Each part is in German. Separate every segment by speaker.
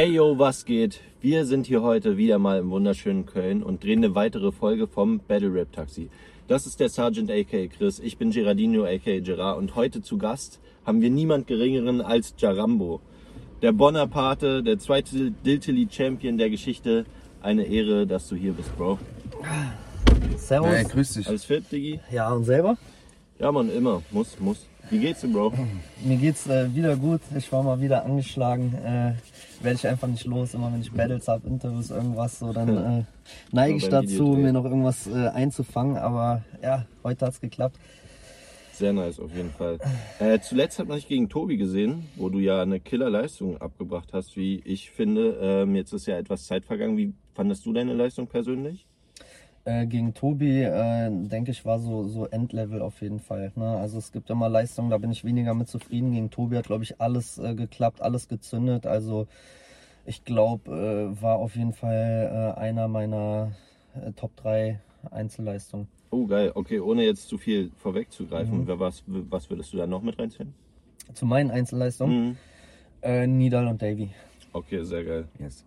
Speaker 1: Hey yo, was geht? Wir sind hier heute wieder mal im wunderschönen Köln und drehen eine weitere Folge vom Battle Rap Taxi. Das ist der Sergeant aka Chris, ich bin Gerardino aka Gerard und heute zu Gast haben wir niemand geringeren als Jarambo. Der Bonaparte, der zweite Diltily Champion der Geschichte. Eine Ehre, dass du hier bist, Bro.
Speaker 2: Servus.
Speaker 3: Hey, grüß dich.
Speaker 1: Alles fit, Diggi?
Speaker 2: Ja, und selber?
Speaker 1: Ja, man, immer. Muss, muss. Wie geht's dir, Bro?
Speaker 2: Mir geht's äh, wieder gut. Ich war mal wieder angeschlagen. Äh, Werde ich einfach nicht los. Immer wenn ich Battles habe, Interviews, irgendwas, so dann äh, neige ich dazu, mir noch irgendwas äh, einzufangen. Aber ja, heute hat's geklappt.
Speaker 1: Sehr nice, auf jeden Fall. Äh, zuletzt hat man dich gegen Tobi gesehen, wo du ja eine Killerleistung abgebracht hast, wie ich finde. Ähm, jetzt ist ja etwas Zeit vergangen. Wie fandest du deine Leistung persönlich?
Speaker 2: Äh, gegen Tobi, äh, denke ich, war so, so Endlevel auf jeden Fall. Ne? Also es gibt immer Leistungen, da bin ich weniger mit zufrieden. Gegen Tobi hat, glaube ich, alles äh, geklappt, alles gezündet. Also ich glaube, äh, war auf jeden Fall äh, einer meiner äh, Top 3 Einzelleistungen.
Speaker 1: Oh, geil. Okay, ohne jetzt zu viel vorwegzugreifen, wer was, was würdest du da noch mit reinziehen?
Speaker 2: Zu meinen Einzelleistungen,
Speaker 1: Mhm.
Speaker 2: äh, Nidal und Davy.
Speaker 1: Okay, sehr geil.
Speaker 3: Yes.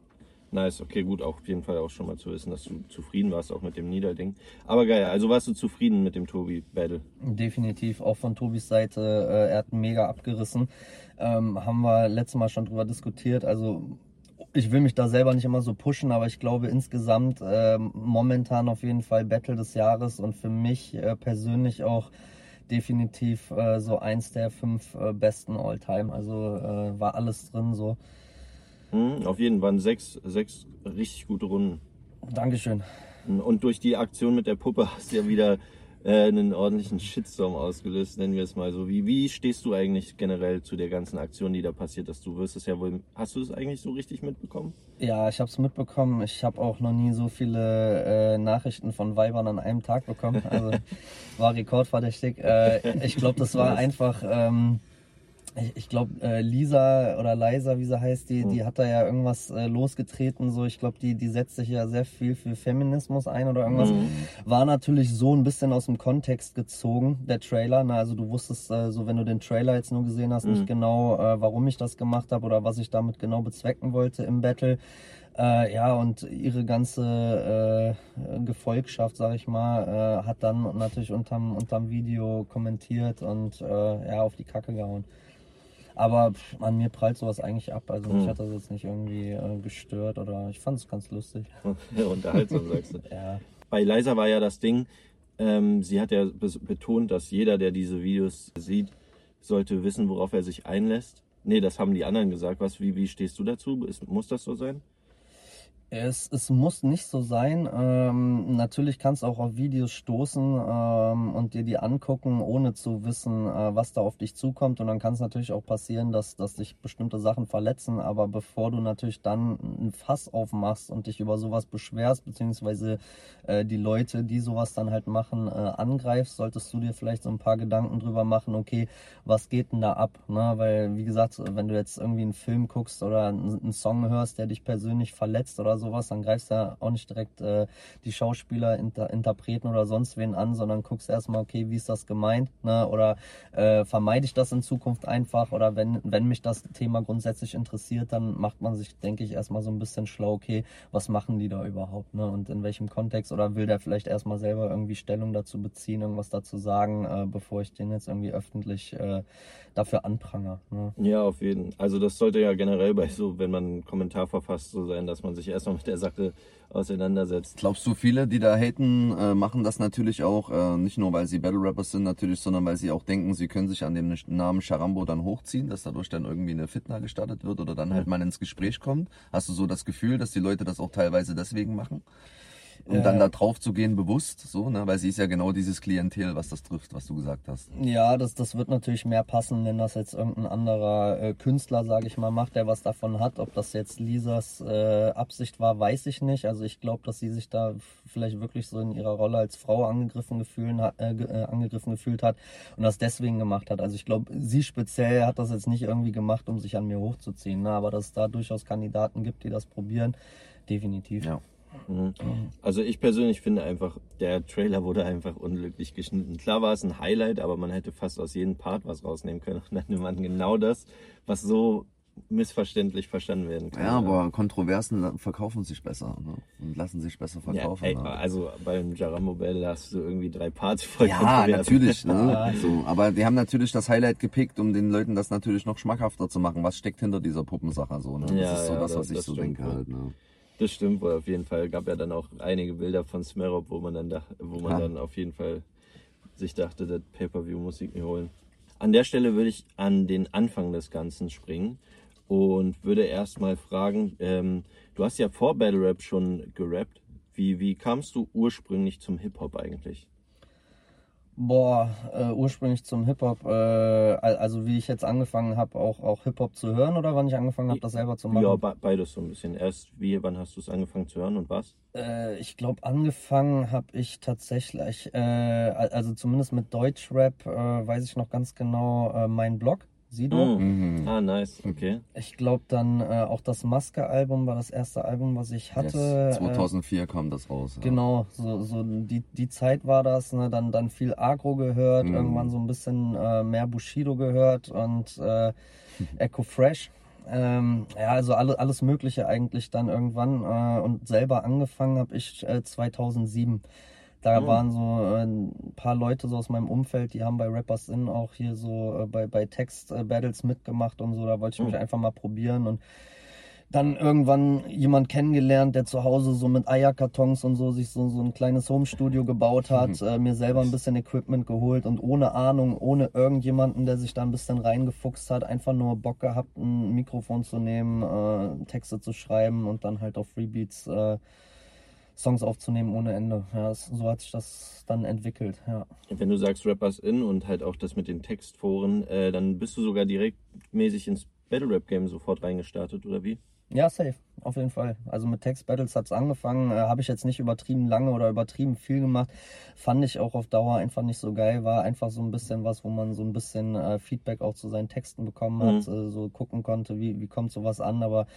Speaker 1: Nice, okay, gut, auch auf jeden Fall auch schon mal zu wissen, dass du zufrieden warst, auch mit dem Niederding. Aber geil, also warst du zufrieden mit dem Tobi-Battle?
Speaker 2: Definitiv, auch von Tobis Seite. Äh, er hat mega abgerissen. Ähm, haben wir letztes Mal schon drüber diskutiert. Also ich will mich da selber nicht immer so pushen, aber ich glaube insgesamt äh, momentan auf jeden Fall Battle des Jahres und für mich äh, persönlich auch definitiv äh, so eins der fünf äh, besten All-Time. Also äh, war alles drin so.
Speaker 1: Hm, auf jeden Fall sechs, sechs richtig gute Runden.
Speaker 2: Dankeschön.
Speaker 1: Und durch die Aktion mit der Puppe hast du ja wieder äh, einen ordentlichen Shitstorm ausgelöst, nennen wir es mal so. Wie, wie stehst du eigentlich generell zu der ganzen Aktion, die da passiert ist? Du wirst es ja wohl. Hast du es eigentlich so richtig mitbekommen?
Speaker 2: Ja, ich habe es mitbekommen. Ich habe auch noch nie so viele äh, Nachrichten von Weibern an einem Tag bekommen. Also war rekordverdächtig. Äh, ich glaube, das war einfach. Ähm, ich, ich glaube, äh, Lisa oder Liza, wie sie heißt, die, die hat da ja irgendwas äh, losgetreten. So, ich glaube, die, die setzt sich ja sehr viel für Feminismus ein oder irgendwas. War natürlich so ein bisschen aus dem Kontext gezogen, der Trailer. Ne? Also du wusstest äh, so, wenn du den Trailer jetzt nur gesehen hast, nicht genau, äh, warum ich das gemacht habe oder was ich damit genau bezwecken wollte im Battle. Äh, ja, und ihre ganze äh, Gefolgschaft, sag ich mal, äh, hat dann natürlich unterm, unterm Video kommentiert und äh, ja, auf die Kacke gehauen. Aber pff, an mir prallt sowas eigentlich ab. Also mich hat das jetzt nicht irgendwie äh, gestört oder ich fand es ganz lustig.
Speaker 1: Unterhaltsam, sagst du.
Speaker 2: Ja.
Speaker 1: Bei Liza war ja das Ding, ähm, sie hat ja betont, dass jeder, der diese Videos sieht, sollte wissen, worauf er sich einlässt. Nee, das haben die anderen gesagt. Was, wie, wie stehst du dazu? Ist, muss das so sein?
Speaker 2: Es, es muss nicht so sein. Ähm, natürlich kannst du auch auf Videos stoßen ähm, und dir die angucken, ohne zu wissen, äh, was da auf dich zukommt. Und dann kann es natürlich auch passieren, dass, dass dich bestimmte Sachen verletzen. Aber bevor du natürlich dann ein Fass aufmachst und dich über sowas beschwerst, beziehungsweise äh, die Leute, die sowas dann halt machen, äh, angreifst, solltest du dir vielleicht so ein paar Gedanken drüber machen, okay, was geht denn da ab? Ne? Weil, wie gesagt, wenn du jetzt irgendwie einen Film guckst oder einen, einen Song hörst, der dich persönlich verletzt oder sowas, dann greifst du ja auch nicht direkt äh, die Schauspieler, Inter Interpreten oder sonst wen an, sondern guckst erstmal, okay, wie ist das gemeint? Ne? Oder äh, vermeide ich das in Zukunft einfach? Oder wenn, wenn mich das Thema grundsätzlich interessiert, dann macht man sich, denke ich, erstmal so ein bisschen schlau, okay, was machen die da überhaupt? Ne? Und in welchem Kontext? Oder will der vielleicht erstmal selber irgendwie Stellung dazu beziehen, irgendwas dazu sagen, äh, bevor ich den jetzt irgendwie öffentlich äh, dafür anpranger? Ne?
Speaker 1: Ja, auf jeden Fall. Also das sollte ja generell bei so, wenn man einen Kommentar verfasst, so sein, dass man sich erstmal mit der Sache auseinandersetzt.
Speaker 3: Glaubst du, viele, die da haten, äh, machen das natürlich auch, äh, nicht nur weil sie Battle Rappers sind natürlich, sondern weil sie auch denken, sie können sich an dem Namen Charambo dann hochziehen, dass dadurch dann irgendwie eine Fitna gestartet wird oder dann halt mal ins Gespräch kommt? Hast du so das Gefühl, dass die Leute das auch teilweise deswegen machen? Um dann da drauf zu gehen, bewusst, so, ne? Weil sie ist ja genau dieses Klientel, was das trifft, was du gesagt hast.
Speaker 2: Ja, das, das wird natürlich mehr passen, wenn das jetzt irgendein anderer äh, Künstler, sage ich mal, macht, der was davon hat. Ob das jetzt Lisas äh, Absicht war, weiß ich nicht. Also ich glaube, dass sie sich da vielleicht wirklich so in ihrer Rolle als Frau angegriffen, gefühlen, äh, äh, angegriffen gefühlt hat und das deswegen gemacht hat. Also ich glaube, sie speziell hat das jetzt nicht irgendwie gemacht, um sich an mir hochzuziehen. Ne? Aber dass es da durchaus Kandidaten gibt, die das probieren, definitiv.
Speaker 3: Ja.
Speaker 1: Mhm. Also ich persönlich finde einfach, der Trailer wurde einfach unglücklich geschnitten. Klar war es ein Highlight, aber man hätte fast aus jedem Part was rausnehmen können. Und dann nimmt man genau das, was so missverständlich verstanden werden kann.
Speaker 3: Ja, aber Kontroversen verkaufen sich besser ne? und lassen sich besser
Speaker 1: Ja,
Speaker 3: verkaufen.
Speaker 1: ey,
Speaker 3: ne?
Speaker 1: also beim Jarambo Battle hast du irgendwie drei Parts voll
Speaker 3: Ja, natürlich. Ne? So, aber die haben natürlich das Highlight gepickt, um den Leuten das natürlich noch schmackhafter zu machen. Was steckt hinter dieser Puppensache so? Ne? Das
Speaker 1: Ja,
Speaker 3: ist so
Speaker 1: ja,
Speaker 3: das,
Speaker 1: das-
Speaker 3: was ich
Speaker 1: das
Speaker 3: so denke halt. Ne?
Speaker 1: Das stimmt wohl auf jeden Fall. Gab ja dann auch einige Bilder von Smerop, wo man dann dach, wo man
Speaker 3: Ja.
Speaker 1: dann auf jeden Fall sich dachte, das Pay-per-View muss ich mir holen. An der Stelle würde ich an den Anfang des Ganzen springen und würde erstmal fragen, ähm, du hast ja vor Battle Rap schon gerappt. Wie, wie kamst du ursprünglich zum Hip-Hop eigentlich?
Speaker 2: Boah, äh, ursprünglich zum Hip-Hop, äh, al- also wie ich jetzt angefangen habe, auch, auch Hip-Hop zu hören oder wann ich angefangen habe, das selber zu machen?
Speaker 1: Ja, be beides so ein bisschen. Erst wie, wann hast du es angefangen zu hören und was?
Speaker 2: Äh, ich glaube, angefangen habe ich tatsächlich, äh, al- also zumindest mit Deutschrap, äh, weiß ich noch ganz genau, äh, mein Blog, Sido.
Speaker 3: Mhm.
Speaker 1: Ah, nice, okay.
Speaker 2: Ich glaube dann äh, auch das Maske-Album war das erste Album, was ich hatte.
Speaker 3: Yes.
Speaker 2: Äh,
Speaker 3: 2004 kam das raus. Ja.
Speaker 2: Genau, so, so die, die Zeit war das, ne? dann, dann viel Agro gehört,
Speaker 3: Mhm.
Speaker 2: irgendwann so ein bisschen äh, mehr Bushido gehört und äh, Echo Fresh. Ähm, ja, also alle, alles Mögliche eigentlich dann irgendwann äh, und selber angefangen habe ich äh, 2007. Da
Speaker 1: Mhm.
Speaker 2: waren so äh, ein paar Leute so aus meinem Umfeld, die haben bei Rappers In auch hier so äh, bei, bei Text-Battles mitgemacht und so. Da wollte ich mich
Speaker 1: Mhm.
Speaker 2: einfach mal probieren und dann irgendwann jemand kennengelernt, der zu Hause so mit Eierkartons und so sich so, so ein kleines Homestudio gebaut hat, äh, mir selber ein bisschen Equipment geholt und ohne Ahnung, ohne irgendjemanden, der sich da ein bisschen reingefuchst hat, einfach nur Bock gehabt, ein Mikrofon zu nehmen, äh, Texte zu schreiben und dann halt auf Freebeats äh, Songs aufzunehmen ohne Ende. Ja, so hat sich das dann entwickelt, ja.
Speaker 1: Wenn du sagst Rappers in und halt auch das mit den Textforen, äh, dann bist du sogar direkt mäßig ins Battle Rap Game sofort reingestartet, oder wie?
Speaker 2: Ja, safe, auf jeden Fall. Also mit Text Battles hat's angefangen, äh, habe ich jetzt nicht übertrieben lange oder übertrieben viel gemacht. Fand ich auch auf Dauer einfach nicht so geil. War einfach so ein bisschen was, wo man so ein bisschen äh, Feedback auch zu seinen Texten bekommen hat, äh, so gucken konnte, wie, wie kommt sowas an. Aber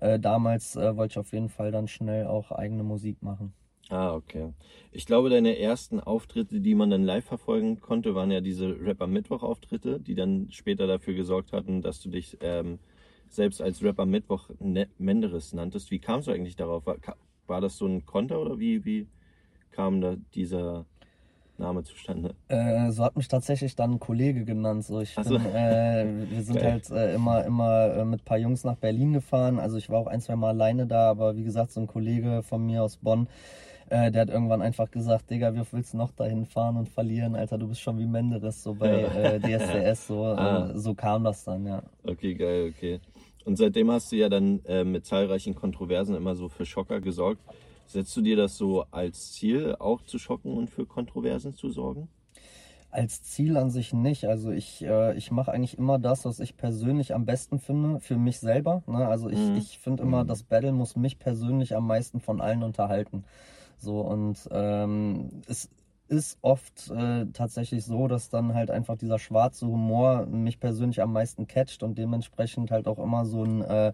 Speaker 2: äh, damals äh, wollte ich auf jeden Fall dann schnell auch eigene Musik machen.
Speaker 1: Ah, okay. Ich glaube, deine ersten Auftritte, die man dann live verfolgen konnte, waren ja diese Rapper Mittwoch Auftritte, die dann später dafür gesorgt hatten, dass du dich ähm, selbst als Rapper Mittwoch ne Menderes nanntest. Wie kamst du eigentlich darauf? War, war das so ein Konter oder wie, wie kam da dieser Name zustande?
Speaker 2: Äh, so hat mich tatsächlich dann ein Kollege genannt. So, ich
Speaker 1: Ach so.
Speaker 2: bin, äh, wir sind
Speaker 1: Geil.
Speaker 2: halt äh, immer, immer äh, mit ein paar Jungs nach Berlin gefahren. Also ich war auch ein, zwei Mal alleine da, aber wie gesagt, so ein Kollege von mir aus Bonn, äh, der hat irgendwann einfach gesagt, Digga, wie willst du noch dahin fahren und verlieren? Alter, du bist schon wie Menderes, so bei äh, DSDS. So,
Speaker 1: Ah.
Speaker 2: so kam das dann, ja.
Speaker 1: Okay, geil, okay. Und seitdem hast du ja dann äh, mit zahlreichen Kontroversen immer so für Schocker gesorgt. Setzt du dir das so als Ziel, auch zu schocken und für Kontroversen zu sorgen?
Speaker 2: Als Ziel an sich nicht. Also ich, äh, ich mache eigentlich immer das, was ich persönlich am besten finde, für mich selber. Ne? Also ich,
Speaker 1: Mhm.
Speaker 2: ich finde immer, das Battle muss mich persönlich am meisten von allen unterhalten. So und ähm, es ist oft äh, tatsächlich so, dass dann halt einfach dieser schwarze Humor mich persönlich am meisten catcht und dementsprechend halt auch immer so ein äh,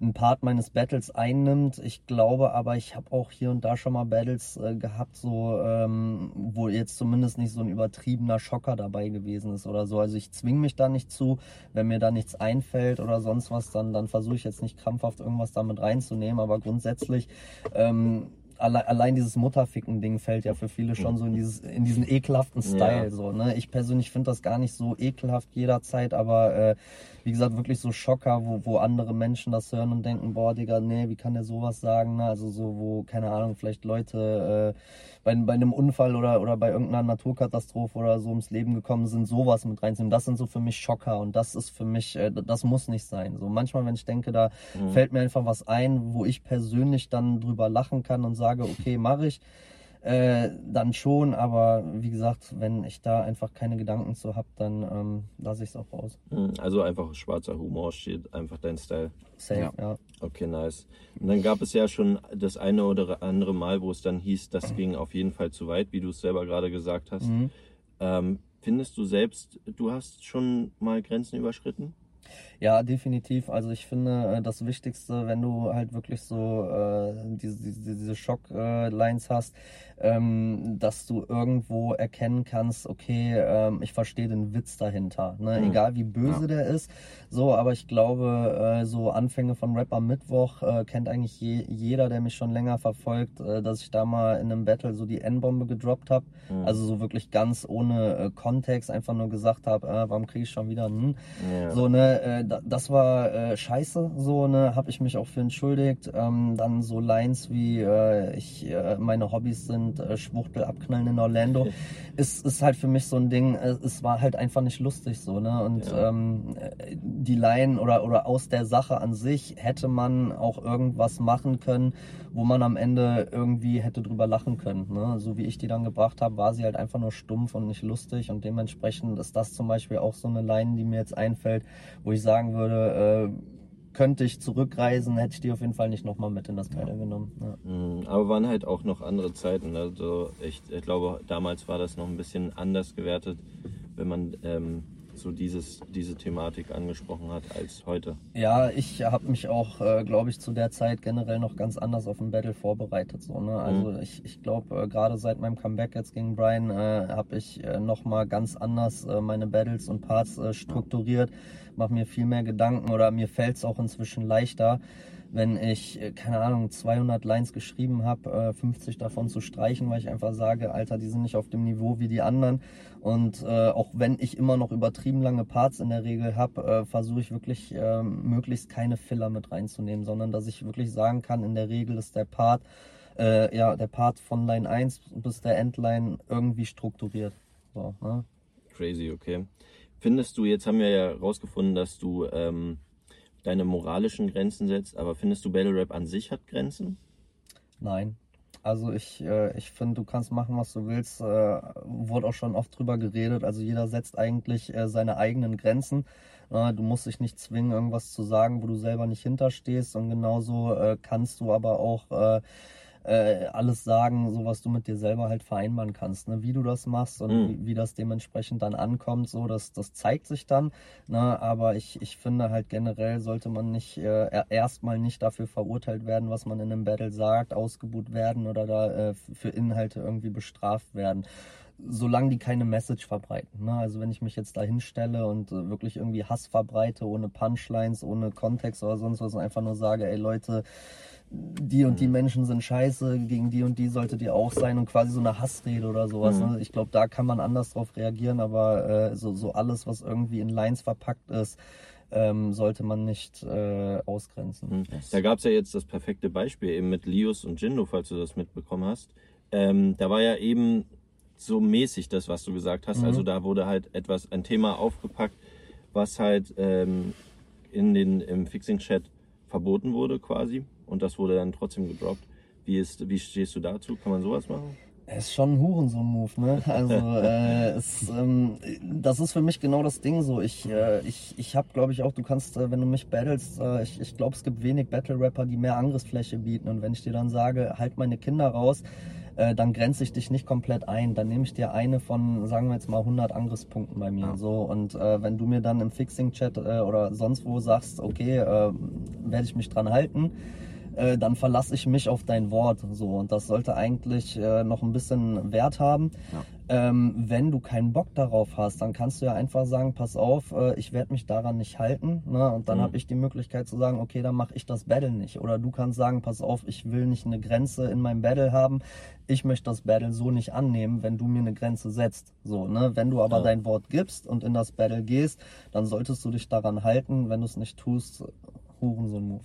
Speaker 2: ein Part meines Battles einnimmt. Ich glaube aber, ich habe auch hier und da schon mal Battles äh, gehabt, so ähm, wo jetzt zumindest nicht so ein übertriebener Schocker dabei gewesen ist oder so. Also ich zwinge mich da nicht zu. Wenn mir da nichts einfällt oder sonst was, dann, dann versuche ich jetzt nicht krampfhaft irgendwas damit reinzunehmen. Aber grundsätzlich ähm, alle, allein dieses Mutterficken-Ding fällt ja für viele schon so in, dieses, in diesen ekelhaften Style.
Speaker 1: Ja.
Speaker 2: So, ne? Ich persönlich finde das gar nicht so ekelhaft jederzeit, aber äh, wie gesagt, wirklich so Schocker, wo, wo andere Menschen das hören und denken, boah, Digga, nee, wie kann der sowas sagen? Ne? Also so, wo, keine Ahnung, vielleicht Leute äh, bei, bei einem Unfall oder, oder bei irgendeiner Naturkatastrophe oder so ums Leben gekommen sind, sowas mit reinzunehmen. Das sind so für mich Schocker und das ist für mich, äh, das muss nicht sein. So manchmal, wenn ich denke, da fällt mir einfach was ein, wo ich persönlich dann drüber lachen kann und sage, okay, mache ich. Äh, dann schon, aber wie gesagt, wenn ich da einfach keine Gedanken zu habe, dann ähm, lasse ich es auch raus.
Speaker 1: Hm, Also einfach schwarzer Humor steht einfach dein Style.
Speaker 2: Safe,
Speaker 3: Ja.
Speaker 2: ja.
Speaker 1: Okay, nice. Und dann gab es ja schon das eine oder andere Mal, wo es dann hieß, das ging auf jeden Fall zu weit, wie du es selber gerade gesagt hast.
Speaker 2: Mhm.
Speaker 1: Ähm, findest du selbst, du hast schon mal Grenzen überschritten?
Speaker 2: Ja, definitiv. Also ich finde äh, das Wichtigste, wenn du halt wirklich so äh, diese, diese, diese Schock-Lines hast, ähm, dass du irgendwo erkennen kannst, okay, ähm, ich verstehe den Witz dahinter. Ne?
Speaker 1: Mhm.
Speaker 2: Egal wie böse
Speaker 3: Ja.
Speaker 2: der ist. So, aber ich glaube, äh, so Anfänge von Rapper Mittwoch äh, kennt eigentlich je, jeder, der mich schon länger verfolgt, äh, dass ich da mal in einem Battle so die N-Bombe gedroppt habe.
Speaker 1: Mhm.
Speaker 2: Also so wirklich ganz ohne äh, Kontext, einfach nur gesagt habe, äh, warum kriege ich schon wieder einen?
Speaker 1: Ja.
Speaker 2: So, ne, äh, das war äh, scheiße, so, ne, habe ich mich auch für entschuldigt. Ähm, dann so Lines wie, äh, ich, äh, meine Hobbys sind äh, Schwuchtel abknallen in Orlando. ist, ist halt für mich so ein Ding, äh, es war halt einfach nicht lustig, so, ne, und
Speaker 1: Ja.
Speaker 2: ähm, äh, die Line oder, oder aus der Sache an sich hätte man auch irgendwas machen können, wo man am Ende irgendwie hätte drüber lachen können, ne, so wie ich die dann gebracht habe, war sie halt einfach nur stumpf und nicht lustig und dementsprechend ist das zum Beispiel auch so eine Line, die mir jetzt einfällt, wo ich sagen würde, äh, könnte ich zurückreisen, hätte ich die auf jeden Fall nicht nochmal mit in das Teil genommen. Ja.
Speaker 1: Mhm, Aber waren halt auch noch andere Zeiten. Also ich, ich glaube, damals war das noch ein bisschen anders gewertet, wenn man ähm, so dieses, diese Thematik angesprochen hat als heute.
Speaker 2: Ja, ich habe mich auch, äh, glaube ich, zu der Zeit generell noch ganz anders auf ein Battle vorbereitet. So, ne? Also ich, ich glaube, äh, gerade seit meinem Comeback jetzt gegen Brian äh, habe ich äh, nochmal ganz anders äh, meine Battles und Parts äh, strukturiert, mache mir viel mehr Gedanken oder mir fällt es auch inzwischen leichter, wenn ich, äh, keine Ahnung, 200 Lines geschrieben habe, äh, 50 davon zu streichen, weil ich einfach sage, Alter, die sind nicht auf dem Niveau wie die anderen. Und äh, auch wenn ich immer noch übertrieben lange Parts in der Regel habe, äh, versuche ich wirklich äh, möglichst keine Filler mit reinzunehmen, sondern dass ich wirklich sagen kann, in der Regel ist der Part, äh, ja, der Part von Line 1 bis der Endline irgendwie strukturiert. So, ne?
Speaker 1: Crazy, okay. Findest du, jetzt haben wir ja rausgefunden, dass du ähm, deine moralischen Grenzen setzt, aber findest du Battle Rap an sich hat Grenzen?
Speaker 2: Nein. Also ich, äh, ich finde, du kannst machen, was du willst. Äh, wurde auch schon oft drüber geredet. Also jeder setzt eigentlich äh, seine eigenen Grenzen. Äh, du musst dich nicht zwingen, irgendwas zu sagen, wo du selber nicht hinterstehst. Und genauso äh, kannst du aber auch äh, alles sagen, so was du mit dir selber halt vereinbaren kannst. Ne? Wie du das machst und
Speaker 1: Mhm.
Speaker 2: wie, wie das dementsprechend dann ankommt, so das, das zeigt sich dann. Ne? Aber ich, ich finde halt generell sollte man nicht äh, er- erstmal nicht dafür verurteilt werden, was man in einem Battle sagt, ausgebuht werden oder da äh, für Inhalte irgendwie bestraft werden. Solange die keine Message verbreiten. Ne? Also wenn ich mich jetzt da hinstelle und äh, wirklich irgendwie Hass verbreite, ohne Punchlines, ohne Kontext oder sonst was und einfach nur sage, ey Leute, die und die Menschen sind scheiße, gegen die und die solltet ihr auch sein und quasi so eine Hassrede oder sowas.
Speaker 1: Mhm.
Speaker 2: Ne? Ich glaube, da kann man anders drauf reagieren, aber äh, so, so alles, was irgendwie in Lines verpackt ist, ähm, sollte man nicht äh, ausgrenzen.
Speaker 1: Mhm. Da gab es ja jetzt das perfekte Beispiel eben mit Lius und Jindo, falls du das mitbekommen hast. Ähm, da war ja eben so mäßig das, was du gesagt hast.
Speaker 2: Mhm.
Speaker 1: Also da wurde halt etwas, ein Thema aufgepackt, was halt ähm, in den, im Fixing-Chat verboten wurde quasi. Und das wurde dann trotzdem gedroppt. Wie, ist, wie stehst du dazu? Kann man sowas machen?
Speaker 2: Es ist schon ein Hurensohn-Move, ne? Also, äh, es, ähm, das ist für mich genau das Ding so. Ich, äh, ich, ich habe, glaube ich, auch, du kannst, äh, wenn du mich battlest, äh, ich, ich glaube, es gibt wenig Battle-Rapper, die mehr Angriffsfläche bieten. Und wenn ich dir dann sage, halt meine Kinder raus, äh, dann grenze ich dich nicht komplett ein. Dann nehme ich dir eine von, sagen wir jetzt mal, 100 Angriffspunkten bei mir.
Speaker 3: Ja.
Speaker 2: So Und äh, wenn du mir dann im Fixing-Chat äh, oder sonst wo sagst, okay, äh, werde ich mich dran halten, äh, dann verlasse ich mich auf dein Wort. So und das sollte eigentlich äh, noch ein bisschen Wert haben. Ähm, wenn du keinen Bock darauf hast, dann kannst du ja einfach sagen, pass auf, äh, ich werde mich daran nicht halten. Ne? Und dann
Speaker 1: Mhm.
Speaker 2: habe ich die Möglichkeit zu sagen, okay, dann mache ich das Battle nicht. Oder du kannst sagen, pass auf, ich will nicht eine Grenze in meinem Battle haben. Ich möchte das Battle so nicht annehmen, wenn du mir eine Grenze setzt. So, ne? Wenn du aber
Speaker 1: Ja.
Speaker 2: dein Wort gibst und in das Battle gehst, dann solltest du dich daran halten. Wenn du es nicht tust, Hurensohn-Move.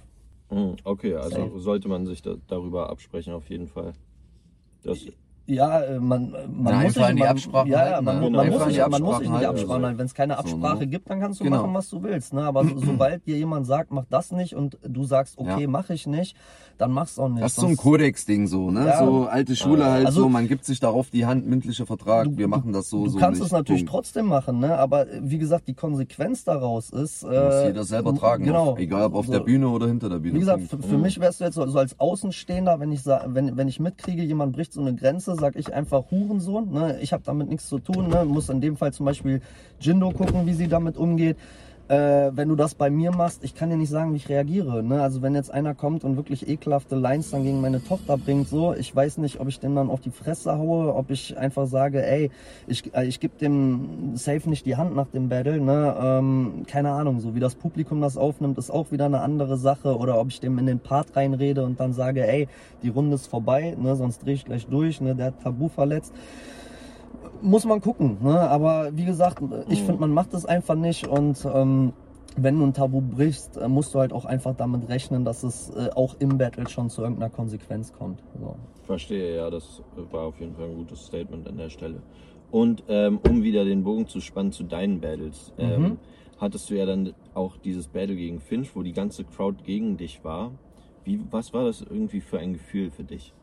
Speaker 1: Mhm, Okay, also sollte man sich da, darüber absprechen auf jeden Fall. Das,
Speaker 2: Ja, äh, man, äh, man muss
Speaker 3: die
Speaker 2: man,
Speaker 3: Absprachen
Speaker 2: ja, ja,
Speaker 3: halten,
Speaker 2: man,
Speaker 1: ne?
Speaker 2: man, muss sich, man muss sich nicht
Speaker 3: Absprachen
Speaker 2: halten. Wenn es keine
Speaker 3: So,
Speaker 2: Absprache
Speaker 3: ne?
Speaker 2: gibt, dann kannst du
Speaker 3: Genau.
Speaker 2: machen, was du willst. Ne? Aber so, sobald dir jemand sagt, mach das nicht und du sagst, okay,
Speaker 3: Ja.
Speaker 2: mache ich nicht, dann mach's auch nicht.
Speaker 3: Das ist so ein Kodex-Ding so, ne?
Speaker 2: Ja.
Speaker 3: So alte Schule halt
Speaker 2: Also-
Speaker 3: so, man gibt sich darauf die Hand, mündlicher Vertrag, wir machen das so,
Speaker 2: Du
Speaker 3: so
Speaker 2: kannst
Speaker 3: nicht.
Speaker 2: es natürlich
Speaker 3: Punkt.
Speaker 2: trotzdem machen, ne? aber äh, wie gesagt, die Konsequenz daraus ist. Äh,
Speaker 3: Muss jeder selber tragen,
Speaker 2: Genau.
Speaker 3: auf, egal ob auf
Speaker 2: So.
Speaker 3: der Bühne oder hinter der Bühne.
Speaker 2: Wie gesagt, für, für mich wärst du jetzt so, so als Außenstehender, wenn ich wenn ich mitkriege, jemand bricht so eine Grenze, sag ich einfach Hurensohn. Ne? Ich habe damit nichts zu tun. Ne? Muss in dem Fall zum Beispiel Jindo gucken, wie sie damit umgeht. Äh, wenn du das bei mir machst, ich kann dir nicht sagen, wie ich reagiere. Ne? Also wenn jetzt einer kommt und wirklich ekelhafte Lines dann gegen meine Tochter bringt, so, ich weiß nicht, ob ich den dann auf die Fresse haue, ob ich einfach sage, ey, ich, äh, ich gebe dem safe nicht die Hand nach dem Battle, ne? Ähm, keine Ahnung, so wie das Publikum das aufnimmt, ist auch wieder eine andere Sache. Oder ob ich dem in den Part reinrede und dann sage, ey, die Runde ist vorbei, ne? sonst drehe ich gleich durch, ne? der hat Tabu verletzt muss man gucken. Ne? Aber wie gesagt, ich finde, man macht es einfach nicht und ähm, wenn du ein Tabu brichst, äh, musst du halt auch einfach damit rechnen, dass es äh, auch im Battle schon zu irgendeiner Konsequenz kommt. So.
Speaker 1: Verstehe, ja, das war auf jeden Fall ein gutes Statement an der Stelle. Und ähm, um wieder den Bogen zu spannen zu deinen Battles, ähm,
Speaker 2: Mhm.
Speaker 1: hattest du ja dann auch dieses Battle gegen Finch, wo die ganze Crowd gegen dich war. Wie, was war das irgendwie für ein Gefühl für dich?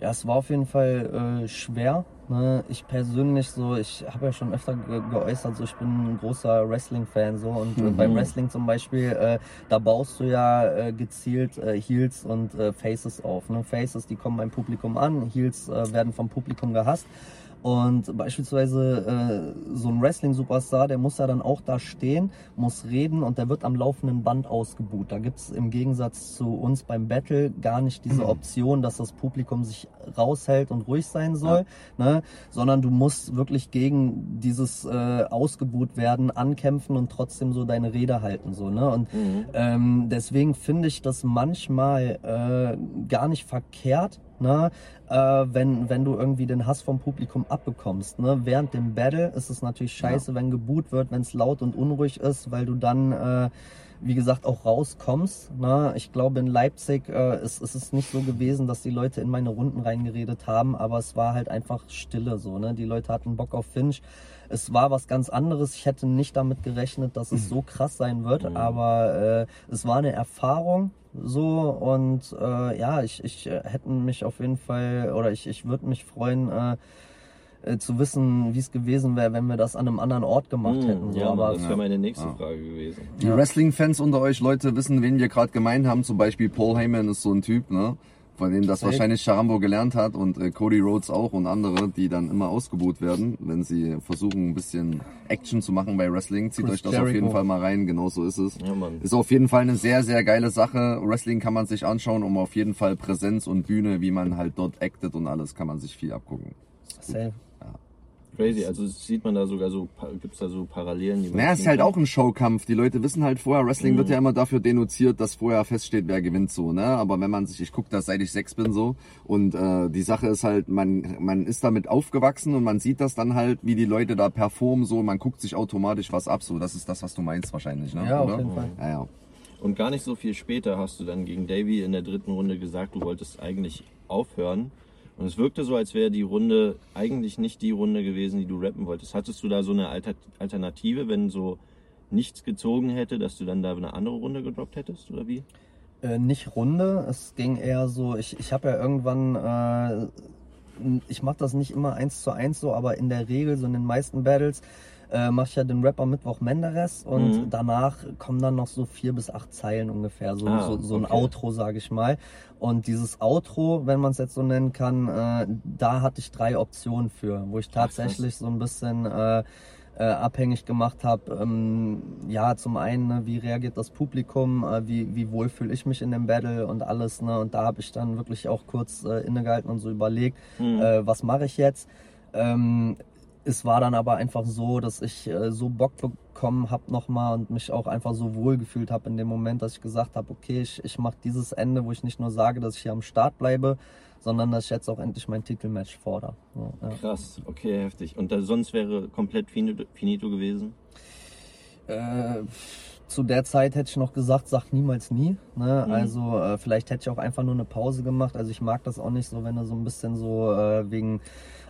Speaker 2: Ja, es war auf jeden Fall äh, schwer. Ne? Ich persönlich so, ich habe ja schon öfter ge geäußert, so ich bin ein großer Wrestling-Fan so und äh,
Speaker 3: Mhm.
Speaker 2: beim Wrestling zum Beispiel, äh, da baust du ja äh, gezielt äh, Heels und äh, Faces auf. Ne? Faces, die kommen beim Publikum an, Heels äh, werden vom Publikum gehasst. Und beispielsweise äh, so ein Wrestling-Superstar, der muss ja dann auch da stehen, muss reden und der wird am laufenden Band ausgebuht. Da gibt's im Gegensatz zu uns beim Battle gar nicht diese Option, dass das Publikum sich raushält und ruhig sein soll, ne? sondern du musst wirklich gegen dieses äh, ausgebuht werden ankämpfen und trotzdem so deine Rede halten. So, ne? Und ähm, deswegen finde ich das manchmal äh, gar nicht verkehrt, ne? äh, wenn, wenn du irgendwie den Hass vom Publikum abbekommst. Ne? Während dem Battle ist es natürlich scheiße, wenn geboot wird, wenn es laut und unruhig ist, weil du dann, äh, wie gesagt, auch rauskommst. Ne? Ich glaube, in Leipzig äh, ist, ist es nicht so gewesen, dass die Leute in meine Runden reingeredet haben, aber es war halt einfach Stille so. Ne? Die Leute hatten Bock auf Finch. Es war was ganz anderes. Ich hätte nicht damit gerechnet, dass es so krass sein wird, aber äh, es war eine Erfahrung so und äh, ja, ich, ich äh, hätte mich auf jeden Fall oder ich, ich würde mich freuen, äh, äh, zu wissen, wie es gewesen wäre, wenn wir das an einem anderen Ort gemacht hätten. So.
Speaker 1: ja,
Speaker 2: aber
Speaker 1: das wäre meine nächste
Speaker 3: Ja.
Speaker 1: Frage gewesen.
Speaker 3: Die Wrestling-Fans unter euch, Leute, wissen, wen wir gerade gemeint haben. Zum Beispiel Paul Heyman ist so ein Typ, ne? Von dem das
Speaker 2: Safe.
Speaker 3: wahrscheinlich Charambo gelernt hat und äh, Cody Rhodes auch und andere, die dann immer ausgebuht werden, wenn sie versuchen, ein bisschen Action zu machen bei Wrestling. Zieht
Speaker 2: Chris
Speaker 3: euch das auf jeden
Speaker 2: Jericho.
Speaker 3: Fall mal rein, genau so ist es.
Speaker 1: Ja, Mann.
Speaker 3: Ist auf jeden Fall eine sehr, sehr geile Sache. Wrestling kann man sich anschauen, um auf jeden Fall Präsenz und Bühne, wie man halt dort actet und alles, kann man sich viel abgucken.
Speaker 2: safe.
Speaker 1: Crazy, also sieht man da sogar so, gibt es da so Parallelen? Die man
Speaker 3: Naja, es ist halt
Speaker 1: kann?
Speaker 3: auch ein Showkampf. Die Leute wissen halt vorher, Wrestling wird ja immer dafür denunziert, dass vorher feststeht, wer gewinnt so, ne? Aber wenn man sich, ich gucke das seit ich sechs bin so und äh, die Sache ist halt, man, man ist damit aufgewachsen und man sieht das dann halt, wie die Leute da performen so, man guckt sich automatisch was ab so. Das ist das, was du meinst wahrscheinlich, ne?
Speaker 2: Ja, auf
Speaker 3: Oder?
Speaker 2: jeden Fall.
Speaker 3: Ja, ja.
Speaker 1: Und gar nicht so viel später hast du dann gegen Davy in der dritten Runde gesagt, du wolltest eigentlich aufhören. Und es wirkte so, als wäre die Runde eigentlich nicht die Runde gewesen, die du rappen wolltest. Hattest du da so eine Alter Alternative, wenn so nichts gezogen hätte, dass du dann da eine andere Runde gedroppt hättest oder wie?
Speaker 2: Äh, nicht Runde, es ging eher so, ich, ich habe ja irgendwann, äh, ich mache das nicht immer eins zu eins so, aber in der Regel, so in den meisten Battles, äh, mache ich ja den Rapper Mittwoch Menderes und
Speaker 1: Mhm.
Speaker 2: danach kommen dann noch so vier bis acht Zeilen ungefähr, so,
Speaker 1: Ah,
Speaker 2: so, so ein
Speaker 1: okay.
Speaker 2: Outro, sage ich mal. Und dieses Outro, wenn man es jetzt so nennen kann, äh, da hatte ich drei Optionen für, wo ich tatsächlich so ein bisschen äh, äh, abhängig gemacht habe. Ähm, ja, zum einen, ne, wie reagiert das Publikum, äh, wie, wie wohl fühle ich mich in dem Battle und alles. Ne? Und da habe ich dann wirklich auch kurz äh, innegehalten und so überlegt,
Speaker 1: Mhm.
Speaker 2: äh, was mache ich jetzt. Ähm, es war dann aber einfach so, dass ich äh, so Bock bekommen habe nochmal und mich auch einfach so wohl gefühlt habe in dem Moment, dass ich gesagt habe, okay, ich, ich mache dieses Ende, wo ich nicht nur sage, dass ich hier am Start bleibe, sondern dass ich jetzt auch endlich mein Titelmatch fordere. So, ja.
Speaker 1: Krass, okay, heftig. Und da, sonst wäre komplett finito, finito gewesen?
Speaker 2: Äh, zu der Zeit hätte ich noch gesagt, sag niemals nie. Ne?
Speaker 1: Mhm.
Speaker 2: Also äh, vielleicht hätte ich auch einfach nur eine Pause gemacht. Also ich mag das auch nicht so, wenn du so ein bisschen so äh, wegen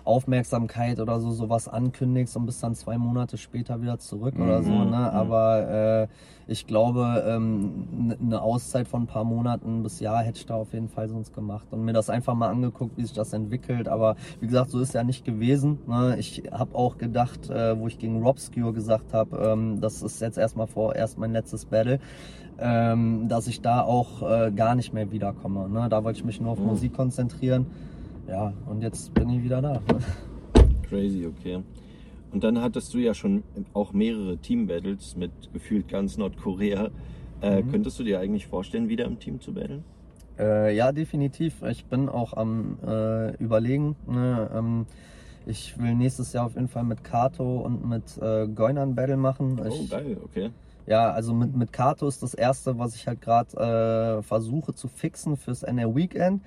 Speaker 2: Aufmerksamkeit oder so sowas ankündigst und bist dann zwei Monate später wieder zurück oder so.
Speaker 1: Mhm.
Speaker 2: Ne? Aber äh, ich glaube, ähm, eine Auszeit von ein paar Monaten bis Jahr hätte ich da auf jeden Fall sonst gemacht und mir das einfach mal angeguckt, wie sich das entwickelt. Aber wie gesagt, so ist ja nicht gewesen. Ne? Ich habe auch gedacht, äh, wo ich gegen Robscure gesagt habe, ähm, das ist jetzt erstmal vorerst mein letztes Battle, ähm, dass ich da auch äh, gar nicht mehr wiederkomme. Ne? Da wollte ich mich nur auf
Speaker 1: Mhm.
Speaker 2: Musik konzentrieren. Ja, und jetzt bin ich wieder da.
Speaker 1: Crazy, okay. Und dann hattest du ja schon auch mehrere Team-Battles mit gefühlt ganz Nordkorea. Äh,
Speaker 2: Mhm.
Speaker 1: Könntest du dir eigentlich vorstellen, wieder im Team zu battlen?
Speaker 2: Äh, ja, definitiv. Ich bin auch am äh, Überlegen. Ne? Ähm, ich will nächstes Jahr auf jeden Fall mit Kato und mit äh, Goinan Battle machen.
Speaker 1: Oh,
Speaker 2: Ich,
Speaker 1: geil, okay.
Speaker 2: Ja, also mit, mit Kato ist das erste, was ich halt gerade äh, versuche zu fixen fürs NR Weekend.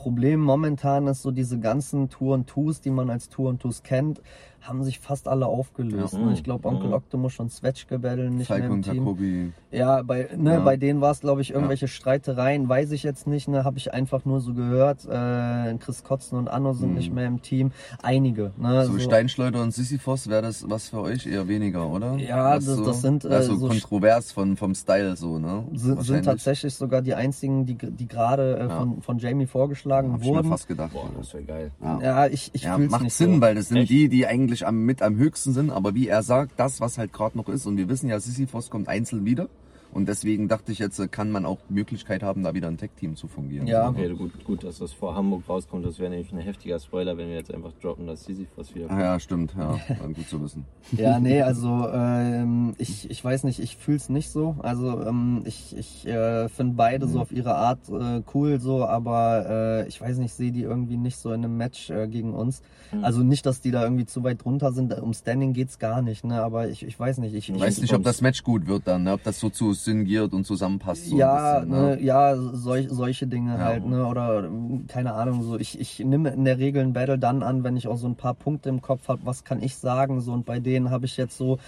Speaker 2: Problem momentan ist so diese ganzen Tour und Twos, die man als Tour und Twos kennt, haben sich fast alle aufgelöst.
Speaker 1: Ja.
Speaker 2: ne? Ich glaube, Onkel
Speaker 1: Mhm.
Speaker 2: Octopus und Zwetschge battlen nicht
Speaker 3: Falk
Speaker 2: mehr im
Speaker 3: und
Speaker 2: Team.
Speaker 3: Jacobi.
Speaker 2: Ja, bei, ne,
Speaker 3: Ja.
Speaker 2: bei denen war es, glaube ich, irgendwelche Streitereien, weiß ich jetzt nicht, ne, habe ich einfach nur so gehört. Äh, Chris Kotzen und Anno sind
Speaker 3: Hm.
Speaker 2: nicht mehr im Team. Einige. Ne,
Speaker 3: So Steinschleuder und Sisyphos wäre das was für euch eher weniger, oder?
Speaker 2: Ja, das-
Speaker 3: so,
Speaker 2: das sind, äh,
Speaker 3: also
Speaker 2: so
Speaker 3: kontrovers von, vom Style so, ne?
Speaker 2: sind, sind tatsächlich sogar die einzigen, die, die gerade äh,
Speaker 3: Ja.
Speaker 2: von, von Jamie vorgeschlagen
Speaker 3: Hab ich mir
Speaker 2: wurden.
Speaker 3: fast gedacht.
Speaker 1: Boah, das wäre geil.
Speaker 3: Ja.
Speaker 2: Ja, ich, ich
Speaker 3: Ja,
Speaker 2: fühl's
Speaker 3: macht
Speaker 2: nicht
Speaker 3: Sinn,
Speaker 2: so.
Speaker 3: weil das sind
Speaker 1: Echt?
Speaker 3: die, die eigentlich am, mit am höchsten sind. Aber wie er sagt, das, was halt gerade noch ist, und wir wissen ja, Sisyphos kommt einzeln wieder. Und deswegen dachte ich jetzt, äh, kann man auch die Möglichkeit haben, da wieder ein Tech-Team zu fungieren.
Speaker 2: Ja.
Speaker 1: Okay, gut, gut, dass das vor Hamburg rauskommt. Das wäre nämlich ein heftiger Spoiler, wenn wir jetzt einfach droppen, dass Sisyphos wieder
Speaker 3: Ah, ja, stimmt, ja. Gut zu wissen.
Speaker 2: Ja, nee, also ähm, ich, ich weiß nicht, ich fühl's nicht so. Also ähm, ich, ich äh, finde beide
Speaker 3: Mhm.
Speaker 2: so auf ihre Art äh, cool so, aber äh, ich weiß nicht, sehe die irgendwie nicht so in einem Match äh, gegen uns.
Speaker 1: Mhm.
Speaker 2: Also nicht, dass die da irgendwie zu weit drunter sind. Um Standing geht's gar nicht, ne? Aber ich, ich weiß nicht. Ich,
Speaker 3: Ich
Speaker 2: ich
Speaker 3: weiß nicht, ob das Match gut wird dann, ne? ob das so zu syngiert und zusammenpasst. So
Speaker 2: ja,
Speaker 3: bisschen,
Speaker 2: ne, ja, solch, solche Dinge
Speaker 3: Ja.
Speaker 2: halt, ne? Oder keine Ahnung, so ich, ich nehme in der Regel ein Battle dann an, wenn ich auch so ein paar Punkte im Kopf habe, was kann ich sagen, so und bei denen habe ich jetzt so,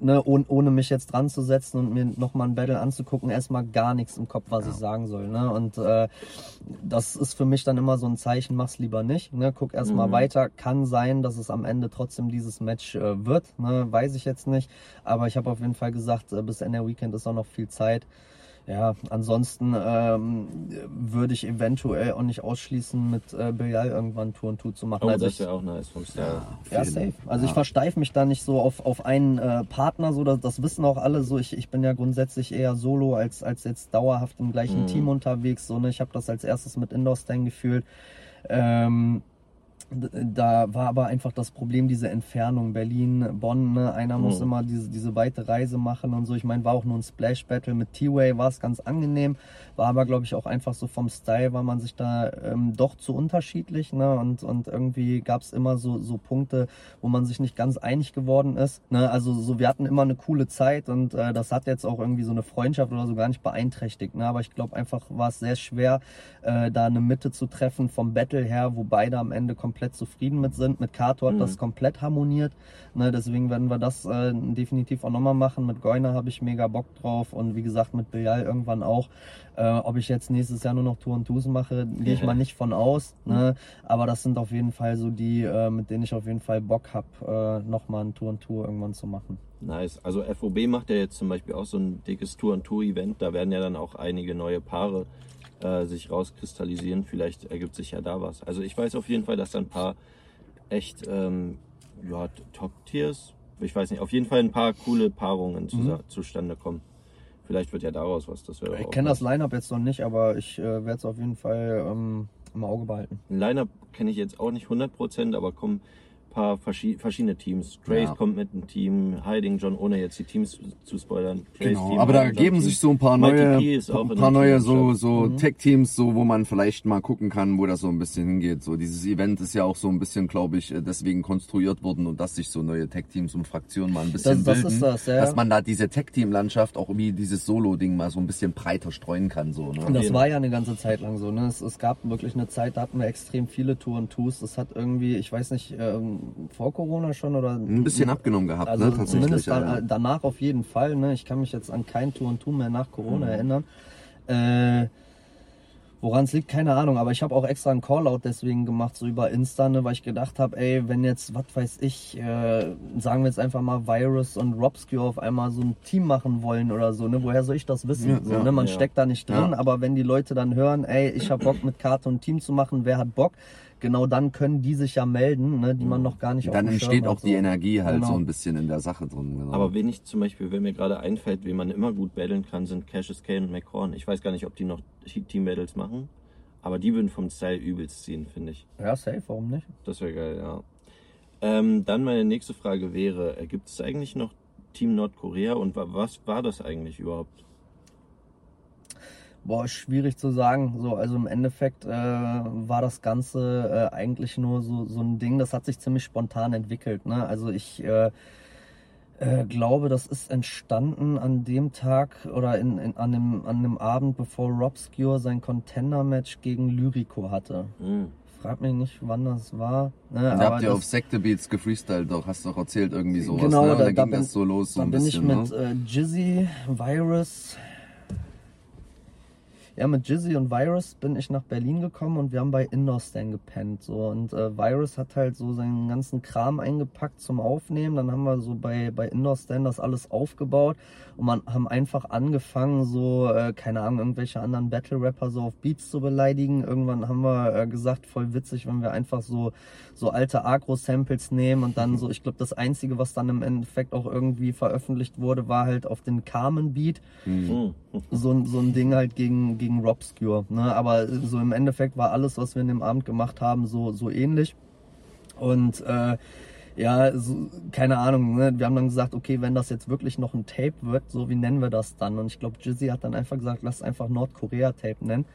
Speaker 2: ne, ohne, ohne mich jetzt dran zu setzen und mir nochmal ein Battle anzugucken, erstmal gar nichts im Kopf, was ich sagen soll, ne? Und äh, das ist für mich dann immer so ein Zeichen, mach's lieber nicht, ne? Guck erstmal
Speaker 1: Mhm.
Speaker 2: weiter. Kann sein, dass es am Ende trotzdem dieses Match äh, wird, ne? Weiß ich jetzt nicht. Aber ich habe auf jeden Fall gesagt, äh, bis Ende Weekend ist auch noch viel Zeit. Ja, ansonsten ähm, würde ich eventuell auch nicht ausschließen, mit äh, Bilal irgendwann Tour und Tour zu machen.
Speaker 1: Oh,
Speaker 2: also
Speaker 1: das
Speaker 2: ich,
Speaker 1: wäre auch nice vom Style.
Speaker 2: ja, safe. Also ich versteife mich da nicht so auf, auf einen äh, Partner, so das, das wissen auch alle so. Ich, ich bin ja grundsätzlich eher solo als, als jetzt dauerhaft im gleichen
Speaker 1: Mhm.
Speaker 2: Team unterwegs. So, ne? Ich habe das als erstes mit Indoor Stand gefühlt. Ähm, da war aber einfach das Problem, diese Entfernung Berlin, Bonn, ne? einer muss
Speaker 1: Mhm.
Speaker 2: immer diese, diese weite Reise machen und so. Ich meine, war auch nur ein Splash Battle mit T-Way, war es ganz angenehm, war aber glaube ich auch einfach so vom Style, war man sich da ähm, doch zu unterschiedlich ne? und, und irgendwie gab es immer so, so Punkte, wo man sich nicht ganz einig geworden ist. Ne? Also so, wir hatten immer eine coole Zeit und äh, das hat jetzt auch irgendwie so eine Freundschaft oder so gar nicht beeinträchtigt. Ne? Aber ich glaube einfach war es sehr schwer, äh, da eine Mitte zu treffen vom Battle her, wo beide am Ende komplett zufrieden mit sind. Mit Kato hat
Speaker 1: Mhm.
Speaker 2: das komplett harmoniert. Ne? Deswegen werden wir das äh, definitiv auch nochmal machen. Mit Goiner habe ich mega Bock drauf und wie gesagt mit Bilal irgendwann auch. Äh, ob ich jetzt nächstes Jahr nur noch Tour und Tours mache, gehe ich mal nicht von aus. Ne? Aber das sind auf jeden Fall so die, äh, mit denen ich auf jeden Fall Bock habe, äh, nochmal ein Tour und Tour irgendwann zu machen.
Speaker 1: Nice. Also FOB macht ja jetzt zum Beispiel auch so ein dickes Tour-and-Tour-Event. Da werden ja dann auch einige neue Paare äh, sich rauskristallisieren. Vielleicht ergibt sich ja da was. Also ich weiß auf jeden Fall, dass da ein paar echt ähm, ja, Top-Tiers, ich weiß nicht, auf jeden Fall ein paar coole Paarungen zu,
Speaker 2: Mhm.
Speaker 1: zustande kommen. Vielleicht wird ja daraus was. Das wäre
Speaker 2: Ich kenne das. Line-Up jetzt noch nicht, aber ich äh, werde es auf jeden Fall ähm, im Auge behalten.
Speaker 1: Ein Line-Up kenne ich jetzt auch nicht 100%, aber kommen ein paar verschi verschiedene Teams. Trace
Speaker 3: Ja.
Speaker 1: kommt mit einem Team, Hiding John, ohne jetzt die Teams zu spoilern. Trace
Speaker 3: Genau,
Speaker 1: Team,
Speaker 3: aber da
Speaker 1: Hiding
Speaker 3: geben
Speaker 1: Team.
Speaker 3: sich so ein paar neue, ein paar neue so, so
Speaker 2: Mhm.
Speaker 3: Tech-Teams, so, wo man vielleicht mal gucken kann, wo das so ein bisschen hingeht. So, dieses Event ist ja auch so ein bisschen, glaube ich, äh, deswegen konstruiert worden und dass sich so neue Tech-Teams und Fraktionen mal ein bisschen
Speaker 2: Das- das
Speaker 3: bilden.
Speaker 2: ist das, ja.
Speaker 3: Dass man da diese Tech-Team-Landschaft auch wie dieses Solo-Ding mal so ein bisschen breiter streuen kann, so,
Speaker 2: Und
Speaker 3: ne?
Speaker 2: das
Speaker 1: jeden
Speaker 2: war ja eine ganze Zeit lang so. Ne? Es, es gab wirklich eine Zeit, da hatten wir extrem viele Tour und Tours. Das hat irgendwie, ich weiß nicht, ähm, vor Corona schon oder
Speaker 3: Ein bisschen abgenommen gehabt,
Speaker 2: Also
Speaker 3: ne? Tatsächlich.
Speaker 2: zumindest
Speaker 3: ja,
Speaker 2: danach auf jeden Fall. Ne? Ich kann mich jetzt an kein Tour und Tour mehr nach Corona
Speaker 3: Mhm.
Speaker 2: erinnern. Äh, Woran es liegt, keine Ahnung, aber ich habe auch extra einen Callout deswegen gemacht, so über Insta, ne, weil ich gedacht habe, ey, wenn jetzt, was weiß ich, äh, sagen wir jetzt einfach mal Virus und Robscue auf einmal so ein Team machen wollen oder so, ne, woher soll ich das wissen?
Speaker 3: Ja,
Speaker 2: so,
Speaker 3: ja,
Speaker 2: ne, man
Speaker 1: ja.
Speaker 2: steckt da nicht drin, aber wenn die Leute dann hören, ey, ich habe Bock mit Karte und Team zu machen, wer hat Bock? Genau dann können die sich ja melden, ne, die man noch gar nicht auf
Speaker 3: Dann entsteht
Speaker 2: hat,
Speaker 3: auch die
Speaker 2: so.
Speaker 3: Energie halt
Speaker 2: Genau.
Speaker 3: so ein bisschen in der Sache drin. Genau.
Speaker 1: Aber wen ich zum Beispiel, wenn mir gerade einfällt, wen man immer gut battlen kann, sind Cassius Kane und McCorn. Ich weiß gar nicht, ob die noch Team-Battles machen, aber die würden vom Style übelst ziehen, finde ich.
Speaker 2: Ja, safe, warum nicht?
Speaker 1: Das wäre geil, ja. Ähm, dann meine nächste Frage wäre, äh, gibt es eigentlich noch Team Nordkorea und wa- was war das eigentlich überhaupt?
Speaker 2: Boah, schwierig zu sagen. So, also im Endeffekt äh, war das Ganze äh, eigentlich nur so, so ein Ding, das hat sich ziemlich spontan entwickelt. Ne? Also ich äh, äh, glaube, das ist entstanden an dem Tag oder in, in, an, dem, an dem Abend, bevor Robscure sein Contender-Match gegen Lyrico hatte.
Speaker 1: Hm.
Speaker 2: Frag mich nicht, wann das war. Ne?
Speaker 3: Da habt ihr auf Sekte-Beats gefreestylt doch, hast doch erzählt irgendwie sowas,
Speaker 2: Genau,
Speaker 3: ne?
Speaker 2: Da-
Speaker 3: da,
Speaker 2: da
Speaker 3: ging
Speaker 2: bin-
Speaker 3: das so los, so
Speaker 2: Dann
Speaker 3: ein
Speaker 2: bin
Speaker 3: bisschen,
Speaker 2: ich mit
Speaker 3: ne?
Speaker 2: äh, Jizzy, Virus. Ja, mit Jizzy und Virus bin ich nach Berlin gekommen und wir haben bei Indoor Stand gepennt. So. Und äh, Virus hat halt so seinen ganzen Kram eingepackt zum Aufnehmen. Dann haben wir so bei, bei Indoor Stand das alles aufgebaut und man haben einfach angefangen, so, äh, keine Ahnung, irgendwelche anderen Battle-Rapper so auf Beats zu beleidigen. Irgendwann haben wir äh, gesagt, voll witzig, wenn wir einfach so, so alte Agro-Samples nehmen und dann so, ich glaube, das Einzige, was dann im Endeffekt auch irgendwie veröffentlicht wurde, war halt auf den Carmen-Beat
Speaker 1: Hm.
Speaker 2: so, so ein Ding halt gegen, gegen Robscure. Ne? Aber so im Endeffekt war alles, was wir in dem Abend gemacht haben, so, so ähnlich. Und äh, ja, so, keine Ahnung, ne? wir haben dann gesagt, okay, wenn das jetzt wirklich noch ein Tape wird, so wie nennen wir das dann? Und ich glaube, Jizzy hat dann einfach gesagt, lass einfach Nordkorea-Tape nennen.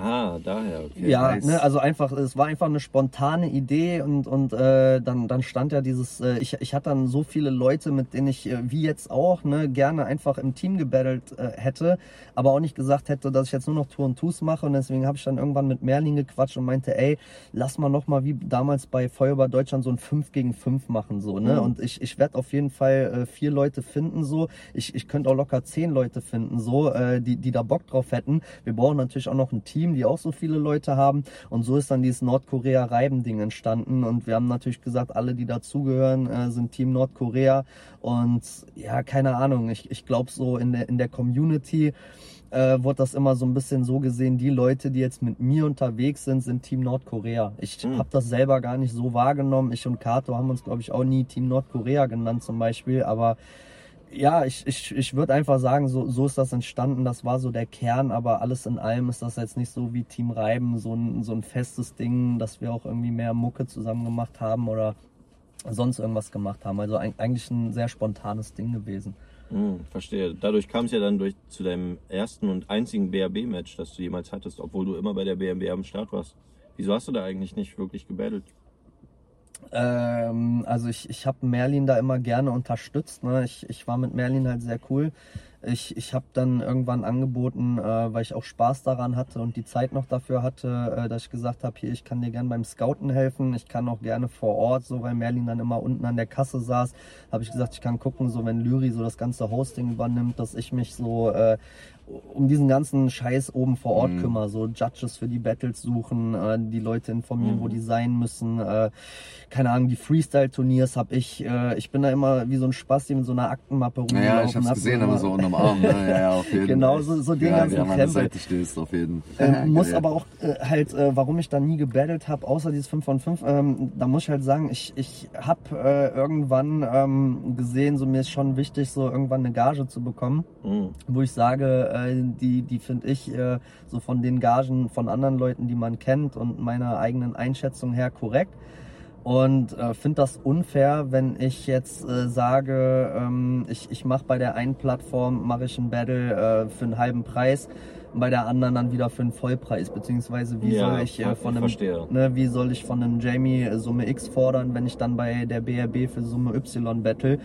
Speaker 1: Ah, daher, okay.
Speaker 2: Ja,
Speaker 3: nice.
Speaker 2: ne, also einfach, es war einfach eine spontane Idee und, und äh, dann, dann stand ja dieses, äh, ich, ich hatte dann so viele Leute, mit denen ich, äh, wie jetzt auch, ne, gerne einfach im Team gebattelt äh, hätte, aber auch nicht gesagt hätte, dass ich jetzt nur noch Tour und Tours mache und deswegen habe ich dann irgendwann mit Merlin gequatscht und meinte, ey, lass mal nochmal wie damals bei Feuerwehr Deutschland so ein 5 gegen 5 machen, so, ne,
Speaker 1: Mhm.
Speaker 2: und ich, ich werde auf jeden Fall äh, vier Leute finden, so, ich, ich könnte auch locker zehn Leute finden, so, äh, die, die da Bock drauf hätten. Wir brauchen natürlich auch noch ein Team, die auch so viele Leute haben. Und so ist dann dieses Nordkorea-Reiben-Ding entstanden. Und wir haben natürlich gesagt, alle, die dazugehören, äh, sind Team Nordkorea. Und ja, keine Ahnung, ich, ich glaube so in der, in der Community äh, wurde das immer so ein bisschen so gesehen, die Leute, die jetzt mit mir unterwegs sind, sind Team Nordkorea. Ich
Speaker 1: Mhm.
Speaker 2: habe das selber gar nicht so wahrgenommen. Ich und Kato haben uns, glaube ich, auch nie Team Nordkorea genannt zum Beispiel. Aber ja, ich, ich, ich würde einfach sagen, so, so ist das entstanden. Das war so der Kern, aber alles in allem ist das jetzt nicht so wie Team Reiben, so ein, so ein festes Ding, dass wir auch irgendwie mehr Mucke zusammen gemacht haben oder sonst irgendwas gemacht haben. Also eig- eigentlich ein sehr spontanes Ding gewesen.
Speaker 1: Hm, verstehe. Dadurch kam es ja dann durch zu deinem ersten und einzigen BRB-Match, das du jemals hattest, obwohl du immer bei der BRB am Start warst. Wieso hast du da eigentlich nicht wirklich gebattelt?
Speaker 2: Ähm, also ich, ich habe Merlin da immer gerne unterstützt. Ne? Ich, ich war mit Merlin halt sehr cool. Ich, ich habe dann irgendwann angeboten, äh, weil ich auch Spaß daran hatte und die Zeit noch dafür hatte, äh, dass ich gesagt habe, hier, ich kann dir gerne beim Scouten helfen. Ich kann auch gerne vor Ort, so weil Merlin dann immer unten an der Kasse saß, habe ich gesagt, ich kann gucken, so wenn Lyri so das ganze Hosting übernimmt, dass ich mich so äh, um diesen ganzen Scheiß oben vor Ort
Speaker 3: Mhm.
Speaker 2: kümmere. So Judges für die Battles suchen, äh, die Leute informieren, wo die sein müssen. Äh, keine Ahnung, die Freestyle-Turniers habe ich. Äh, ich bin da immer wie so ein Spasti mit so einer Aktenmappe rumgelaufen.
Speaker 3: Naja, ich hab's
Speaker 2: hab
Speaker 3: gesehen,
Speaker 2: immer-
Speaker 3: aber so unterm Arm, ne? Ja, ja, auf jeden
Speaker 2: Genau, so- so den
Speaker 3: ja,
Speaker 2: ganzen Krempel.
Speaker 3: Seite stehst, auf jeden
Speaker 2: Ähm, muss aber auch äh, halt, äh, warum ich da nie gebattelt habe, außer dieses 5 von 5, ähm, da muss ich halt sagen, ich, ich habe äh, irgendwann ähm, gesehen, so mir ist schon wichtig, so irgendwann eine Gage zu bekommen,
Speaker 1: Hm.
Speaker 2: wo ich sage, die, die finde ich äh, so von den Gagen von anderen Leuten, die man kennt und meiner eigenen Einschätzung her korrekt. Und äh, finde das unfair, wenn ich jetzt äh, sage, ähm, ich, ich mache bei der einen Plattform mache ich ein Battle äh, für einen halben Preis, bei der anderen dann wieder für einen Vollpreis, beziehungsweise wie
Speaker 1: Ja,
Speaker 2: soll ich äh, von einem ne, wie soll ich von einem Jamie äh, Summe X fordern, wenn ich dann bei der BRB für Summe Y battle?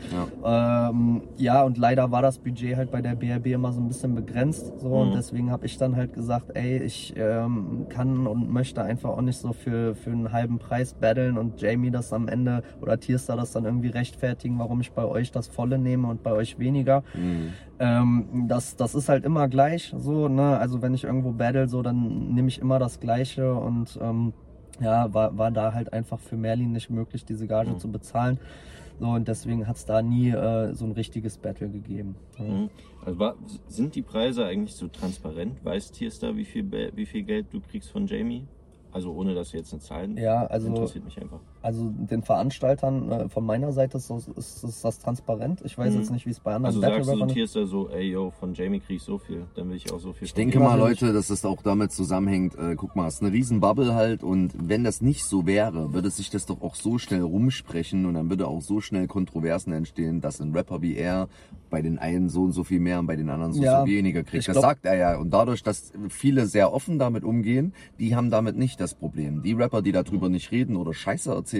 Speaker 3: Ja.
Speaker 2: Ähm, ja, und leider war das Budget halt bei der BRB immer so ein bisschen begrenzt. So,
Speaker 1: Mhm.
Speaker 2: und deswegen habe ich dann halt gesagt, ey, ich ähm, kann und möchte einfach auch nicht so für, für einen halben Preis battlen und Jamie das am Ende oder Tierstar das dann irgendwie rechtfertigen, warum ich bei euch das volle nehme und bei euch weniger.
Speaker 3: Mhm.
Speaker 2: Ähm, das, das ist halt immer gleich so, ne? Also wenn ich irgendwo battle, so, dann nehme ich immer das Gleiche und ähm, ja, war, war da halt einfach für Merlin nicht möglich, diese Gage
Speaker 1: Mhm.
Speaker 2: zu bezahlen. So, und deswegen hat es da nie äh, so ein richtiges Battle gegeben. Ja.
Speaker 1: Hm. Also war, sind die Preise eigentlich so transparent? Weiß Tierstar, wie viel, wie viel Geld du kriegst von Jamie? Also ohne dass du jetzt eine Zahlen.
Speaker 2: Ja, also
Speaker 1: interessiert mich einfach.
Speaker 2: Also den Veranstaltern äh, von meiner Seite ist, das- ist, ist das transparent. Ich weiß
Speaker 1: Mhm.
Speaker 2: jetzt nicht, wie es bei anderen
Speaker 1: Also sagst du, notierst du so, ey yo, von Jamie krieg ich so viel, dann will ich auch so viel.
Speaker 3: Ich denke mal. Leute, dass das auch damit zusammenhängt. Äh, guck mal, es ist eine riesen Bubble halt und wenn das nicht so wäre, würde sich das doch auch so schnell rumsprechen und dann würde auch so schnell Kontroversen entstehen, dass ein Rapper wie er bei den einen so und so viel mehr und bei den anderen so,
Speaker 2: Ja,
Speaker 3: so weniger kriegt. Das
Speaker 2: glaub-
Speaker 3: sagt er ja. Und dadurch, dass viele sehr offen damit umgehen, die haben damit nicht das Problem. Die Rapper, die darüber nicht reden oder Scheiße erzählen,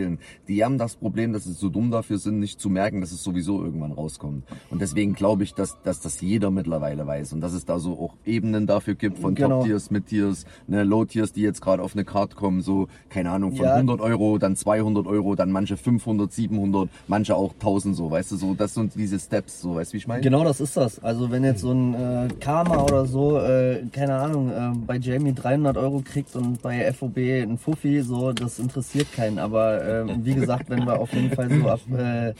Speaker 3: die haben das Problem, dass sie zu dumm dafür sind, nicht zu merken, dass es sowieso irgendwann rauskommt. Und deswegen glaube ich, dass, dass das jeder mittlerweile weiß und dass es da so auch Ebenen dafür gibt von
Speaker 2: Genau.
Speaker 3: Top-Tiers, Mid-Tiers, ne, Low-Tiers, die jetzt gerade auf eine Card kommen, so, keine Ahnung, von
Speaker 2: Ja.
Speaker 3: 100 Euro, dann 200 Euro, dann manche 500, 700, manche auch 1000 so, weißt du, so, das sind diese Steps, so, weißt du, wie ich meine?
Speaker 2: Genau, das ist das. Also wenn jetzt so ein äh, Karma oder so, äh, keine Ahnung, äh, bei Jamie 300 Euro kriegt und bei FOB ein Fuffi, so, das interessiert keinen. Aber äh, wie gesagt, wenn wir auf jeden Fall so ab äh,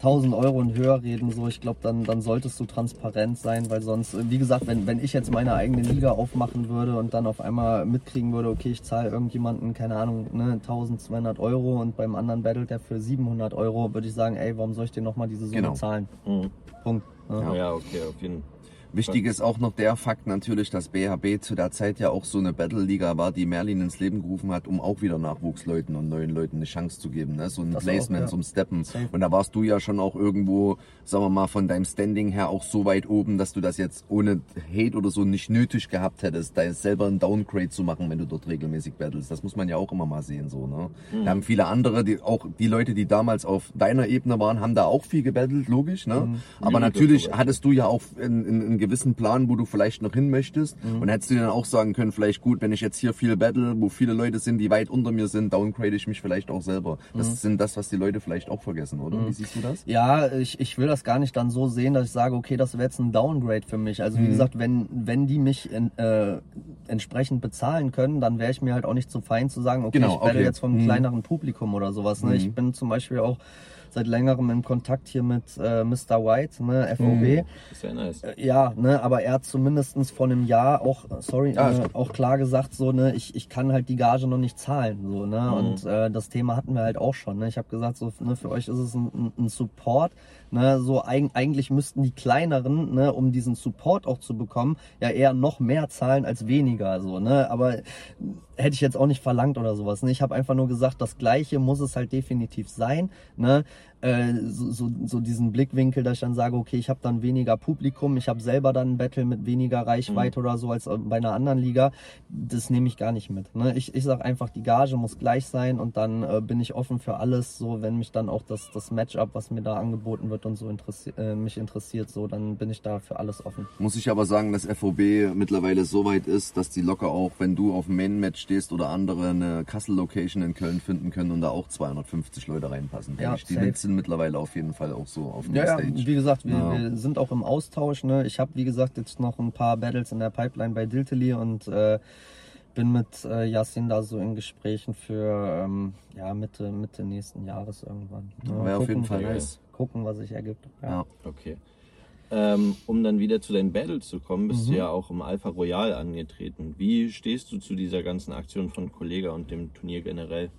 Speaker 2: 1000 Euro und höher reden, so, ich glaube, dann, dann solltest du transparent sein, weil sonst, äh, wie gesagt, wenn, wenn ich jetzt meine eigene Liga aufmachen würde und dann auf einmal mitkriegen würde, okay, ich zahle irgendjemanden, keine Ahnung, ne, 1200 Euro und beim anderen battelt der für 700 Euro, würde ich sagen, ey, warum soll ich dir nochmal diese Summe
Speaker 3: Genau.
Speaker 2: zahlen?
Speaker 1: Mhm.
Speaker 2: Punkt. Ne?
Speaker 1: Ja. ja, okay, auf jeden Fall.
Speaker 3: Wichtig ist auch noch der Fakt natürlich, dass BHB zu der Zeit ja auch so eine Battle-Liga war, die Merlin ins Leben gerufen hat, um auch wieder Nachwuchsleuten und neuen Leuten eine Chance zu geben. Ne? So ein
Speaker 2: Das
Speaker 3: Placement
Speaker 2: auch, ja.
Speaker 3: zum Steppen.
Speaker 2: Safe.
Speaker 3: Und da warst du ja schon auch irgendwo, sagen wir mal, von deinem Standing her auch so weit oben, dass du das jetzt ohne Hate oder so nicht nötig gehabt hättest, da jetzt selber ein Downgrade zu machen, wenn du dort regelmäßig battlest. Das muss man ja auch immer mal sehen. so. Ne? Da haben viele andere, die, auch die Leute, die damals auf deiner Ebene waren, haben da auch viel gebattelt, logisch. Ne? Aber
Speaker 1: Ja,
Speaker 3: natürlich hattest du ja auch einen, einen, einen gewissen Plan, wo du vielleicht noch hin möchtest. Und hättest du dir dann auch sagen können, vielleicht gut, wenn ich jetzt hier viel battle, wo viele Leute sind, die weit unter mir sind, downgrade ich mich vielleicht auch selber. Das sind das, was die Leute vielleicht auch vergessen, oder? Wie siehst du das?
Speaker 2: Ja, ich, ich will das gar nicht dann so sehen, dass ich sage, okay, das wäre jetzt ein Downgrade für mich. Also wie gesagt, wenn, wenn die mich in, äh, entsprechend bezahlen können, dann wäre ich mir halt auch nicht zu fein zu sagen, okay,
Speaker 3: Genau,
Speaker 2: ich werde
Speaker 3: okay.
Speaker 2: jetzt vom kleineren Publikum oder sowas. Ne? Ich bin zum Beispiel auch seit längerem in Kontakt hier mit äh, Mr. White, ne, FOB.
Speaker 1: Ist ja nice.
Speaker 2: Äh, Ja, ne, aber er hat zumindestens vor einem Jahr auch, äh, sorry,
Speaker 3: Ah,
Speaker 2: äh, auch klar gesagt, so, ne, ich, ich kann halt die Gage noch nicht zahlen, so, ne, und äh, das Thema hatten wir halt auch schon, ne, ich habe gesagt, so, ne, für euch ist es ein- ein Support, ne, so eig eigentlich müssten die kleineren, ne, um diesen Support auch zu bekommen, ja eher noch mehr zahlen als weniger, so, ne, aber hätte ich jetzt auch nicht verlangt oder sowas, ne, ich habe einfach nur gesagt, das Gleiche muss es halt definitiv sein, ne, äh, so, so, so diesen Blickwinkel, dass ich dann sage, okay, ich habe dann weniger Publikum, ich habe selber dann ein Battle mit weniger Reichweite oder so als bei einer anderen Liga, das nehme ich gar nicht mit. Ne? Ich, ich sage einfach, die Gage muss gleich sein und dann äh, bin ich offen für alles, so wenn mich dann auch das, das Matchup, was mir da angeboten wird und so interessi äh, mich interessiert, so dann bin ich da für alles offen.
Speaker 3: Muss ich aber sagen, dass FOB mittlerweile so weit ist, dass die locker auch, wenn du auf dem Main-Match stehst oder andere, eine Kassel-Location in Köln finden können und da auch 250 Leute reinpassen.
Speaker 2: Ja,
Speaker 3: die
Speaker 2: safe.
Speaker 3: Sind mittlerweile auf jeden Fall auch so auf der
Speaker 2: Ja, ja,
Speaker 3: Stage.
Speaker 2: wie gesagt, wir,
Speaker 3: Ja.
Speaker 2: wir sind auch im Austausch. Ne? Ich habe, wie gesagt, jetzt noch ein paar Battles in der Pipeline bei Diltily und äh, bin mit äh, Yassin da so in Gesprächen für ähm, ja, Mitte, Mitte nächsten Jahres irgendwann. Ja,
Speaker 3: Wäre auf jeden Fall
Speaker 1: geil.
Speaker 3: nice.
Speaker 2: Gucken, was sich ergibt. Ja.
Speaker 3: Ja.
Speaker 1: Okay. Ähm, um dann wieder zu deinen Battles zu kommen, bist
Speaker 2: Mhm.
Speaker 1: du ja auch im Alpha Royal angetreten. Wie stehst du zu dieser ganzen Aktion von Kollega und dem Turnier generell?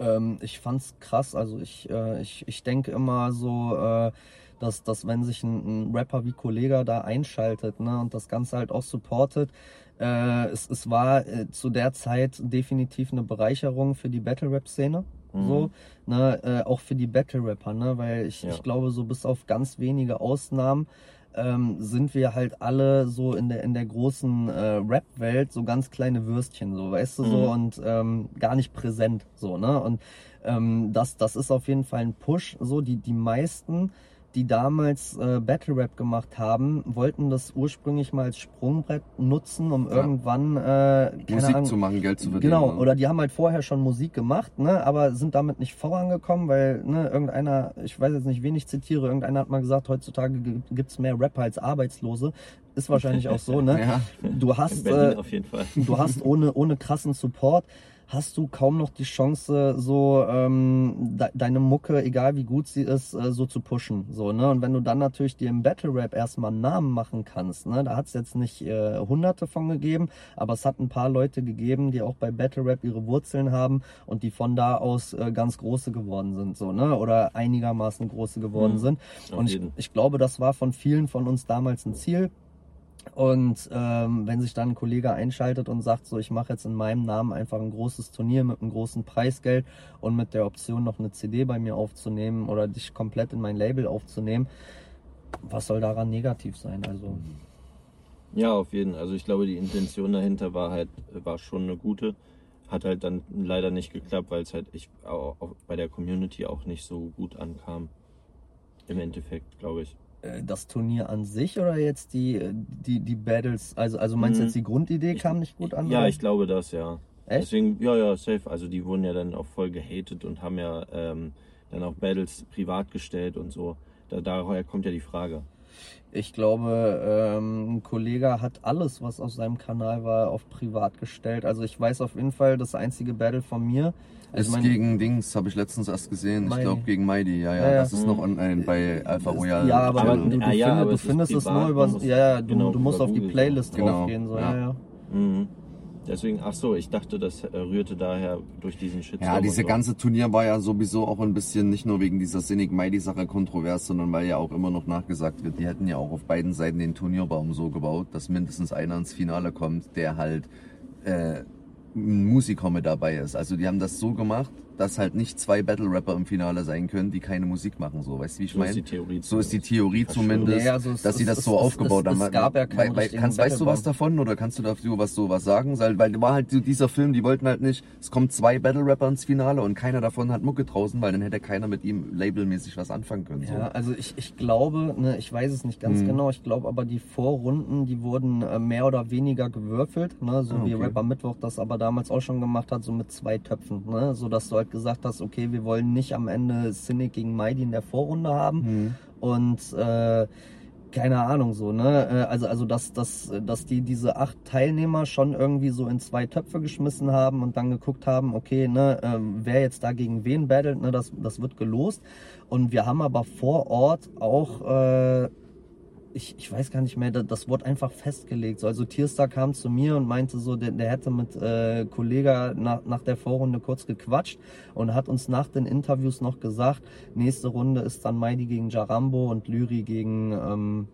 Speaker 2: Ähm, ich fand's krass. Also ich, äh, ich, ich denke immer so, äh, dass, dass wenn sich ein, ein Rapper wie Kollega da einschaltet ne, und das Ganze halt auch supportet, äh, es, es war äh, zu der Zeit definitiv eine Bereicherung für die Battle-Rap-Szene. So, ne, äh, auch für die Battle-Rapper, ne, weil ich,
Speaker 1: Ja.
Speaker 2: ich glaube, so bis auf ganz wenige Ausnahmen ähm, sind wir halt alle so in der in der großen äh, Rap-Welt so ganz kleine Würstchen, so weißt du so
Speaker 1: Mhm.
Speaker 2: und ähm, gar nicht präsent, so ne und ähm, das das ist auf jeden Fall ein Push, so die die meisten die damals äh, Battle Rap gemacht haben, wollten das ursprünglich mal als Sprungbrett nutzen, um
Speaker 3: Ja.
Speaker 2: irgendwann äh, keine
Speaker 3: Musik
Speaker 2: Ahnung,
Speaker 3: zu machen, Geld zu verdienen.
Speaker 2: Genau,
Speaker 3: ne?
Speaker 2: oder die haben halt vorher schon Musik gemacht, ne, aber sind damit nicht vorangekommen, weil ne, irgendeiner, ich weiß jetzt nicht, wen ich zitiere, irgendeiner hat mal gesagt, heutzutage gi- gibt's mehr Rapper als Arbeitslose. Ist wahrscheinlich auch so, ne?
Speaker 3: Ja.
Speaker 2: Du hast, äh,
Speaker 1: auf jeden Fall.
Speaker 2: du hast ohne, ohne krassen Support, hast du kaum noch die Chance, so ähm, de deine Mucke, egal wie gut sie ist, äh, so zu pushen. So, ne? Und wenn du dann natürlich dir im Battle Rap erstmal einen Namen machen kannst, ne? da hat es jetzt nicht äh, hunderte von gegeben, aber es hat ein paar Leute gegeben, die auch bei Battle Rap ihre Wurzeln haben und die von da aus äh, ganz große geworden sind, so, ne? Oder einigermaßen große geworden
Speaker 1: Mhm.
Speaker 2: sind. Und ich, ich glaube, das war von vielen von uns damals ein Ziel. Und ähm, wenn sich dann ein Kollege einschaltet und sagt, so ich mache jetzt in meinem Namen einfach ein großes Turnier mit einem großen Preisgeld und mit der Option noch eine CD bei mir aufzunehmen oder dich komplett in mein Label aufzunehmen, was soll daran negativ sein? Also
Speaker 1: Ja, auf jeden. Also ich glaube, die Intention dahinter war halt, war schon eine gute. Hat halt dann leider nicht geklappt, weil es halt ich auch bei der Community auch nicht so gut ankam. Im Endeffekt, glaube ich.
Speaker 2: Äh, das Turnier an sich oder jetzt die die die Battles? Also also meinst du
Speaker 1: Mhm.
Speaker 2: jetzt die Grundidee kam nicht gut an?
Speaker 1: Ja,
Speaker 2: oder?
Speaker 1: ich glaube das, ja.
Speaker 2: Echt?
Speaker 1: Deswegen, ja, ja, safe. Also die wurden ja dann auch voll gehatet und haben ja ähm, dann auch Battles privat gestellt und so. Da, daher kommt ja die Frage.
Speaker 2: Ich glaube, ähm, ein Kollege hat alles, was auf seinem Kanal war, auf privat gestellt. Also ich weiß auf jeden Fall, das einzige Battle von mir. Also
Speaker 3: ist gegen Dings, habe ich letztens erst gesehen. Ich glaube gegen Mighty. Ja, ja,
Speaker 2: Ja, ja.
Speaker 3: das ist noch online bei Alpha Royale.
Speaker 2: ja, aber,
Speaker 1: Aber-
Speaker 2: du, du,
Speaker 1: ja, ja,
Speaker 2: findest,
Speaker 1: aber
Speaker 2: du findest es nur über, ja, ja, du,
Speaker 1: genau,
Speaker 2: du musst auf die Playlist
Speaker 3: Genau,
Speaker 2: draufgehen, so, ja,
Speaker 3: ja.
Speaker 2: ja.
Speaker 1: Mhm. Deswegen, ach so, ich dachte, das äh, rührte daher durch diesen Shitstorm.
Speaker 3: Ja, diese
Speaker 1: so.
Speaker 3: ganze Turnier war ja sowieso auch ein bisschen nicht nur wegen dieser Sinnig Mighty Sache kontrovers, sondern weil ja auch immer noch nachgesagt wird, die hätten ja auch auf beiden Seiten den Turnierbaum so gebaut, dass mindestens einer ins Finale kommt, der halt äh, ein Musiker mit dabei ist. Also die haben das so gemacht, dass halt nicht zwei Battle Rapper im Finale sein können, die keine Musik machen. So, weißt du, wie ich
Speaker 1: So ist
Speaker 3: meine?
Speaker 1: die Theorie.
Speaker 3: So ist die
Speaker 1: zumindest.
Speaker 3: Theorie zumindest,
Speaker 2: Nee, also es-
Speaker 3: dass sie das
Speaker 2: es-
Speaker 3: so
Speaker 2: es-
Speaker 3: aufgebaut
Speaker 2: es-
Speaker 3: haben.
Speaker 2: es gab ja keinen
Speaker 3: weil, kannst, weißt du was davon oder kannst du dazu was so was sagen? Weil, weil war halt so dieser Film, die wollten halt nicht, es kommen zwei Battle Rapper ins Finale und keiner davon hat Mucke draußen, weil dann hätte keiner mit ihm labelmäßig was anfangen können. So.
Speaker 2: Ja, also ich, ich glaube, ne, ich weiß es nicht ganz
Speaker 3: Mhm.
Speaker 2: genau, ich glaube aber die Vorrunden, die wurden äh, mehr oder weniger gewürfelt, ne, so
Speaker 3: Ah,
Speaker 2: wie
Speaker 3: okay.
Speaker 2: Rapper Mittwoch das aber damals auch schon gemacht hat, so mit zwei Töpfen, ne, so dass du halt gesagt hast, okay, wir wollen nicht am Ende Cynic gegen Mighty in der Vorrunde haben
Speaker 3: Mhm.
Speaker 2: und äh, keine Ahnung so, ne? Äh, Also, also dass, dass, dass die diese acht Teilnehmer schon irgendwie so in zwei Töpfe geschmissen haben und dann geguckt haben, okay, ne, ähm, wer jetzt da gegen wen battelt, ne, das, das wird gelost. Und wir haben aber vor Ort auch äh, ich, ich weiß gar nicht mehr, das, wurde einfach festgelegt. So, also Tierstar kam zu mir und meinte so, der, der hätte mit äh, Kollega nach, nach der Vorrunde kurz gequatscht und hat uns nach den Interviews noch gesagt, nächste Runde ist dann Maidi gegen Jarambo und Lyri gegen ähm,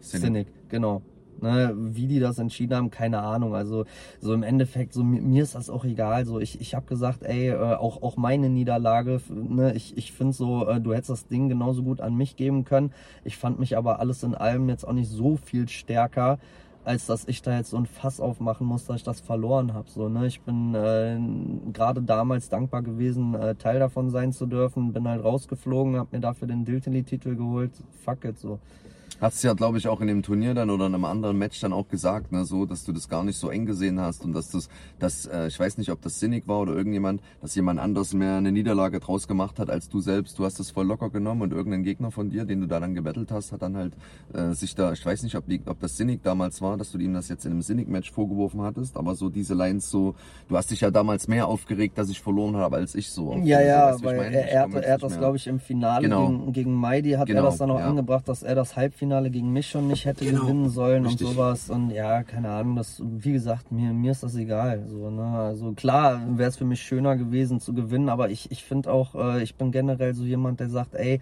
Speaker 3: Cynic.
Speaker 2: Cynic. Genau. Ne, wie die das entschieden haben, keine Ahnung. Also so im Endeffekt, so mir, ist das auch egal. So ich, ich habe gesagt, ey, äh, auch auch meine Niederlage. Ne, ich ich finde so, äh, du hättest das Ding genauso gut an mich geben können. Ich fand mich aber alles in allem jetzt auch nicht so viel stärker, als dass ich da jetzt so ein Fass aufmachen muss, dass ich das verloren habe. So ne, ich bin äh, gerade damals dankbar gewesen, äh, Teil davon sein zu dürfen. Bin halt rausgeflogen, habe mir dafür den Diltily-Titel geholt. Fuck it so.
Speaker 3: Hast ja, glaube ich, auch in dem Turnier dann oder in einem anderen Match dann auch gesagt, ne, so, dass du das gar nicht so eng gesehen hast und dass das, dass, äh, ich weiß nicht, ob das sinnig war oder irgendjemand, dass jemand anderes mehr eine Niederlage draus gemacht hat als du selbst. Du hast das voll locker genommen und irgendein Gegner von dir, den du da dann gebettelt hast, hat dann halt äh, sich da, ich weiß nicht, ob, die, ob das sinnig damals war, dass du ihm das jetzt in einem sinnig-Match vorgeworfen hattest, aber so diese Lines so, du hast dich ja damals mehr aufgeregt, dass ich verloren habe als ich so.
Speaker 2: Ja,
Speaker 3: So,
Speaker 2: ja,
Speaker 3: ich
Speaker 2: weil er, er, er hat das, glaube ich, im Finale
Speaker 3: Genau.
Speaker 2: gegen, gegen Maidi, hat
Speaker 3: Genau,
Speaker 2: er das dann auch
Speaker 3: ja.
Speaker 2: angebracht, dass er das Halbfinale gegen mich schon nicht hätte
Speaker 3: Genau,
Speaker 2: gewinnen sollen
Speaker 3: richtig.
Speaker 2: und sowas. Und ja, keine Ahnung, das, wie gesagt, mir, mir ist das egal. So, ne? Also klar wäre es für mich schöner gewesen zu gewinnen, aber ich, ich finde auch, äh, ich bin generell so jemand, der sagt, ey,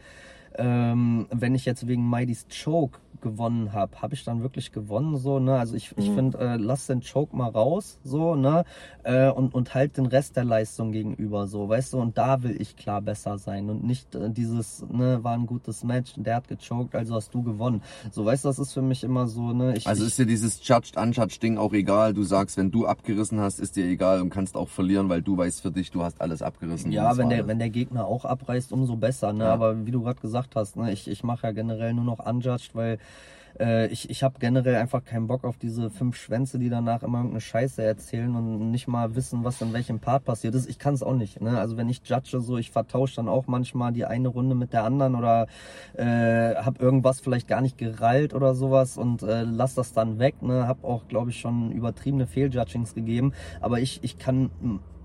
Speaker 2: ähm, wenn ich jetzt wegen Mighty's Choke gewonnen habe, habe ich dann wirklich gewonnen so, ne? Also ich, ich
Speaker 1: Mhm.
Speaker 2: finde, äh, lass den Choke mal raus, so, ne? Äh, und, und halt den Rest der Leistung gegenüber, so, weißt du? Und da will ich klar besser sein und nicht äh, dieses, ne, war ein gutes Match, der hat gechoked, also hast du gewonnen. So, weißt du, das ist für mich immer so, ne? Ich,
Speaker 3: Also ist dir dieses Judged, Unjudged Ding auch egal. Du sagst, wenn du abgerissen hast, ist dir egal und kannst auch verlieren, weil du weißt für dich, du hast alles abgerissen.
Speaker 2: Ja, wenn der,
Speaker 3: alles.
Speaker 2: wenn der Gegner auch abreißt, umso besser. Ne?
Speaker 3: Ja.
Speaker 2: Aber wie du gerade gesagt hast, ne, ich, ich mache ja generell nur noch unjudged, weil äh, ich, ich habe generell einfach keinen Bock auf diese fünf Schwänze, die danach immer irgendeine Scheiße erzählen und nicht mal wissen, was in welchem Part passiert ist. Ich kann es auch nicht. Ne? Also wenn ich judge, so ich vertausche dann auch manchmal die eine Runde mit der anderen oder äh, habe irgendwas vielleicht gar nicht gerallt oder sowas und äh, lass das dann weg. Ne? Hab auch, glaube ich, schon übertriebene Fehljudgings gegeben. Aber ich, ich kann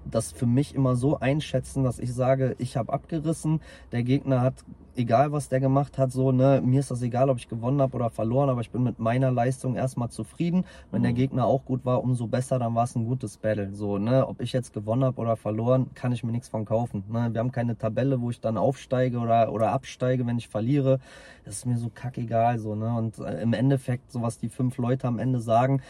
Speaker 2: das für mich immer so einschätzen, dass ich sage, ich habe abgerissen, der Gegner hat egal was der gemacht hat, so, ne, mir ist das egal, ob ich gewonnen habe oder verloren, aber ich bin mit meiner Leistung erstmal zufrieden. Wenn mhm. der Gegner auch gut war, umso besser, dann war es ein gutes Battle. So, ne, ob ich jetzt gewonnen habe oder verloren, kann ich mir nichts von kaufen. Ne? Wir haben keine Tabelle, wo ich dann aufsteige oder, oder absteige, wenn ich verliere. Das ist mir so kackegal, so, ne. Und äh, im Endeffekt, so was die fünf Leute am Ende sagen,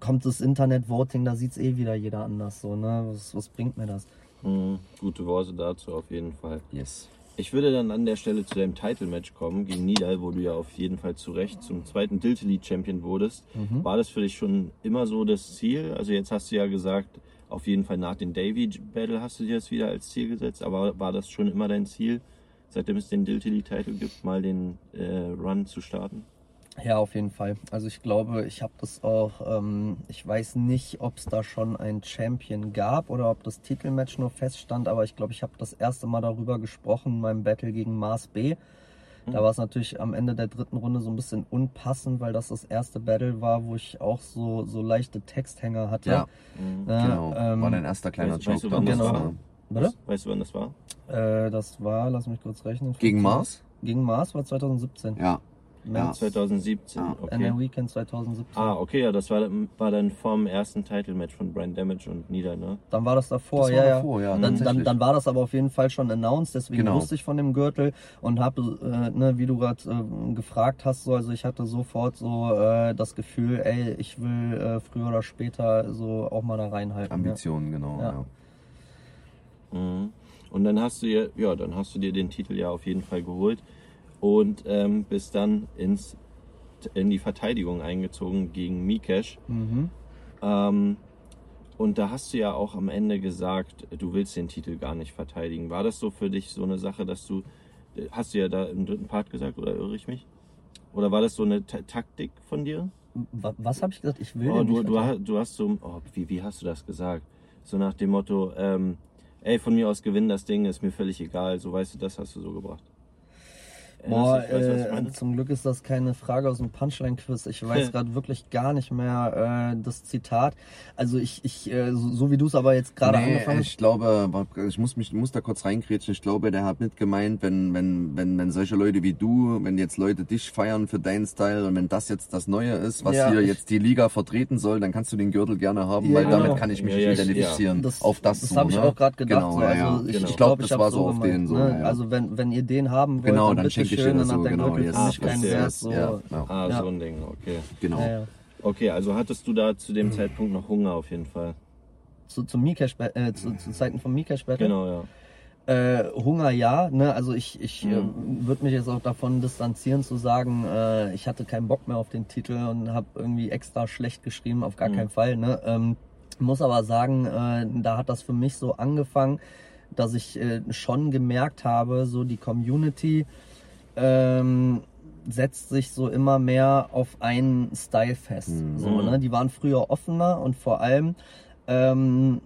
Speaker 2: kommt das Internet-Voting, da sieht es eh wieder jeder anders. So, ne? was, was bringt mir das?
Speaker 1: Mhm, gute Worte dazu auf jeden Fall.
Speaker 3: Yes.
Speaker 1: Ich würde dann an der Stelle zu deinem Title-Match kommen gegen Nidal, wo du ja auf jeden Fall zu Recht zum zweiten Diltily-Champion wurdest. Mhm. War das für dich schon immer so das Ziel? Also jetzt hast du ja gesagt, auf jeden Fall nach dem Davy-Battle hast du dir das wieder als Ziel gesetzt, aber war das schon immer dein Ziel, seitdem es den Diltily-Title gibt, mal den äh, Run zu starten?
Speaker 2: Ja, auf jeden Fall. Also ich glaube, ich habe das auch, ähm, ich weiß nicht, ob es da schon ein Champion gab oder ob das Titelmatch nur feststand, aber ich glaube, ich habe das erste Mal darüber gesprochen in meinem Battle gegen Mars B. Da mhm. war es natürlich am Ende der dritten Runde so ein bisschen unpassend, weil das das erste Battle war, wo ich auch so, so leichte Texthänger hatte.
Speaker 3: Ja, mhm. äh, genau. Ähm, war dein erster kleiner Joke. Weißt du, wann
Speaker 1: das genau. war? Bitte? Weißt du, wann das war?
Speaker 2: Äh, das war, lass mich kurz rechnen.
Speaker 3: Gegen Mars?
Speaker 2: Gegen Mars war 2017.
Speaker 3: Ja,
Speaker 1: ja. 2017. Ja.
Speaker 2: Okay. NR Weekend 2017.
Speaker 1: Ah, okay, ja, das war, war dann vom ersten Title-Match von Brian Damage und Nieder, ne?
Speaker 2: Dann war das davor, das ja, davor, ja. ja dann, dann, dann, war das aber auf jeden Fall schon announced, deswegen genau. wusste ich von dem Gürtel und habe, äh, ne, wie du gerade äh, gefragt hast, so, also ich hatte sofort so äh, das Gefühl, ey, ich will äh, früher oder später so auch mal da reinhalten.
Speaker 3: Ambitionen, ja. genau, ja.
Speaker 1: Mhm. Und dann hast du ja, ja, dann hast du dir den Titel ja auf jeden Fall geholt und ähm, bist dann ins, in die Verteidigung eingezogen gegen Mikesh. Mhm. Ähm, und da hast du ja auch am Ende gesagt, du willst den Titel gar nicht verteidigen. War das so für dich so eine Sache, dass du, hast du ja da im dritten Part gesagt, oder irre ich mich? Oder war das so eine T Taktik von dir?
Speaker 2: Was habe ich gesagt? Ich will
Speaker 1: oh, du, du, hast, du hast so, oh, wie, wie hast du das gesagt? So nach dem Motto, ähm, ey, von mir aus gewinn das Ding, ist mir völlig egal. So weißt du, das hast du so gebracht.
Speaker 2: Boah, äh, zum Glück ist das keine Frage aus dem Punchline-Quiz. Ich weiß gerade wirklich gar nicht mehr äh, das Zitat. Also ich, ich äh, so, so, wie du es aber jetzt gerade nee, angefangen
Speaker 3: hast. Ich glaube, ich muss mich, muss da kurz reingrätschen. Ich glaube, der hat nicht gemeint, wenn, wenn, wenn, wenn solche Leute wie du, wenn jetzt Leute dich feiern für deinen Style und wenn das jetzt das Neue ist, was ja, hier ich, jetzt die Liga vertreten soll, dann kannst du den Gürtel gerne haben, ja, weil genau. damit kann ich mich ja, identifizieren.
Speaker 2: Das,
Speaker 3: auf das,
Speaker 2: das so, habe ich ne? auch gerade gedacht.
Speaker 3: Genau, so. also, ich, genau. ich glaube, glaub, das war so auf den so. Ne?
Speaker 2: Also wenn, wenn ihr den haben wollt,
Speaker 3: genau, dann, dann schön, dann
Speaker 2: hat der
Speaker 3: genau,
Speaker 2: Gürtel für mich keinen Wert.
Speaker 1: So. Ja, Ah, ja. so ein Ding, okay.
Speaker 3: Genau. Ja,
Speaker 1: okay, also hattest du da zu dem Zeitpunkt noch Hunger auf jeden Fall?
Speaker 2: Zu, Mikesh, äh, zu, zu Zeiten vom Mikesh Battle?
Speaker 1: Genau, ja.
Speaker 2: Äh, Hunger ja, ne? also ich, ich mhm. äh, würde mich jetzt auch davon distanzieren zu sagen, äh, ich hatte keinen Bock mehr auf den Titel und habe irgendwie extra schlecht geschrieben, auf gar mhm. keinen Fall. Ne? Ähm, muss aber sagen, äh, da hat das für mich so angefangen, dass ich äh, schon gemerkt habe, so die Community ähm, setzt sich so immer mehr auf einen Style fest. Mhm. So, ne? Die waren früher offener und vor allem ähm,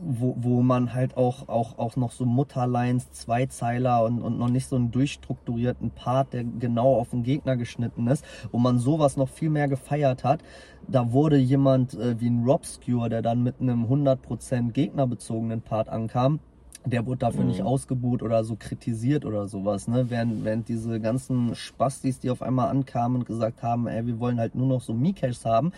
Speaker 2: wo, wo man halt auch, auch, auch noch so Mutterlines, Zweizeiler und, und noch nicht so einen durchstrukturierten Part, der genau auf den Gegner geschnitten ist, wo man sowas noch viel mehr gefeiert hat. Da wurde jemand äh, wie ein Robscure, der dann mit einem 100% gegnerbezogenen Part ankam, der wurde dafür mhm. nicht ausgebuht oder so kritisiert oder sowas, ne? Während, während diese ganzen Spastis, die auf einmal ankamen und gesagt haben, ey, wir wollen halt nur noch so Mikeshs haben,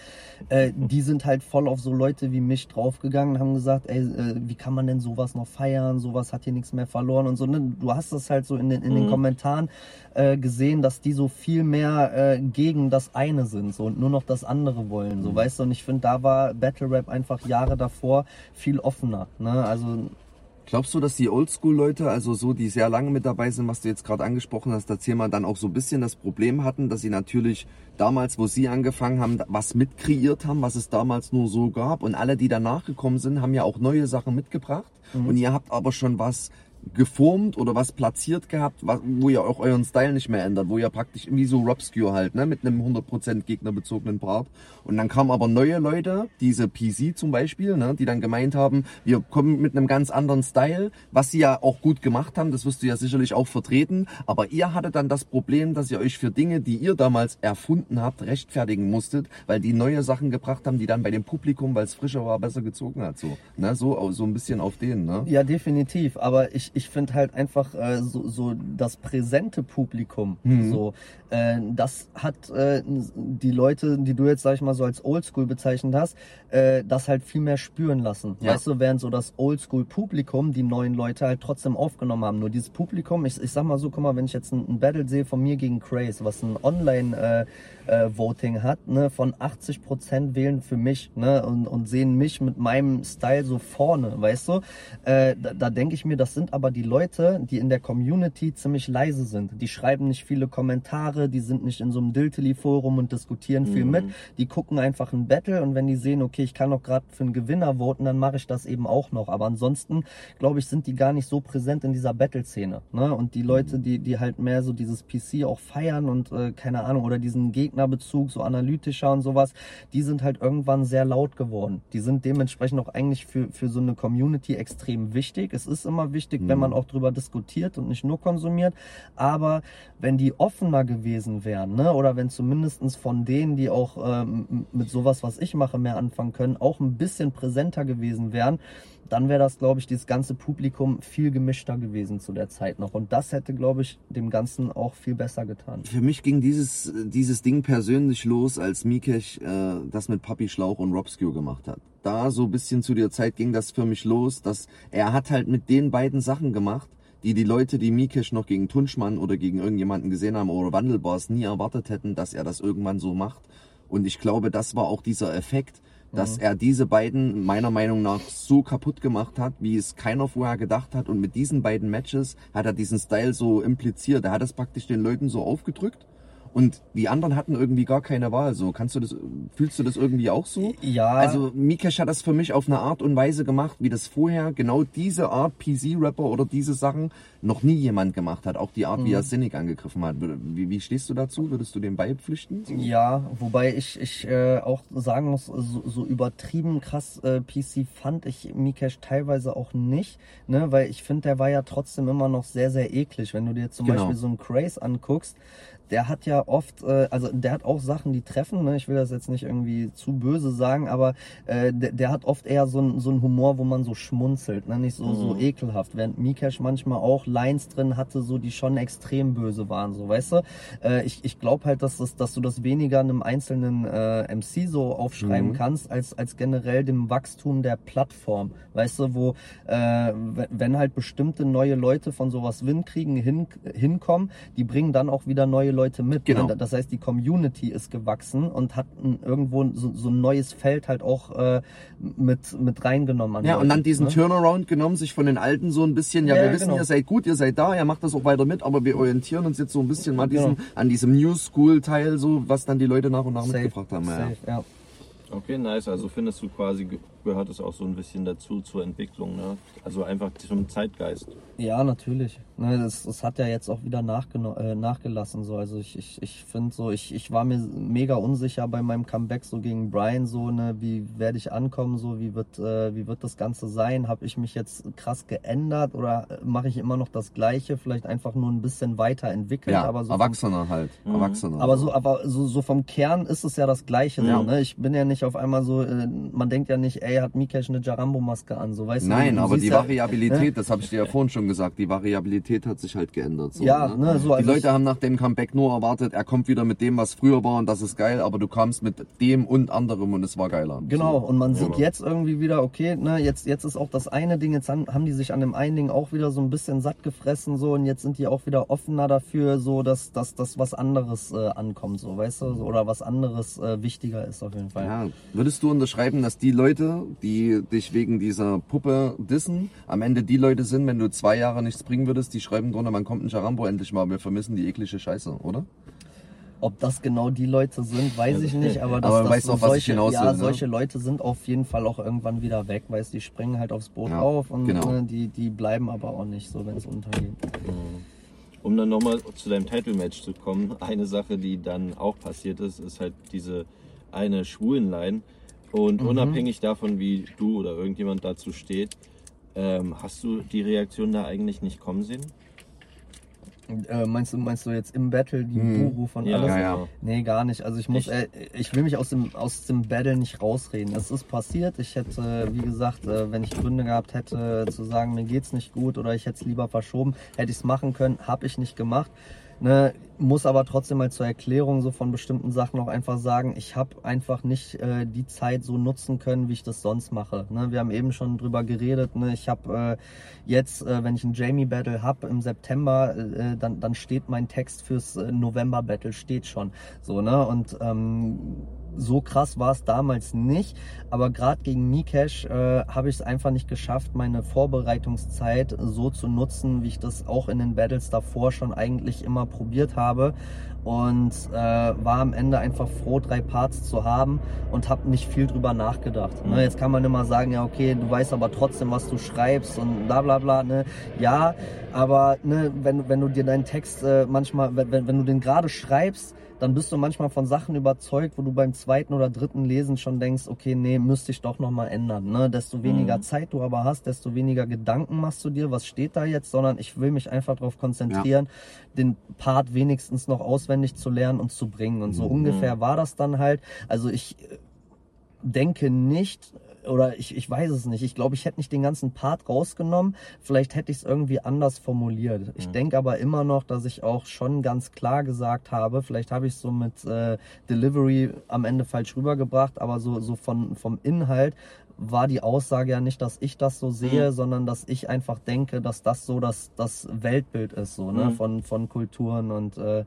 Speaker 2: äh, die sind halt voll auf so Leute wie mich draufgegangen und haben gesagt, ey, äh, wie kann man denn sowas noch feiern? Sowas hat hier nichts mehr verloren und so, ne? Du hast das halt so in den, in den mhm. Kommentaren äh, gesehen, dass die so viel mehr äh, gegen das eine sind so und nur noch das andere wollen, so, mhm. weißt du? Und ich finde, da war Battle Rap einfach Jahre davor viel offener, ne? Also
Speaker 3: Glaubst du, dass die Oldschool-Leute, also so, die sehr lange mit dabei sind, was du jetzt gerade angesprochen hast, das Thema dann auch so ein bisschen das Problem hatten, dass sie natürlich damals, wo sie angefangen haben, was mitkreiert haben, was es damals nur so gab und alle, die danach gekommen sind, haben ja auch neue Sachen mitgebracht mhm. und ihr habt aber schon was geformt oder was platziert gehabt, wo ihr auch euren Style nicht mehr ändert, wo ihr praktisch wie so Robscure halt, ne, mit einem 100% gegnerbezogenen Part. Und dann kamen aber neue Leute, diese PC zum Beispiel, ne, die dann gemeint haben, wir kommen mit einem ganz anderen Style, was sie ja auch gut gemacht haben, das wirst du ja sicherlich auch vertreten, aber ihr hattet dann das Problem, dass ihr euch für Dinge, die ihr damals erfunden habt, rechtfertigen musstet, weil die neue Sachen gebracht haben, die dann bei dem Publikum, weil es frischer war, besser gezogen hat, so, ne, so, so ein bisschen auf den, ne.
Speaker 2: Ja, definitiv, aber ich, ich finde halt einfach äh, so, so das präsente Publikum,
Speaker 3: Mhm.
Speaker 2: so, äh, das hat äh, die Leute, die du jetzt, sag ich mal, so als Oldschool bezeichnet hast, äh, das halt viel mehr spüren lassen.
Speaker 3: Ja.
Speaker 2: Weißt du, während so das Oldschool-Publikum die neuen Leute halt trotzdem aufgenommen haben. Nur dieses Publikum, ich, ich sag mal so, guck mal, wenn ich jetzt ein, ein Battle sehe von mir gegen Craze, was ein Online-Voting hat, ne, von 80% wählen für mich, ne, und, und sehen mich mit meinem Style so vorne, weißt du? Äh, da da denke ich mir, das sind aber die Leute, die in der Community ziemlich leise sind. Die schreiben nicht viele Kommentare, die sind nicht in so einem Diltily-Forum und diskutieren viel mit. Die gucken einfach ein Battle und wenn die sehen, okay, ich kann noch gerade für einen Gewinner voten, dann mache ich das eben auch noch. Aber ansonsten, glaube ich, sind die gar nicht so präsent in dieser Battle-Szene. Ne? Und die Leute, die, die halt mehr so dieses PC auch feiern und äh, keine Ahnung, oder diesen Gegnerbezug, so analytischer und sowas, die sind halt irgendwann sehr laut geworden. Die sind dementsprechend auch eigentlich für, für so eine Community extrem wichtig. Es ist immer wichtig, wenn man auch drüber diskutiert und nicht nur konsumiert. Aber wenn die offener gewesen wären, ne, oder wenn zumindestens von denen, die auch ähm, mit sowas, was ich mache, mehr anfangen können, auch ein bisschen präsenter gewesen wären, dann wäre das, glaube ich, dieses ganze Publikum viel gemischter gewesen zu der Zeit noch. Und das hätte, glaube ich, dem Ganzen auch viel besser getan.
Speaker 3: Für mich ging dieses, dieses Ding persönlich los, als Mikesh äh, das mit Papi Schlauch und Robscue gemacht hat. Da so ein bisschen zu der Zeit ging das für mich los, dass er hat halt mit den beiden Sachen gemacht, die die Leute, die Mikesh noch gegen Tunschmann oder gegen irgendjemanden gesehen haben oder Wandelbars nie erwartet hätten, dass er das irgendwann so macht. Und ich glaube, das war auch dieser Effekt, dass er diese beiden meiner Meinung nach so kaputt gemacht hat, wie es keiner vorher gedacht hat. Und mit diesen beiden Matches hat er diesen Style so impliziert. Er hat es praktisch den Leuten so aufgedrückt. Und die anderen hatten irgendwie gar keine Wahl. So, kannst du das, fühlst du das irgendwie auch so?
Speaker 2: Ja.
Speaker 3: Also Mikesh hat das für mich auf eine Art und Weise gemacht, wie das vorher genau diese Art PC-Rapper oder diese Sachen noch nie jemand gemacht hat. Auch die Art, wie er Cynic angegriffen hat. Wie, wie stehst du dazu? Würdest du dem beipflichten?
Speaker 2: Ja, wobei ich, ich äh, auch sagen muss, so, so übertrieben krass äh, PC fand ich Mikesh teilweise auch nicht, ne, weil ich finde, der war ja trotzdem immer noch sehr, sehr eklig. Wenn du dir zum
Speaker 3: Genau.
Speaker 2: Beispiel so einen Craze anguckst, der hat ja oft, äh, also der hat auch Sachen, die treffen, ne? ich will das jetzt nicht irgendwie zu böse sagen, aber äh, der, der hat oft eher so einen so einen Humor, wo man so schmunzelt, ne? nicht so, so ekelhaft, während Mikesh manchmal auch Lines drin hatte, so die schon extrem böse waren, so weißt du. Äh, ich ich glaube halt, dass, das, dass du das weniger einem einzelnen äh, MC so aufschreiben kannst, als, als generell dem Wachstum der Plattform, weißt du, wo äh, wenn- wenn halt bestimmte neue Leute von sowas Wind kriegen, hin, hinkommen, die bringen dann auch wieder neue Leute mit.
Speaker 3: Genau.
Speaker 2: Ne? Das heißt, die Community ist gewachsen und hat ein, irgendwo so, so ein neues Feld halt auch äh, mit, mit reingenommen.
Speaker 3: Ja, und
Speaker 2: Leuten,
Speaker 3: dann diesen
Speaker 2: ne?
Speaker 3: Turnaround genommen, sich von den Alten so ein bisschen, ja,
Speaker 2: Ja,
Speaker 3: wir
Speaker 2: ja,
Speaker 3: wissen,
Speaker 2: genau.
Speaker 3: ihr seid gut, ihr seid da, ihr macht das auch weiter mit, aber wir orientieren uns jetzt so ein bisschen mal diesen,
Speaker 2: Genau.
Speaker 3: an diesem New School Teil, so, was dann die Leute nach und nach
Speaker 2: Safe,
Speaker 3: mitgebracht haben. Ja.
Speaker 2: safe, ja.
Speaker 1: Okay, nice. Also findest du quasi, gehört es auch so ein bisschen dazu zur Entwicklung, ne? Also einfach zum Zeitgeist.
Speaker 2: Ja, natürlich. Ne, das, das hat ja jetzt auch wieder äh, nachgelassen. So. Also ich, ich, ich finde so, ich, ich war mir mega unsicher bei meinem Comeback so gegen Brian, so, ne, wie werde ich ankommen, so, wie wird, äh, wie wird das Ganze sein? Habe ich mich jetzt krass geändert oder äh, mache ich immer noch das Gleiche? Vielleicht einfach nur ein bisschen weiterentwickelt,
Speaker 3: Ja,
Speaker 2: aber so vom
Speaker 3: Erwachsener halt. Erwachsener.
Speaker 2: aber so, aber so, so vom Kern ist es ja das Gleiche.
Speaker 3: Ja.
Speaker 2: So, ne? Ich bin ja nicht auf einmal so, äh, man denkt ja nicht, ey, hat Mikesh eine Jarambo-Maske an, so weißt du.
Speaker 3: Nein,
Speaker 2: du
Speaker 3: aber die Variabilität, das habe ich dir ja vorhin schon gesagt, die Variabilität hat sich halt geändert. So,
Speaker 2: Ja, ne, so,
Speaker 3: die
Speaker 2: also
Speaker 3: Leute
Speaker 2: ich-
Speaker 3: haben nach dem Comeback nur erwartet, er kommt wieder mit dem, was früher war und das ist geil, aber du kamst mit dem und anderem und es war geiler.
Speaker 2: Genau,
Speaker 3: So.
Speaker 2: und man sieht jetzt irgendwie wieder, okay, ne, jetzt, jetzt ist auch das eine Ding, jetzt haben, haben die sich an dem einen Ding auch wieder so ein bisschen satt gefressen, so, und jetzt sind die auch wieder offener dafür, so, dass, dass, dass was anderes äh, ankommt, so, weißt du, so, oder was anderes äh, wichtiger ist auf jeden Fall.
Speaker 3: Ja, würdest du unterschreiben, dass die Leute, die dich wegen dieser Puppe dissen, am Ende die Leute sind, wenn du zwei Jahre nichts bringen würdest, die schreiben drunter, man kommt ein Charambo endlich mal, wir vermissen die eklige Scheiße, oder?
Speaker 2: Ob das genau die Leute sind, weiß ich nicht, aber, dass,
Speaker 3: Aber
Speaker 2: dass
Speaker 3: weißt
Speaker 2: so
Speaker 3: auch, was ich
Speaker 2: solche,
Speaker 3: hinaus
Speaker 2: ja,
Speaker 3: will, ne?
Speaker 2: solche Leute sind auf jeden Fall auch irgendwann wieder weg, weißt die springen halt aufs Boot
Speaker 3: Ja,
Speaker 2: auf und
Speaker 3: genau.
Speaker 2: ne, die, die bleiben aber auch nicht so, wenn es untergeht.
Speaker 1: Um dann nochmal zu deinem Title-Match zu kommen, eine Sache, die dann auch passiert ist, ist halt diese eine Schwulenline. Und
Speaker 2: Mhm.
Speaker 1: unabhängig davon, wie du oder irgendjemand dazu steht, ähm, hast du die Reaktion da eigentlich nicht kommen sehen?
Speaker 2: Äh, meinst du, meinst du jetzt im Battle die
Speaker 3: Hm.
Speaker 2: Guru von
Speaker 1: Ja,
Speaker 2: alles?
Speaker 3: ja, ja.
Speaker 1: genau.
Speaker 2: Nee, gar nicht. Also ich muss, äh, ich will mich aus dem, aus dem Battle nicht rausreden. Es ist passiert. Ich hätte, wie gesagt, äh, wenn ich Gründe gehabt hätte, zu sagen, mir geht's nicht gut oder ich hätte es lieber verschoben, hätte ich es machen können, habe ich nicht gemacht. Ne, muss aber trotzdem mal zur Erklärung so von bestimmten Sachen auch einfach sagen, ich habe einfach nicht äh, die Zeit so nutzen können, wie ich das sonst mache. Ne, wir haben eben schon drüber geredet. Ne, ich habe äh, jetzt, äh, wenn ich ein Jamie Battle habe im September, äh, dann, dann steht mein Text fürs äh, November Battle steht schon. So ne und ähm, so krass war es damals nicht, aber gerade gegen Mikesh äh, habe ich es einfach nicht geschafft, meine Vorbereitungszeit so zu nutzen, wie ich das auch in den Battles davor schon eigentlich immer probiert habe und äh, war am Ende einfach froh, drei Parts zu haben und habe nicht viel drüber nachgedacht. Ne? Jetzt kann man immer sagen, ja okay, du weißt aber trotzdem, was du schreibst und bla bla bla. Ne? Ja, aber ne, wenn, wenn du dir deinen Text äh, manchmal, wenn wenn du den gerade schreibst, dann bist du manchmal von Sachen überzeugt, wo du beim zweiten oder dritten Lesen schon denkst, okay, nee, müsste ich doch nochmal ändern. Ne? Desto weniger
Speaker 1: Mhm.
Speaker 2: Zeit du aber hast, desto weniger Gedanken machst du dir, was steht da jetzt, sondern ich will mich einfach darauf konzentrieren, den Part wenigstens noch auswendig zu lernen und zu bringen. Und so
Speaker 3: Mhm.
Speaker 2: ungefähr war das dann halt. Also ich denke nicht, oder ich, ich weiß es nicht. Ich glaube, ich hätte nicht den ganzen Part rausgenommen. Vielleicht hätte ich es irgendwie anders formuliert. Ich
Speaker 1: Mhm.
Speaker 2: denke aber immer noch, dass ich auch schon ganz klar gesagt habe, vielleicht habe ich es so mit äh, Delivery am Ende falsch rübergebracht, aber so, so von, vom Inhalt war die Aussage ja nicht, dass ich das so sehe,
Speaker 1: Mhm.
Speaker 2: sondern dass ich einfach denke, dass das so das, das Weltbild ist, so, ne,
Speaker 1: Mhm.
Speaker 2: von, von Kulturen und äh, äh,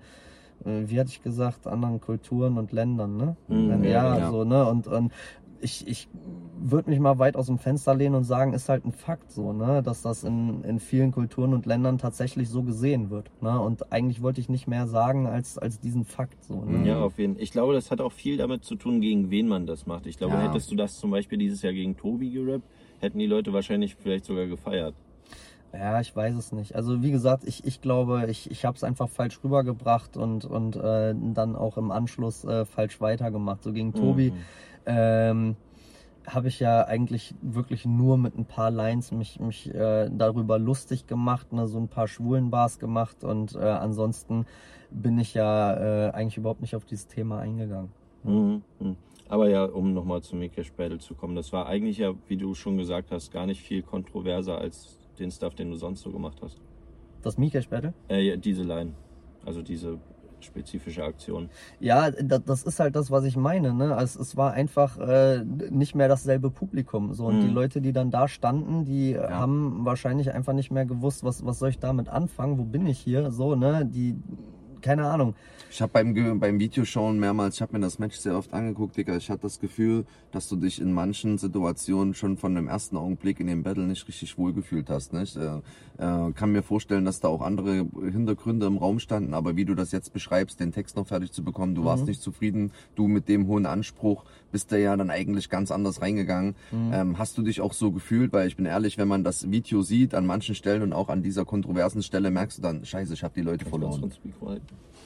Speaker 2: wie hatte ich gesagt, anderen Kulturen und Ländern, ne?
Speaker 1: Mhm,
Speaker 2: ja,
Speaker 3: ja.
Speaker 2: so, ne? Und, und ich, ich würde mich mal weit aus dem Fenster lehnen und sagen, ist halt ein Fakt so, ne? Dass das in, in vielen Kulturen und Ländern tatsächlich so gesehen wird. Ne? Und eigentlich wollte ich nicht mehr sagen als, als diesen Fakt so. Ne?
Speaker 1: Ja, auf jeden Fall. Ich glaube, das hat auch viel damit zu tun, gegen wen man das macht. Ich glaube,
Speaker 3: Ja.
Speaker 1: hättest du das zum Beispiel dieses Jahr gegen Tobi gerappt, hätten die Leute wahrscheinlich vielleicht sogar gefeiert.
Speaker 2: Ja, ich weiß es nicht. Also wie gesagt, ich, ich glaube, ich, ich habe es einfach falsch rübergebracht und, und äh, dann auch im Anschluss äh, falsch weitergemacht. So gegen Tobi
Speaker 1: Mhm.
Speaker 2: Ähm, habe ich ja eigentlich wirklich nur mit ein paar Lines mich, mich äh, darüber lustig gemacht, ne, so ein paar schwulen Bars gemacht und äh, ansonsten bin ich ja äh, eigentlich überhaupt nicht auf dieses Thema eingegangen.
Speaker 1: Mhm. Mhm. Aber ja, um nochmal zum Mikesh Battle zu kommen, das war eigentlich ja, wie du schon gesagt hast, gar nicht viel kontroverser als den Stuff, den du sonst so gemacht hast.
Speaker 2: Das Mikesh Battle?
Speaker 1: Äh, ja, diese Line. Also diese spezifische Aktion.
Speaker 2: Ja, das, ist halt das, was ich meine. Ne? Also es war einfach äh, nicht mehr dasselbe Publikum. So. Und
Speaker 1: Mhm.
Speaker 2: die Leute, die dann da standen, die haben wahrscheinlich einfach nicht mehr gewusst, was, was soll ich damit anfangen, wo bin ich hier? So, ne? Die, keine Ahnung.
Speaker 3: Ich habe beim, beim Videoschauen mehrmals, ich habe mir das Match sehr oft angeguckt, Digga. Ich hatte das Gefühl, dass du dich in manchen Situationen schon von dem ersten Augenblick in dem Battle nicht richtig wohlgefühlt hast. Nicht? Äh, äh, kann mir vorstellen, dass da auch andere Hintergründe im Raum standen, aber wie du das jetzt beschreibst, den Text noch fertig zu bekommen, du warst nicht zufrieden, du mit dem hohen Anspruch bist da ja dann eigentlich ganz anders reingegangen. Ähm, hast du dich auch so gefühlt? Weil ich bin ehrlich, wenn man das Video sieht, an manchen Stellen und auch an dieser kontroversen Stelle, merkst du dann, scheiße, ich habe die Leute verloren.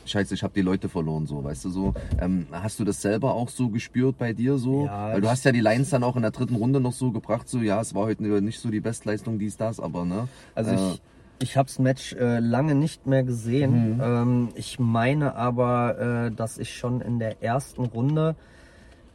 Speaker 3: Scheiße, ich habe die Leute verloren, so, weißt du so. Ähm, hast du das selber auch so gespürt bei dir so?
Speaker 2: Ja,
Speaker 3: Weil du hast ja die Lines dann auch in der dritten Runde noch so gebracht, so, ja, es war heute nicht so die Bestleistung, dies, das, aber ne?
Speaker 2: Also
Speaker 3: Äh,
Speaker 2: ich, ich habe das Match äh, lange nicht mehr gesehen.
Speaker 3: Mhm.
Speaker 2: Ähm, ich meine aber, äh, dass ich schon in der ersten Runde,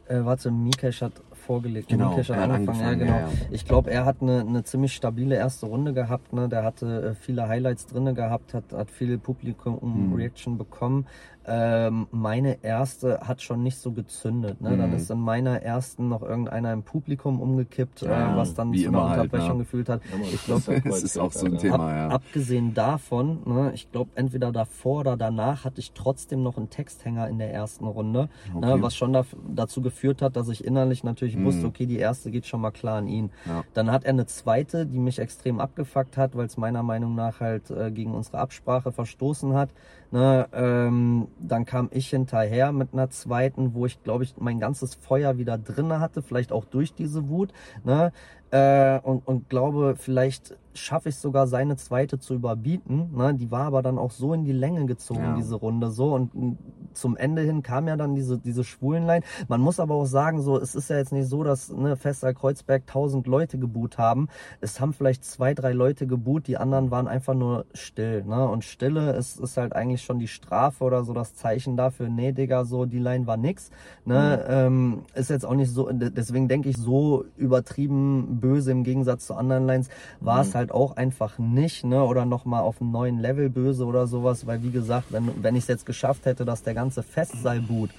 Speaker 2: äh, warte, Mikesh hat vorgelegt.
Speaker 3: Genau,
Speaker 2: Mikesh hat
Speaker 3: hat
Speaker 2: angefangen, ja
Speaker 3: angefangen,
Speaker 2: genau.
Speaker 3: ja, ja.
Speaker 2: Ich glaube, er hat eine, eine ziemlich stabile erste Runde gehabt. Ne? Der hatte äh, viele Highlights drinne gehabt, hat, hat viel
Speaker 3: Mhm.
Speaker 2: Publikum-Reaction bekommen. Ähm, meine erste hat schon nicht so gezündet. Ne? Dann
Speaker 3: Mhm.
Speaker 2: ist in meiner ersten noch irgendeiner im Publikum umgekippt,
Speaker 3: Ja,
Speaker 2: äh, was dann zu einer
Speaker 3: halt,
Speaker 2: Unterbrechung
Speaker 3: ne?
Speaker 2: gefühlt hat.
Speaker 1: Ja,
Speaker 2: Ich glaube,
Speaker 1: das
Speaker 3: Es ist auch so ein. Thema.
Speaker 2: Ab,
Speaker 3: ja.
Speaker 2: Abgesehen davon, ne, ich glaube, entweder davor oder danach hatte ich trotzdem noch einen Texthänger in der ersten Runde,
Speaker 3: Okay.
Speaker 2: ne, was schon daf- dazu geführt hat, dass ich innerlich natürlich ich wusste, okay, die erste geht schon mal klar an ihn.
Speaker 3: Ja.
Speaker 2: Dann hat er eine zweite, die mich extrem abgefuckt hat, weil es meiner Meinung nach halt äh, gegen unsere Absprache verstoßen hat. Ne, ähm, dann kam ich hinterher mit einer zweiten, wo ich glaube ich mein ganzes Feuer wieder drinne hatte, vielleicht auch durch diese Wut. Ne, äh, und, und glaube, vielleicht schaffe ich sogar seine zweite zu überbieten. Ne? Die war aber dann auch so in die Länge gezogen,
Speaker 3: Ja.
Speaker 2: diese Runde. So und m, zum Ende hin kam ja dann diese, diese Schwulenlein. Man muss aber auch sagen, so, es ist ja jetzt nicht so, dass ne, Fester Kreuzberg tausend Leute geboot haben. Es haben vielleicht zwei, drei Leute geboot, die anderen waren einfach nur still. Ne? Und Stille ist, ist halt eigentlich schon die Strafe oder so das Zeichen dafür, nee, Digga, so die Line war nix. Ne? Ähm, ist jetzt auch nicht so, deswegen denke ich, so übertrieben böse im Gegensatz zu anderen Lines war es halt auch einfach nicht, ne? Oder nochmal auf einem neuen Level böse oder sowas, weil wie gesagt, wenn, wenn ich es jetzt geschafft hätte, dass der ganze Festsaal boot,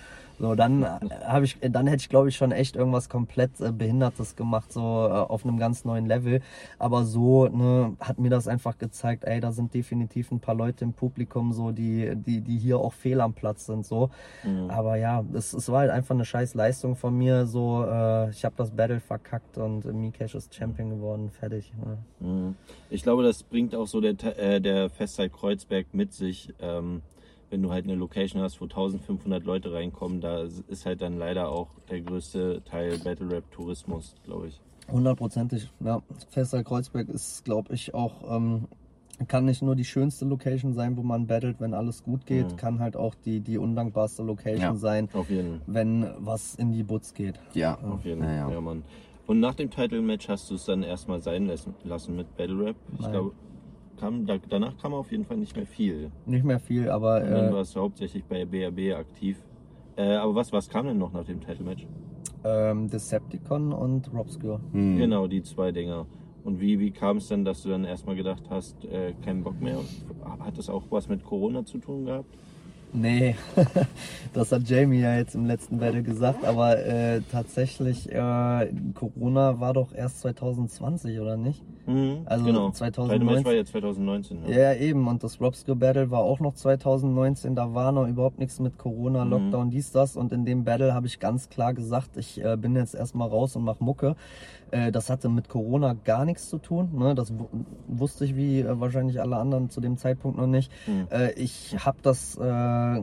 Speaker 2: so, dann habe ich, dann hätte ich glaube ich schon echt irgendwas komplett äh, Behindertes gemacht, so äh, auf einem ganz neuen Level. Aber so, ne, hat mir das einfach gezeigt, ey, da sind definitiv ein paar Leute im Publikum, so, die, die, die hier auch fehl am Platz sind, so. Aber ja, es, es war halt einfach eine scheiß Leistung von mir, so, äh, ich habe das Battle verkackt und äh, Mikesh ist Champion geworden, fertig. Ne?
Speaker 1: Mhm. Ich glaube, das bringt auch so der, äh, der Festzeit Kreuzberg mit sich. Ähm, wenn du halt eine Location hast, wo 1500 Leute reinkommen, da ist halt dann leider auch der größte Teil Battle Rap Tourismus, glaube ich.
Speaker 2: Hundertprozentig, ja. Fester Kreuzberg ist, glaube ich, auch, ähm, kann nicht nur die schönste Location sein, wo man battelt, wenn alles gut geht,
Speaker 1: Mhm.
Speaker 2: kann halt auch die, die undankbarste Location
Speaker 3: Ja.
Speaker 2: sein,
Speaker 1: Auf jeden
Speaker 2: wenn was in die Butz geht.
Speaker 3: Ja,
Speaker 1: Auf jeden
Speaker 3: Ja, ja.
Speaker 1: Ja, Mann. Und nach dem Title-Match hast du es dann erstmal sein lassen, lassen mit Battle Rap. Ich glaube, kam, da, danach kam auf jeden Fall nicht mehr viel.
Speaker 2: Nicht mehr viel, aber
Speaker 1: Und dann
Speaker 2: äh,
Speaker 1: warst du hauptsächlich bei BRB aktiv. Äh, aber was, was kam denn noch nach dem Title-Match?
Speaker 2: ähm, Decepticon und Robscure.
Speaker 3: Hm.
Speaker 1: Genau, die zwei Dinger. Und wie, wie kam es denn, dass du dann erstmal gedacht hast, äh, keinen Bock mehr? Hat das auch was mit Corona zu tun gehabt?
Speaker 2: Nee, das hat Jamie ja jetzt im letzten Battle gesagt, aber äh, tatsächlich, äh, Corona war doch erst 2020, oder nicht?
Speaker 1: Mhm,
Speaker 2: Also
Speaker 1: genau.
Speaker 2: 2019
Speaker 1: Title-Match war ja 2019. Ne?
Speaker 2: Ja, eben. Und das Robscure Battle war auch noch 2019. Da war noch überhaupt nichts mit Corona,
Speaker 1: Mhm.
Speaker 2: Lockdown, dies, das. Und in dem Battle habe ich ganz klar gesagt, ich äh, bin jetzt erstmal raus und mach Mucke. Äh, das hatte mit Corona gar nichts zu tun. Ne? Das wu- wusste ich wie äh, wahrscheinlich alle anderen zu dem Zeitpunkt noch nicht.
Speaker 1: Mhm.
Speaker 2: Äh, ich habe das, äh,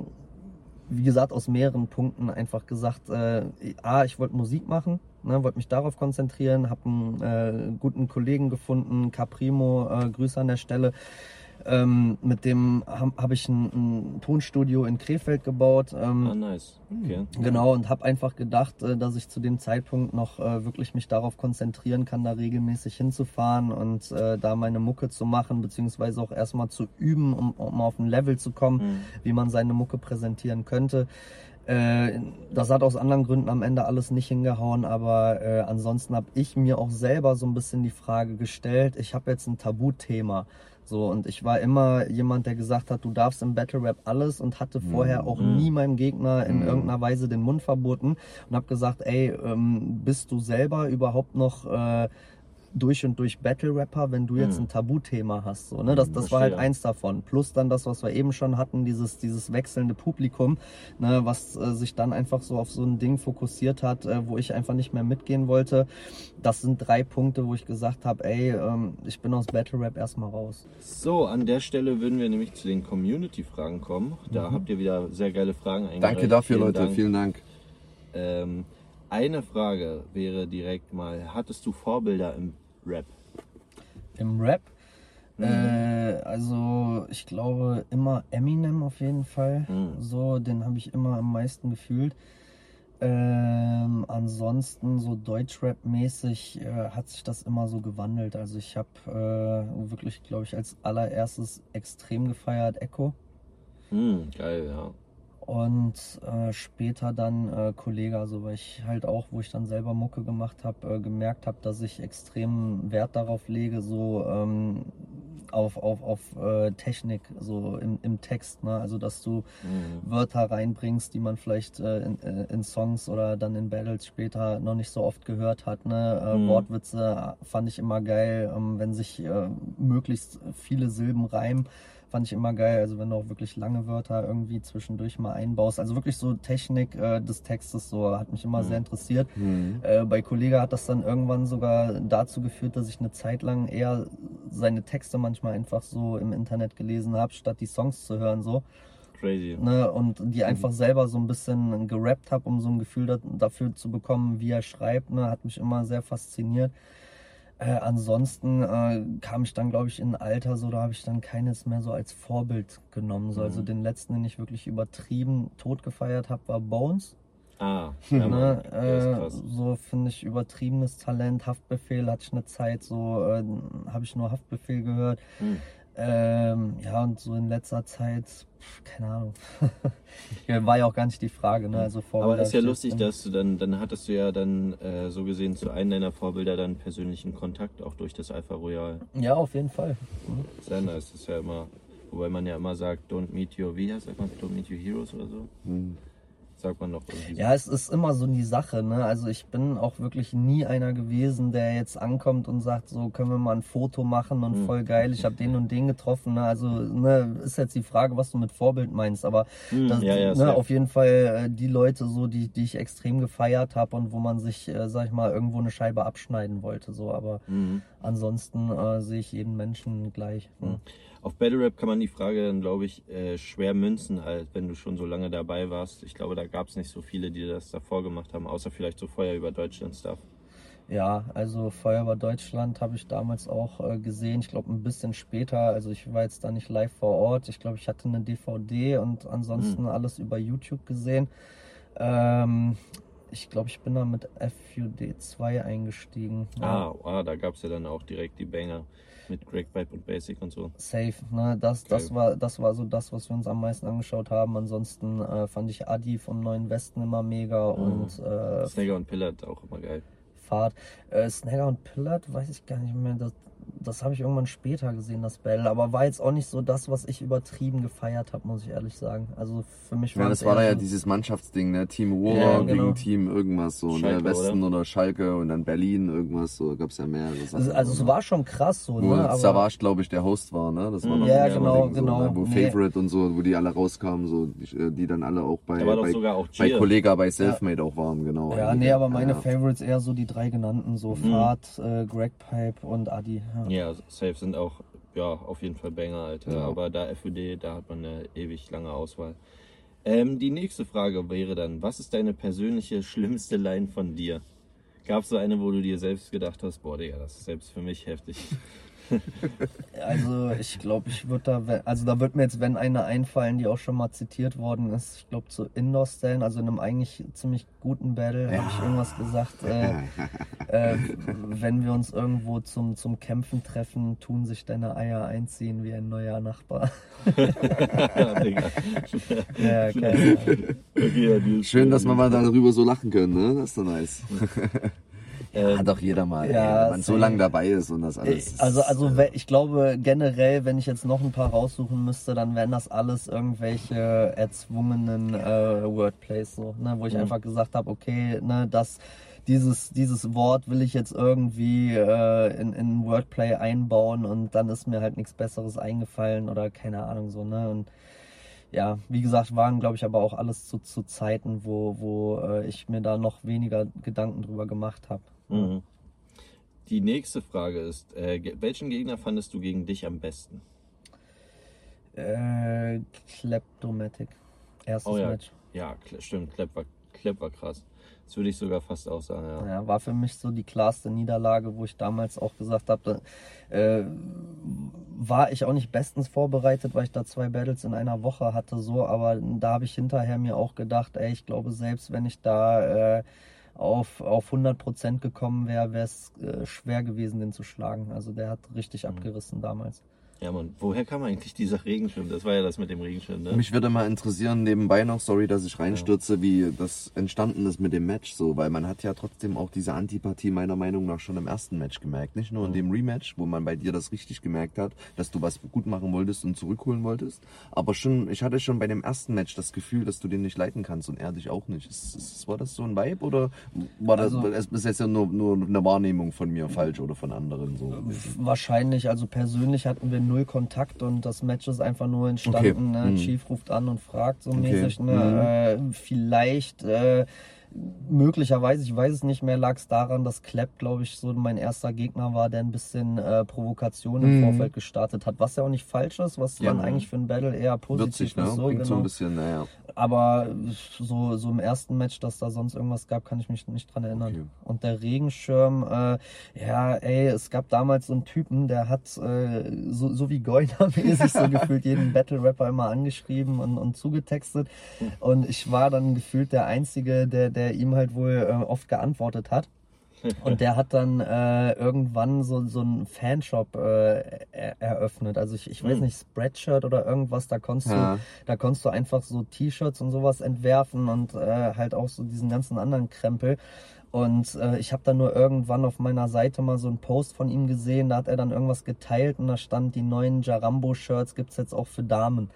Speaker 2: wie gesagt, aus mehreren Punkten einfach gesagt, äh, A, ich wollte Musik machen, ne, wollte mich darauf konzentrieren, habe einen äh, guten Kollegen gefunden, Caprimo, äh, Grüße an der Stelle. Ähm, mit dem habe hab ich ein, ein Tonstudio in Krefeld gebaut. Ähm,
Speaker 1: Ah, nice. Okay.
Speaker 2: Genau, und habe einfach gedacht, äh, dass ich zu dem Zeitpunkt noch äh, wirklich mich darauf konzentrieren kann, da regelmäßig hinzufahren und äh, da meine Mucke zu machen, beziehungsweise auch erstmal zu üben, um, um auf ein Level zu kommen,
Speaker 1: Mhm.
Speaker 2: wie man seine Mucke präsentieren könnte. Äh, das hat aus anderen Gründen am Ende alles nicht hingehauen, aber äh, ansonsten habe ich mir auch selber so ein bisschen die Frage gestellt, ich habe jetzt ein Tabuthema. So, und ich war immer jemand, der gesagt hat, du darfst im Battle Rap alles und hatte vorher auch
Speaker 1: Mhm.
Speaker 2: nie meinem Gegner in
Speaker 3: Mhm.
Speaker 2: irgendeiner Weise den Mund verboten und habe gesagt, ey, ähm, bist du selber überhaupt noch äh, durch und durch Battle Rapper, wenn du jetzt
Speaker 1: Mhm.
Speaker 2: ein Tabuthema hast, so, ne? Das, das war halt eins davon. Plus dann das, was wir eben schon hatten, dieses, dieses wechselnde Publikum, ne, was äh, sich dann einfach so auf so ein Ding fokussiert hat, äh, wo ich einfach nicht mehr mitgehen wollte. Das sind drei Punkte, wo ich gesagt habe, ey, ähm, ich bin aus Battle Rap erstmal raus.
Speaker 1: So, an der Stelle würden wir nämlich zu den Community-Fragen kommen. Da habt ihr wieder sehr geile Fragen eingereicht.
Speaker 3: Danke dafür,
Speaker 1: Vielen
Speaker 3: Leute.
Speaker 1: Dank.
Speaker 3: Vielen Dank.
Speaker 1: Ähm, eine Frage wäre direkt mal, hattest du Vorbilder im Rap?
Speaker 2: Im Rap.
Speaker 1: Mhm.
Speaker 2: Äh, also ich glaube immer Eminem auf jeden Fall.
Speaker 1: Mhm.
Speaker 2: So, den habe ich immer am meisten gefühlt. Ähm, ansonsten so Deutschrap-mäßig äh, hat sich das immer so gewandelt. Also ich habe äh, wirklich, glaube ich, als allererstes extrem gefeiert Echo
Speaker 1: Hm, geil, ja.
Speaker 2: Und äh, später dann äh, Kollege, also weil ich halt auch, wo ich dann selber Mucke gemacht habe, äh, gemerkt habe, dass ich extrem Wert darauf lege, so ähm, auf, auf, auf äh, Technik, so im, im Text, ne? Also dass du
Speaker 1: Mhm.
Speaker 2: Wörter reinbringst, die man vielleicht äh, in, äh, in Songs oder dann in Battles später noch nicht so oft gehört hat. Ne?
Speaker 1: Mhm.
Speaker 2: Wortwitze fand ich immer geil, ähm, wenn sich möglichst viele Silben reimen. Fand ich immer geil. Also wenn du auch wirklich lange Wörter irgendwie zwischendurch mal einbaust. Also wirklich so Technik äh, des Textes so hat mich immer sehr interessiert. Äh, bei Kollega hat das dann irgendwann sogar dazu geführt, dass ich eine Zeit lang eher seine Texte manchmal einfach so im Internet gelesen habe, statt die Songs zu hören so.
Speaker 1: Crazy.
Speaker 2: Ne, und die einfach selber so ein bisschen gerappt habe, um so ein Gefühl da, dafür zu bekommen, wie er schreibt. Ne, hat mich immer sehr fasziniert. Äh, ansonsten äh, kam ich dann, glaube ich, in ein Alter, so da habe ich dann keines mehr so als Vorbild genommen. So. Also den letzten, den ich wirklich übertrieben tot gefeiert habe, war Bones.
Speaker 1: Ah, ja.
Speaker 2: Ne,
Speaker 1: Der ist
Speaker 2: äh, so finde ich übertriebenes Talent. Haftbefehl hatte ich eine Zeit, so äh, habe ich nur Haftbefehl gehört.
Speaker 1: Hm.
Speaker 2: Ähm, ja, und so in letzter Zeit, pf, keine Ahnung. war ja auch gar nicht die Frage, ne? Also
Speaker 1: Aber
Speaker 2: Vorbilder
Speaker 1: ist ja lustig,
Speaker 2: jetzt,
Speaker 1: dass du dann, dann hattest du ja dann äh, so gesehen zu einem deiner Vorbilder dann persönlichen Kontakt, auch durch das Alpha Royal.
Speaker 2: Ja, auf jeden Fall.
Speaker 1: Sehr nice, das ist ja immer, wobei man ja immer sagt, don't meet your, wie heißt das, don't meet your heroes oder so? Sagt man doch irgendwie.
Speaker 2: Ja, es ist immer so die Sache, ne? Also ich bin auch wirklich nie einer gewesen, der jetzt ankommt und sagt, so können wir mal ein Foto machen und voll geil, ich habe den und den getroffen. Ne? Also ne, ist jetzt die Frage, was du mit Vorbild meinst, aber
Speaker 1: Hm,
Speaker 2: das,
Speaker 1: ja, ja,
Speaker 2: ne, auf jeden Fall äh, die Leute so, die, die ich extrem gefeiert habe und wo man sich, äh, sag ich mal, irgendwo eine Scheibe abschneiden wollte. So, aber
Speaker 1: Mhm.
Speaker 2: ansonsten äh, sehe ich jeden Menschen gleich. Ne?
Speaker 1: Auf Battle Rap kann man die Frage dann, glaube ich, äh, schwer münzen, halt, wenn du schon so lange dabei warst. Ich glaube, da gab es nicht so viele, die das davor gemacht haben, außer vielleicht so Feuer über Deutschland Stuff.
Speaker 2: Ja, also Feuer über Deutschland habe ich damals auch äh, gesehen. Ich glaube ein bisschen später. Also ich war jetzt da nicht live vor Ort. Ich glaube, ich hatte eine DVD und ansonsten alles über YouTube gesehen. Ähm, ich glaube, ich bin da mit FUD2 eingestiegen.
Speaker 1: Ah, ah da gab es ja dann auch direkt die Banger mit Greg Vibe und Basic und so.
Speaker 2: Safe, ne? Das, das,
Speaker 1: Okay.
Speaker 2: war, das war so das, was wir uns am meisten angeschaut haben. Ansonsten äh, fand ich Adi vom Neuen Westen immer mega und äh,
Speaker 1: Snagger und Pillard auch immer geil.
Speaker 2: Fahrt. Äh, Snagger und Pillard, weiß ich gar nicht mehr. Das, das habe ich irgendwann später gesehen, das Battle. Aber war jetzt auch nicht so das, was ich übertrieben gefeiert habe, muss ich ehrlich sagen. Also für mich war
Speaker 3: Ja, das war da ja dieses Mannschaftsding, ne? Team Ruhr
Speaker 2: Ja, genau.
Speaker 3: gegen Team irgendwas so,
Speaker 1: Schalke,
Speaker 3: ne? Westen oder? Schalke und dann Berlin, irgendwas so, gab's ja mehrere Sachen.
Speaker 2: Also, also es war schon krass so,
Speaker 3: wo
Speaker 2: ne? Aber,
Speaker 3: Savage, glaube ich, der Host war, ne? Das war
Speaker 1: Mhm.
Speaker 3: noch
Speaker 2: Ja, genau,
Speaker 3: Ding, so,
Speaker 2: genau.
Speaker 3: ne? Wo
Speaker 2: Nee.
Speaker 3: Favorite und so, wo die alle rauskamen, so, die, die dann alle auch bei,
Speaker 1: war
Speaker 3: bei,
Speaker 1: auch
Speaker 3: bei. Kollega bei Selfmade auch waren, genau.
Speaker 2: ja, nee, aber meine
Speaker 3: ja.
Speaker 2: Favorites eher so die drei genannten, so
Speaker 1: Mhm.
Speaker 2: Fahrt, äh, Greg Pipe und Adi. Ja.
Speaker 1: Ja, Safe sind auch, ja, auf jeden Fall Banger, Alter.
Speaker 3: Ja.
Speaker 1: Aber da FUD, da hat man eine ewig lange Auswahl. Ähm, die nächste Frage wäre dann, was ist deine persönliche schlimmste Line von dir? Gab es so eine, wo du dir selbst gedacht hast, boah, Digga, das ist selbst für mich heftig.
Speaker 2: Also ich glaube, ich würde da, also da wird mir jetzt, wenn eine einfallen, die auch schon mal zitiert worden ist, ich glaube zu Indoor-Stellen, also in einem eigentlich ziemlich guten Battle, habe ich irgendwas gesagt, äh, äh, wenn wir uns irgendwo zum, zum Kämpfen treffen, tun sich deine Eier einziehen wie ein neuer Nachbar.
Speaker 1: ja, Digga.
Speaker 2: ja, keine Ahnung.
Speaker 1: Okay, ja,
Speaker 3: Schön, dass wir mal darüber so lachen können, ne? Das ist doch nice.
Speaker 1: Ähm,
Speaker 3: Hat doch jeder mal,
Speaker 2: ja,
Speaker 3: ey, wenn man so lange dabei ist und das alles. ist-
Speaker 2: Also, also we- ich glaube generell, wenn ich jetzt noch ein paar raussuchen müsste, dann wären das alles irgendwelche erzwungenen äh, Wordplays, so, ne, wo ich
Speaker 1: Mhm.
Speaker 2: einfach gesagt habe, okay, ne, das, dieses, dieses Wort will ich jetzt irgendwie äh, in, in Wordplay einbauen und dann ist mir halt nichts Besseres eingefallen oder keine Ahnung so, ne? Und ja, wie gesagt, waren glaube ich aber auch alles zu, zu Zeiten, wo, wo äh, ich mir da noch weniger Gedanken drüber gemacht habe.
Speaker 1: Mhm. Die nächste Frage ist, äh, welchen Gegner fandest du gegen dich am besten?
Speaker 2: Äh, Kleptomatic. Erstes
Speaker 1: Oh ja,
Speaker 2: Match.
Speaker 1: ja, stimmt, Klepp war, Klepp war krass. Das würde ich sogar fast auch sagen, ja.
Speaker 2: Ja, war für mich so die klarste Niederlage, wo ich damals auch gesagt habe, äh, war ich auch nicht bestens vorbereitet, weil ich da zwei Battles in einer Woche hatte, so, aber da habe ich hinterher mir auch gedacht, ey, ich glaube, selbst wenn ich da äh, auf, auf 100% gekommen wäre, wäre es äh, schwer gewesen, den zu schlagen. Also der hat richtig
Speaker 1: Mhm.
Speaker 2: abgerissen damals.
Speaker 1: Ja, Mann, woher kam eigentlich dieser Regenschirm? Das war ja das mit dem Regenschirm, ne?
Speaker 3: Mich würde mal interessieren, nebenbei noch, sorry, dass ich reinstürze, wie das entstanden ist mit dem Match so, weil man hat ja trotzdem auch diese Antipathie meiner Meinung nach schon im ersten Match gemerkt. Nicht nur in dem Rematch, wo man bei dir das richtig gemerkt hat, dass du was gut machen wolltest und zurückholen wolltest. Aber schon, ich hatte schon bei dem ersten Match das Gefühl, dass du den nicht leiten kannst und er dich auch nicht. Ist, ist, war das so ein Vibe oder war das,
Speaker 2: Also-
Speaker 3: es ist jetzt ja nur, nur eine Wahrnehmung von mir falsch oder von anderen so?
Speaker 2: Wahrscheinlich, also persönlich hatten wir null Kontakt und das Match ist einfach nur entstanden.
Speaker 3: Okay.
Speaker 2: Ne?
Speaker 3: Mhm.
Speaker 2: Chief ruft an und fragt so
Speaker 3: Okay.
Speaker 2: mäßig. Ne? Äh, vielleicht äh, möglicherweise, ich weiß es nicht mehr, lag es daran, dass Klepp, glaube ich, so mein erster Gegner war, der ein bisschen äh, Provokation im
Speaker 3: Mhm.
Speaker 2: Vorfeld gestartet hat, was ja auch nicht falsch ist, was
Speaker 3: Ja.
Speaker 2: dann eigentlich für ein Battle eher positiv
Speaker 3: Witzig, ne?
Speaker 2: ist. So,
Speaker 3: Bringt so
Speaker 2: genau.
Speaker 3: ein bisschen, naja.
Speaker 2: Aber so, so im ersten Match, dass da sonst irgendwas gab, kann ich mich nicht dran erinnern.
Speaker 3: Okay.
Speaker 2: Und der Regenschirm, äh, ja, ey, es gab damals so einen Typen, der hat äh, so, so wie Goiner-mäßig so gefühlt jeden Battle-Rapper immer angeschrieben und, und zugetextet. Und ich war dann gefühlt der Einzige, der, der ihm halt wohl äh, oft geantwortet hat. Und der hat dann äh, irgendwann so, so einen Fanshop äh, er, eröffnet. Also ich, ich weiß
Speaker 1: Hm.
Speaker 2: nicht, Spreadshirt oder irgendwas, da konntest
Speaker 3: Ja.
Speaker 2: du, da konntest du einfach so T-Shirts und sowas entwerfen und äh, halt auch so diesen ganzen anderen Krempel. Und äh, ich habe dann nur irgendwann auf meiner Seite mal so einen Post von ihm gesehen, da hat er dann irgendwas geteilt und da stand, die neuen Jarambo-Shirts gibt's jetzt auch für Damen.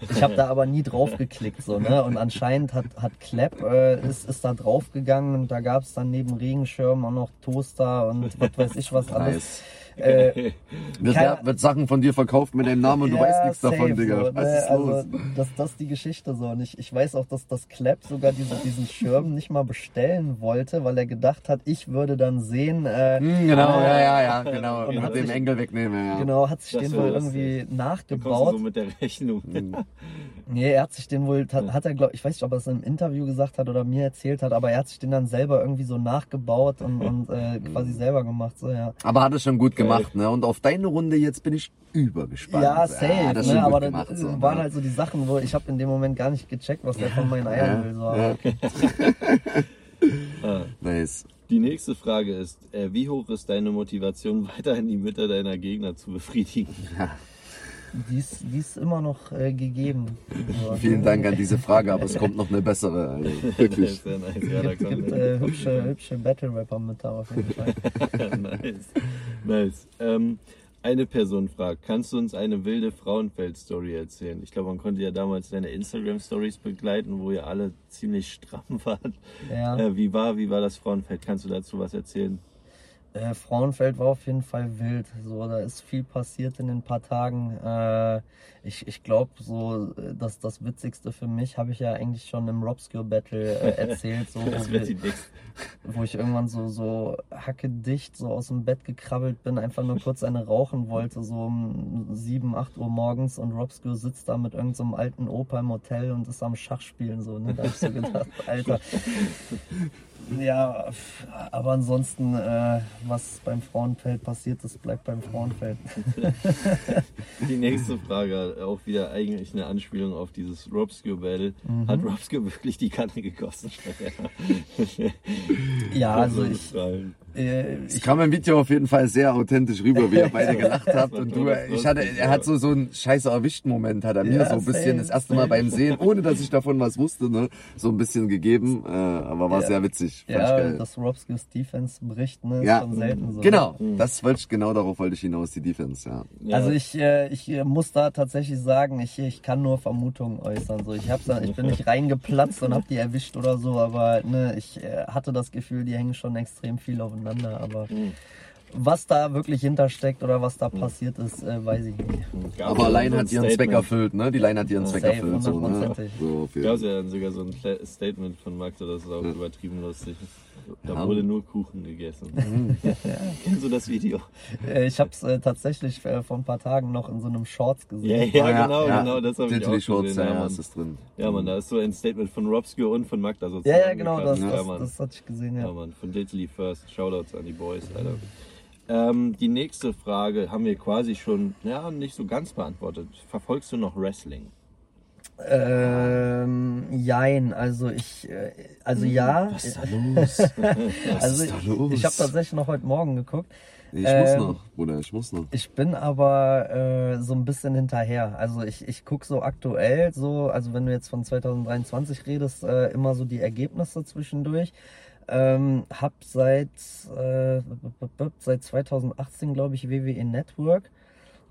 Speaker 2: Ich habe da aber nie drauf geklickt, so, ne? Und anscheinend hat, hat Klepp, äh, ist, ist da drauf gegangen und da gab es dann neben Regenschirm auch noch Toaster und was weiß ich was alles.
Speaker 3: Nice.
Speaker 2: Äh,
Speaker 3: Wird,
Speaker 2: Keine-
Speaker 3: wird Sachen von dir verkauft mit deinem Namen und du
Speaker 2: ja,
Speaker 3: weißt nichts davon,
Speaker 2: safe,
Speaker 3: Digga.
Speaker 2: So,
Speaker 3: Was
Speaker 2: ne?
Speaker 3: ist los?
Speaker 2: also, das, das ist die Geschichte so. Und ich, ich weiß auch, dass das Klepp sogar diese, diesen Schirm nicht mal bestellen wollte, weil er gedacht hat, ich würde dann sehen, äh,
Speaker 3: Hm, genau, ja, ja, ja, genau.
Speaker 2: Und hat sich-
Speaker 3: Engel wegnehmen, ja.
Speaker 2: genau, hat sich
Speaker 1: Das
Speaker 2: den wohl irgendwie
Speaker 1: du
Speaker 2: nachgebaut.
Speaker 1: so mit der Rechnung.
Speaker 3: Hm.
Speaker 2: Nee, er hat sich den wohl, hat, hat er, glaub, ich weiß nicht, ob er es im Interview gesagt hat oder mir erzählt hat, aber er hat sich den dann selber irgendwie so nachgebaut und, und äh, quasi selber gemacht, so, ja.
Speaker 3: Aber hat es schon gut gemacht, ne? Und auf deine Runde jetzt bin ich übergespannt.
Speaker 2: Ja, safe,
Speaker 3: hat er schon
Speaker 2: ne? aber
Speaker 3: gemacht,
Speaker 2: das
Speaker 3: so,
Speaker 2: waren
Speaker 3: ne?
Speaker 2: halt so die Sachen, wo ich habe in dem Moment gar nicht gecheckt, was der von meinen Eiern will. So.
Speaker 3: ja.
Speaker 1: Ah.
Speaker 3: Nice.
Speaker 1: Die nächste Frage ist, äh, wie hoch ist deine Motivation, weiterhin die Mütter deiner Gegner zu befriedigen?
Speaker 2: Die, ist, die ist immer noch äh, gegeben. So.
Speaker 3: Vielen Dank an diese Frage, aber es kommt noch eine bessere. Also, wirklich.
Speaker 1: Sehr nice, ja, da
Speaker 2: Es gibt
Speaker 1: kommt
Speaker 2: äh, hübsche, hübsche Battle-Rapper mit da auf jeden Fall.
Speaker 1: nice. nice. Ähm, eine Person fragt, kannst du uns eine wilde Frauenfeld-Story erzählen? Ich glaube, man konnte ja damals deine Instagram-Stories begleiten, wo ihr alle ziemlich stramm wart.
Speaker 2: Ja.
Speaker 1: Äh, wie, war, wie war das Frauenfeld? Kannst du dazu was erzählen?
Speaker 2: Äh, Frauenfeld war auf jeden Fall wild. So, da ist viel passiert in den paar Tagen. Äh, ich ich glaube, so äh, das, das Witzigste für mich habe ich ja eigentlich schon im Robscure Battle äh, erzählt, so, wo, wir, wo ich irgendwann so, so hackedicht so aus dem Bett gekrabbelt bin, einfach nur kurz eine rauchen wollte, so um 7, 8 Uhr morgens und Robscure sitzt da mit irgendeinem so einem alten Opa im Hotel und ist am Schachspielen. So, ne? Da hab ich so gedacht, Alter. Ja, aber ansonsten, äh, was beim Frauenfeld passiert ist, bleibt beim Frauenfeld.
Speaker 1: Die nächste Frage, auch wieder eigentlich eine Anspielung auf dieses Robscure Battle.
Speaker 2: Mhm.
Speaker 1: Hat Robscure wirklich die Kanne gekostet?
Speaker 2: Ja, also ich, ich
Speaker 3: kam im Video auf jeden Fall sehr authentisch rüber, wie ihr beide gelacht habt. Und du, ich hatte, er hat so, so einen scheiße erwischten Moment, hat er mir
Speaker 2: Ja,
Speaker 3: so ein bisschen das erste Mal beim Sehen, ohne dass ich davon was wusste, ne, so ein bisschen gegeben, äh, aber war
Speaker 2: Ja.
Speaker 3: sehr witzig. Fand ich
Speaker 2: ja,
Speaker 3: geil.
Speaker 2: dass Robskis Defense bricht, ne, ist
Speaker 3: Ja,
Speaker 2: schon selten so.
Speaker 3: Genau, das wollte ich, genau darauf wollte ich hinaus, die Defense, ja.
Speaker 1: Ja,
Speaker 2: Also ich, äh, ich äh, muss da tatsächlich sagen, ich, ich kann nur Vermutungen äußern. So, ich, hab's ich bin nicht reingeplatzt und hab die erwischt oder so, aber ne, ich äh, hatte das Gefühl, die hängen schon extrem viel aufeinander. Aber
Speaker 1: Mhm.
Speaker 2: was da wirklich hintersteckt oder was da passiert ist, äh, weiß ich nicht.
Speaker 1: gab
Speaker 3: Aber
Speaker 1: ja
Speaker 3: allein
Speaker 1: so
Speaker 3: hat ihren Zweck erfüllt, ne? Die Line hat ihren Zweck
Speaker 2: Safe,
Speaker 3: erfüllt, so, ne? So, viel.
Speaker 1: gab ja dann sogar so ein Statement von Max, das ist auch
Speaker 3: Ja.
Speaker 1: übertrieben lustig. Da
Speaker 3: Ja.
Speaker 1: wurde nur Kuchen gegessen. Kennst du das Video?
Speaker 2: Äh, ich hab's äh, tatsächlich äh, vor ein paar Tagen noch in so einem Shorts
Speaker 1: Ja,
Speaker 2: gesehen.
Speaker 1: ja,
Speaker 3: Ah,
Speaker 1: genau, genau, das habe ich auch
Speaker 3: Shorts,
Speaker 1: gesehen.
Speaker 3: ja,
Speaker 1: Ja,
Speaker 3: ja,
Speaker 1: Mann.
Speaker 3: ist drin.
Speaker 1: ja, Mann, da ist so ein Statement von Robscure und von Magda so
Speaker 2: Ja, ja, genau, das, das,
Speaker 1: ja,
Speaker 2: das hatte ich gesehen,
Speaker 1: Ja,
Speaker 2: ja.
Speaker 1: Mann, von Diddley First. Shoutouts an die Boys, Alter. Ähm, die nächste Frage haben wir quasi schon, ja, nicht so ganz beantwortet. Verfolgst du noch Wrestling?
Speaker 2: Ähm, jein, also ich, äh, also ja.
Speaker 3: Was ist da los? Was
Speaker 2: Also
Speaker 3: ist da
Speaker 2: ich,
Speaker 3: los?
Speaker 2: ich habe tatsächlich noch heute Morgen geguckt.
Speaker 3: Ich muss
Speaker 2: Ähm,
Speaker 3: noch, Bruder, ich muss noch.
Speaker 2: Ich bin aber äh, so ein bisschen hinterher. Also ich, ich gucke so aktuell so, also wenn du jetzt von 2023 redest, äh, immer so die Ergebnisse zwischendurch. Ähm, hab seit, äh, seit 2018, glaube ich, WWE Network.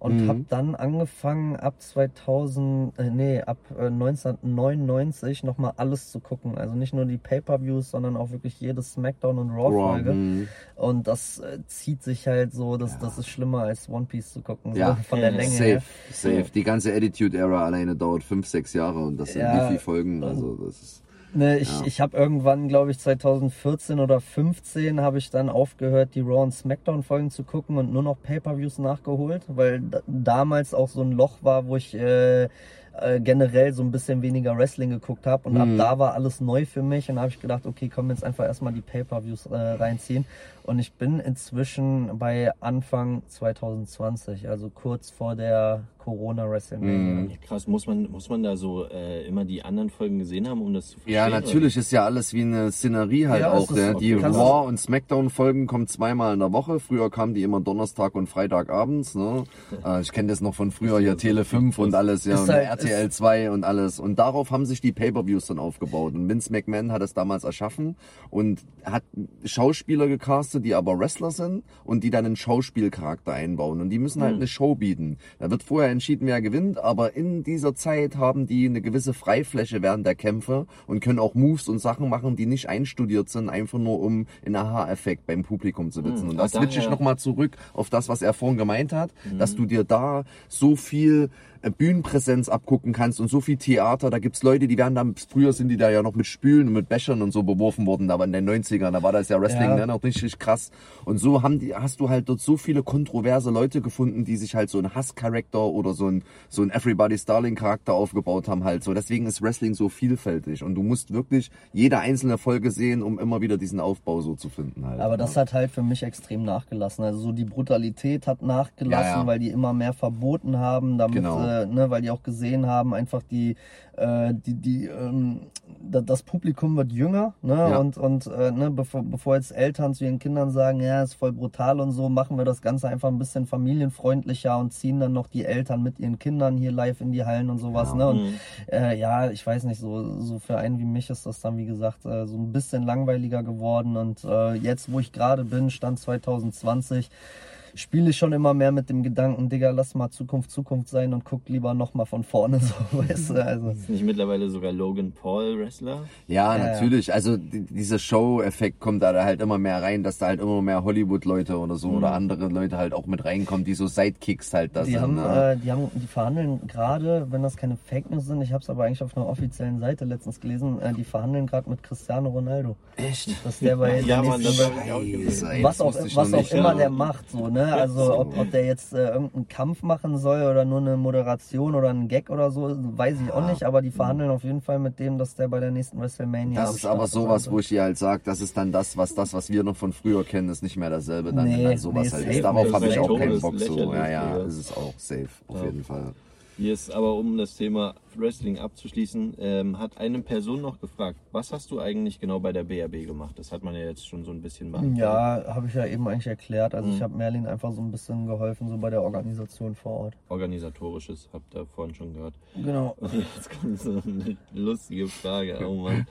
Speaker 2: Und habe dann angefangen ab 2000, äh, nee, ab äh, 1999 nochmal alles zu gucken. Also nicht nur die Pay-Per-Views, sondern auch wirklich jede Smackdown und Raw-Folge.
Speaker 3: Raw, mhm.
Speaker 2: Und das äh, zieht sich halt so, dass das ist schlimmer als One Piece zu gucken, so
Speaker 3: Ja,
Speaker 2: von der Länge
Speaker 3: safe,
Speaker 2: her.
Speaker 3: safe. Die ganze Attitude-Era alleine dauert fünf, sechs Jahre und das sind
Speaker 2: Ja.
Speaker 3: wie viele Folgen, also das ist...
Speaker 2: Ne, ich ich habe irgendwann, glaube ich, 2014 oder 15 habe ich dann aufgehört, die Raw und Smackdown Folgen zu gucken und nur noch Pay-per-Views nachgeholt, weil da, damals auch so ein Loch war, wo ich äh, äh, generell so ein bisschen weniger Wrestling geguckt habe und ab da war alles neu für mich und habe ich gedacht, okay, komm jetzt einfach erstmal die Pay-per-Views äh, reinziehen und ich bin inzwischen bei Anfang 2020, also kurz vor der Corona WrestleMania.
Speaker 1: Ja, krass, muss man, muss man da so äh, immer die anderen Folgen gesehen haben, um das zu verstehen?
Speaker 3: Ja, natürlich ist ja alles wie eine Szenerie halt
Speaker 2: Ja,
Speaker 3: auch. Ne? Die Raw- und Smackdown-Folgen kommen zweimal in der Woche. Früher kamen die immer Donnerstag und Freitagabends. Ne? Äh, ich kenne das noch von früher, hier Tele 5 und alles, ja, und
Speaker 2: halt-
Speaker 3: RTL 2 und alles. Und darauf haben sich die Pay-Per-Views dann aufgebaut. Und Vince McMahon hat es damals erschaffen und hat Schauspieler gecastet, die aber Wrestler sind und die dann einen Schauspielcharakter einbauen. Und die müssen halt eine Show bieten. Da wird vorher entschieden, wer gewinnt, aber in dieser Zeit haben die eine gewisse Freifläche während der Kämpfe und können auch Moves und Sachen machen, die nicht einstudiert sind, einfach nur um einen Aha-Effekt beim Publikum zu witzen. Und da switche ich nochmal zurück auf das, was er vorhin gemeint hat,
Speaker 1: Mhm.
Speaker 3: dass du dir da so viel Bühnenpräsenz abgucken kannst und so viel Theater. Da gibt's Leute, die werden dann, früher sind die da ja noch mit Spülen und mit Bechern und so beworfen worden, aber in den 90ern, da war das ja Wrestling
Speaker 2: Ja.
Speaker 3: ne, noch richtig krass. Und so haben die, hast du halt dort so viele kontroverse Leute gefunden, die sich halt so einen Hasscharakter oder so ein, so ein Everybody's Darling Charakter aufgebaut haben halt so. Deswegen ist Wrestling so vielfältig und du musst wirklich jede einzelne Folge sehen, um immer wieder diesen Aufbau so zu finden halt.
Speaker 2: Aber das hat halt für mich extrem nachgelassen. Also so die Brutalität hat nachgelassen,
Speaker 3: Ja, ja.
Speaker 2: weil die immer mehr verboten haben, damit,
Speaker 3: Genau.
Speaker 2: äh, ne, weil die auch gesehen haben, einfach die, äh, die, die, ähm, da- das Publikum wird jünger, ne,
Speaker 3: Ja.
Speaker 2: und, und äh, ne, bevor, bevor jetzt Eltern zu ihren Kindern sagen, ja, ist voll brutal und so, machen wir das Ganze einfach ein bisschen familienfreundlicher und ziehen dann noch die Eltern mit ihren Kindern hier live in die Hallen und sowas,
Speaker 3: Ja.
Speaker 2: ne, und äh, ja, ich weiß nicht, so, so für einen wie mich ist das dann, wie gesagt, äh, so ein bisschen langweiliger geworden. Und äh, jetzt, wo ich gerade bin, Stand 2020, spiele ich schon immer mehr mit dem Gedanken, Digga, lass mal Zukunft Zukunft sein und guck lieber nochmal von vorne so, weißt du, also.
Speaker 1: Ist nicht mittlerweile sogar Logan Paul Wrestler?
Speaker 3: Ja,
Speaker 2: Ja, ja.
Speaker 3: natürlich. Also die, dieser Show-Effekt kommt da halt immer mehr rein, dass da halt immer mehr Hollywood-Leute oder so oder andere Leute halt auch mit reinkommen, die so Sidekicks halt da
Speaker 2: Die
Speaker 3: sind.
Speaker 2: haben,
Speaker 3: ne?
Speaker 2: äh, die haben, die verhandeln gerade, wenn das keine Fake News sind, ich habe es aber eigentlich auf einer offiziellen Seite letztens gelesen, äh, die verhandeln gerade mit Cristiano Ronaldo.
Speaker 3: Echt?
Speaker 2: Dass der bei
Speaker 1: Ja,
Speaker 2: der
Speaker 1: Mann, das
Speaker 3: ey,
Speaker 2: was auch, was auch
Speaker 3: nicht,
Speaker 2: immer
Speaker 3: ja.
Speaker 2: der macht, so, ne? Also ob, ob der jetzt äh, irgendeinen Kampf machen soll oder nur eine Moderation oder einen Gag oder so, weiß ich auch nicht, aber die verhandeln auf jeden Fall mit dem, dass der bei der nächsten WrestleMania
Speaker 3: Das ist aber sowas, wo ich dir halt sage, das ist dann das, was das, was wir noch von früher kennen, ist nicht mehr dasselbe, dann,
Speaker 2: Nee,
Speaker 3: dann sowas
Speaker 2: nee,
Speaker 3: halt ist. Darauf habe ich auch keinen Bock so.
Speaker 1: lächerlich,
Speaker 3: Ja, ja, ist es auch safe, auf
Speaker 1: Ja.
Speaker 3: jeden Fall.
Speaker 1: Jetzt aber, um das Thema Wrestling abzuschließen, ähm, hat eine Person noch gefragt, was hast du eigentlich genau bei der BRB gemacht? Das hat man ja jetzt schon so ein bisschen beantwortet.
Speaker 2: Ja, habe ich ja eben eigentlich erklärt. Also ich
Speaker 3: Mhm.
Speaker 2: habe Merlin einfach so ein bisschen geholfen, so bei der Organisation vor Ort.
Speaker 1: Organisatorisches, habt ihr vorhin schon gehört.
Speaker 2: Genau.
Speaker 1: Und jetzt kommt so eine lustige Frage. Oh Mann.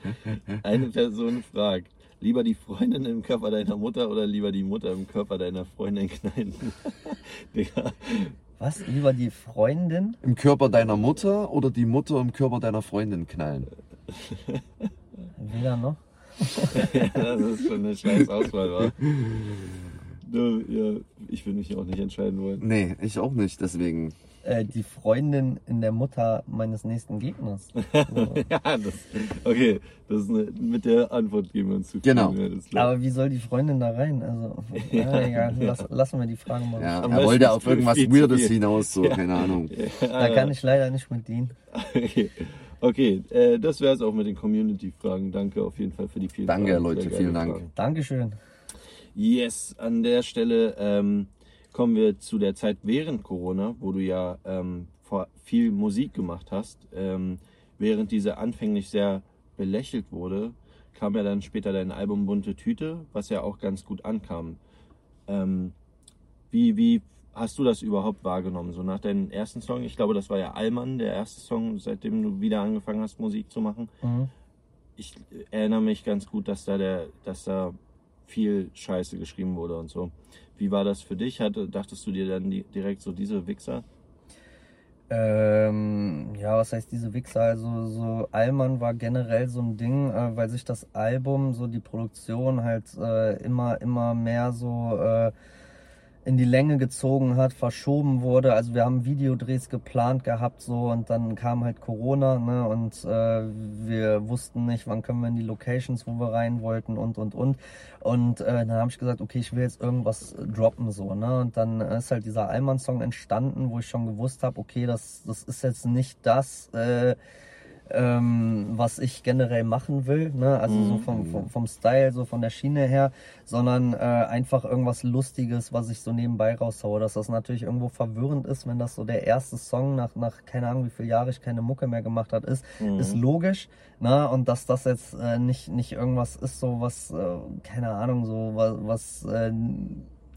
Speaker 1: Eine Person fragt, lieber die Freundin im Körper deiner Mutter oder lieber die Mutter im Körper deiner Freundin knallen? Digga.
Speaker 2: Was? Lieber die Freundin?
Speaker 3: Im Körper deiner Mutter oder die Mutter im Körper deiner Freundin knallen?
Speaker 2: Weder noch.
Speaker 1: Ja, das ist schon eine scheiß Auswahl, wa? Ja, ich würde mich auch nicht entscheiden wollen.
Speaker 3: Nee, ich auch nicht, deswegen.
Speaker 2: Äh, die Freundin in der Mutter meines nächsten Gegners. So.
Speaker 1: Ja, das, okay, das ist eine, mit der Antwort gehen wir uns zufrieden.
Speaker 3: Genau.
Speaker 1: Ja, klar.
Speaker 2: Aber wie soll die Freundin da rein? Also, ja, egal, lass, lassen wir die Frage mal.
Speaker 3: Ja, er wollte auf irgendwas
Speaker 1: zu
Speaker 3: Weirdes hinaus, so, keine Ahnung.
Speaker 2: Da kann ich leider nicht mit dienen.
Speaker 1: Okay, okay äh, das wäre es auch mit den Community-Fragen. Danke auf jeden Fall für die vielen
Speaker 3: Danke,
Speaker 1: Fragen.
Speaker 3: Leute,
Speaker 1: Sehr geile
Speaker 3: vielen Dank.
Speaker 1: Fragen.
Speaker 2: Dankeschön.
Speaker 1: Yes, an der Stelle ähm, kommen wir zu der Zeit während Corona, wo du ja ähm, viel Musik gemacht hast. Ähm, während diese anfänglich sehr belächelt wurde, kam ja dann später dein Album Bunte Tüte, was ja auch ganz gut ankam. Ähm, wie, wie hast du das überhaupt wahrgenommen? So nach deinem ersten Song, ich glaube, das war ja Allmann, der erste Song, seitdem du wieder angefangen hast, Musik zu machen
Speaker 2: Mhm.
Speaker 1: ich erinnere mich ganz gut, dass da der, dass da viel Scheiße geschrieben wurde und so. Wie war das für dich? Hatte, dachtest du dir dann direkt so diese Wichser?
Speaker 2: Ähm, ja, was heißt diese Wichser? Also so Allmann war generell so ein Ding, äh, weil sich das Album, so die Produktion halt äh, immer, immer mehr so äh, in die Länge gezogen hat, verschoben wurde. Also wir haben Videodrehs geplant gehabt so und dann kam halt Corona ne, und äh, wir wussten nicht, wann können wir in die Locations, wo wir rein wollten und und und. Und äh, dann habe ich gesagt, okay, ich will jetzt irgendwas droppen so. Ne? Und dann ist halt dieser Allmann-Song entstanden, wo ich schon gewusst habe, okay, das, das ist jetzt nicht das. Äh, ähm, was ich generell machen will, ne? also mhm. so vom, vom, vom, Style, so von der Schiene her, sondern äh, einfach irgendwas Lustiges, was ich so nebenbei raushaue. Dass das natürlich irgendwo verwirrend ist, wenn das so der erste Song nach, nach keine Ahnung wie viele Jahre ich keine Mucke mehr gemacht hat, ist, mhm. ist logisch. Ne? Und dass das jetzt äh, nicht, nicht irgendwas ist, so was, äh, keine Ahnung, so was, was äh,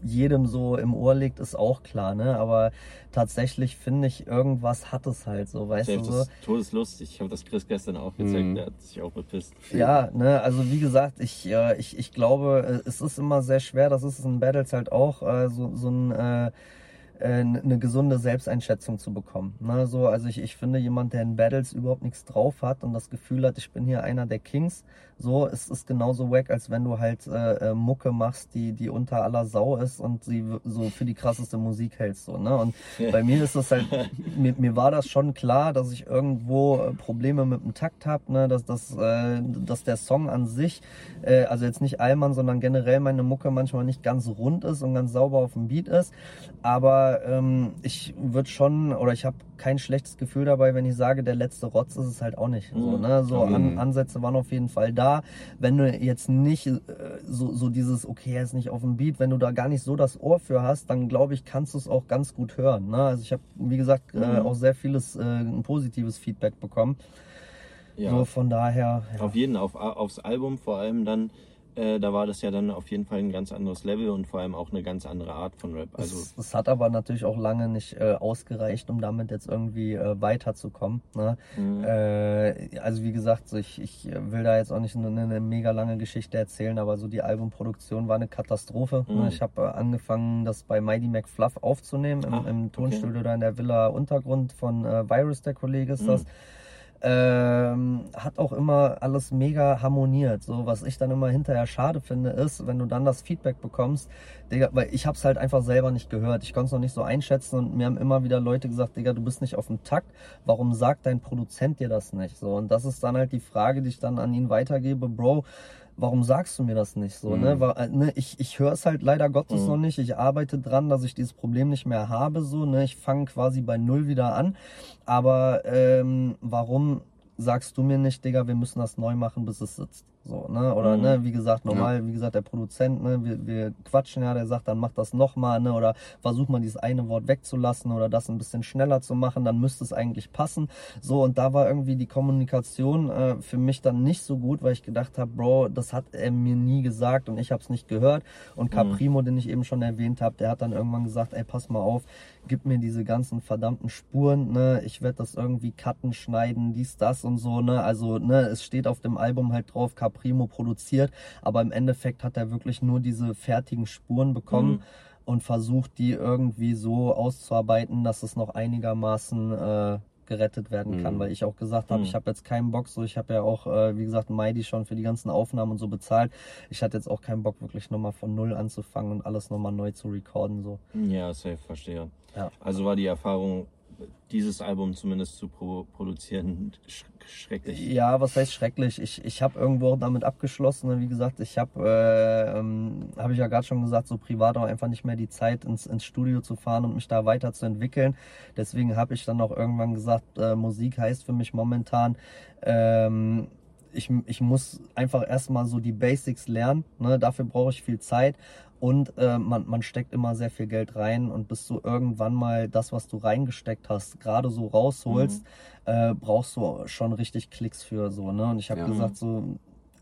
Speaker 2: jedem so im Ohr liegt, ist auch klar, ne? Aber tatsächlich finde ich, irgendwas hat es halt so, weißt Chef, du so.
Speaker 1: Todeslustig. Ich habe das Chris gestern auch gezeigt, mhm. der hat sich auch bepisst.
Speaker 2: Ja, ne, also wie gesagt, ich, äh, ich, ich glaube, äh, es ist immer sehr schwer, das ist in Battles halt auch, äh, so, so ein äh, äh, eine gesunde Selbsteinschätzung zu bekommen. Ne, so, also ich, ich finde, jemand, der in Battles überhaupt nichts drauf hat und das Gefühl hat, ich bin hier einer der Kings, so, es ist genauso wack, als wenn du halt äh, äh, Mucke machst, die, die unter aller Sau ist und sie so für die krasseste Musik hältst. So, ne? Und bei mir ist das halt, mir, mir war das schon klar, dass ich irgendwo äh, Probleme mit dem Takt habe, ne? dass, dass, äh, dass der Song an sich, äh, also jetzt nicht Allmann, sondern generell meine Mucke manchmal nicht ganz rund ist und ganz sauber auf dem Beat ist. Aber ähm, ich würde schon, oder ich habe kein schlechtes Gefühl dabei, wenn ich sage, der letzte Rotz ist es halt auch nicht. So, mhm. ne? so an, Ansätze waren auf jeden Fall da wenn du jetzt nicht äh, so, so dieses, okay, er ist nicht auf dem Beat, wenn du da gar nicht so das Ohr für hast, dann glaube ich, kannst du es auch ganz gut hören. Ne? Also ich habe, wie gesagt, äh, mhm. äh, auch sehr vieles äh, positives Feedback bekommen. Ja. So von daher.
Speaker 1: Ja. Auf jeden, auf, aufs Album vor allem dann äh, da war das ja dann auf jeden Fall ein ganz anderes Level und vor allem auch eine ganz andere Art von Rap.
Speaker 2: Also es, es hat aber natürlich auch lange nicht äh, ausgereicht, um damit jetzt irgendwie äh, weiterzukommen. Ne? Mhm. Äh, also wie gesagt, so ich, ich will da jetzt auch nicht eine, eine, mega lange Geschichte erzählen, aber so die Albumproduktion war eine Katastrophe. Ne? Mhm. Ne? Ich habe äh, angefangen, das bei Mighty McFluff aufzunehmen, im, Ach, im Tonstudio okay. da in der Villa Untergrund von Virus, der Kollege ist mhm. Ähm, hat auch immer alles mega harmoniert. So, was ich dann immer hinterher schade finde, ist, wenn du dann das Feedback bekommst, Digga, weil ich hab's halt einfach selber nicht gehört. Ich konnte es noch nicht so einschätzen und mir haben immer wieder Leute gesagt, Digga, du bist nicht auf dem Takt. Warum sagt dein Produzent dir das nicht? So, und das ist dann halt die Frage, die ich dann an ihn weitergebe, Bro warum sagst du mir das nicht so? Ne? Mhm. Ne? Weil, ne? Ich, ich höre es halt leider Gottes mhm. noch nicht. Ich arbeite dran, dass ich dieses Problem nicht mehr habe. So, ne? Ich fange quasi bei null wieder an. Aber ähm, warum sagst du mir nicht, Digga, wir müssen das neu machen, bis es sitzt? So, ne? Oder mhm. ne, wie gesagt, normal, ja. wie gesagt, der Produzent, ne, wir, wir quatschen ja, der sagt, dann mach das nochmal, ne? Oder versuch mal dieses eine Wort wegzulassen oder das ein bisschen schneller zu machen, dann müsste es eigentlich passen. So, und da war irgendwie die Kommunikation äh, für mich dann nicht so gut, weil ich gedacht habe, Bro, das hat er mir nie gesagt und ich habe es nicht gehört. Und Caprimo, mhm. den ich eben schon erwähnt habe, der hat dann irgendwann gesagt, ey, pass mal auf, gib mir diese ganzen verdammten Spuren, ne? Ich werde das irgendwie cutten, schneiden, dies, das und so, ne? Also, ne, es steht auf dem Album halt drauf, Caprimo Primo produziert, aber im Endeffekt hat er wirklich nur diese fertigen Spuren bekommen. Mhm. Und versucht die irgendwie so auszuarbeiten, dass es noch einigermaßen äh, gerettet werden kann, mhm. weil ich auch gesagt habe, mhm. ich habe jetzt keinen Bock, so ich habe ja auch, äh, wie gesagt, Mighty schon für die ganzen Aufnahmen und so bezahlt. Ich hatte jetzt auch keinen Bock, wirklich nochmal von null anzufangen und alles nochmal neu zu recorden. So.
Speaker 1: Ja, safe, verstehe. Ja. Also war die Erfahrung dieses Album zumindest zu pro produzieren sch schrecklich.
Speaker 2: Ja, was heißt schrecklich? Ich, ich habe irgendwo damit abgeschlossen. Wie gesagt, ich habe, äh, ähm, habe ich ja gerade schon gesagt, so privat auch einfach nicht mehr die Zeit ins, ins Studio zu fahren und mich da weiterzuentwickeln. Deswegen habe ich dann auch irgendwann gesagt, äh, Musik heißt für mich momentan, ähm, ich, ich muss einfach erstmal so die Basics lernen. Ne? Dafür brauche ich viel Zeit. Und äh, man, man steckt immer sehr viel Geld rein und bis du irgendwann mal das, was du reingesteckt hast, gerade so rausholst, mhm. äh, brauchst du schon richtig Klicks für so. Ne? Und ich habe ja. gesagt, so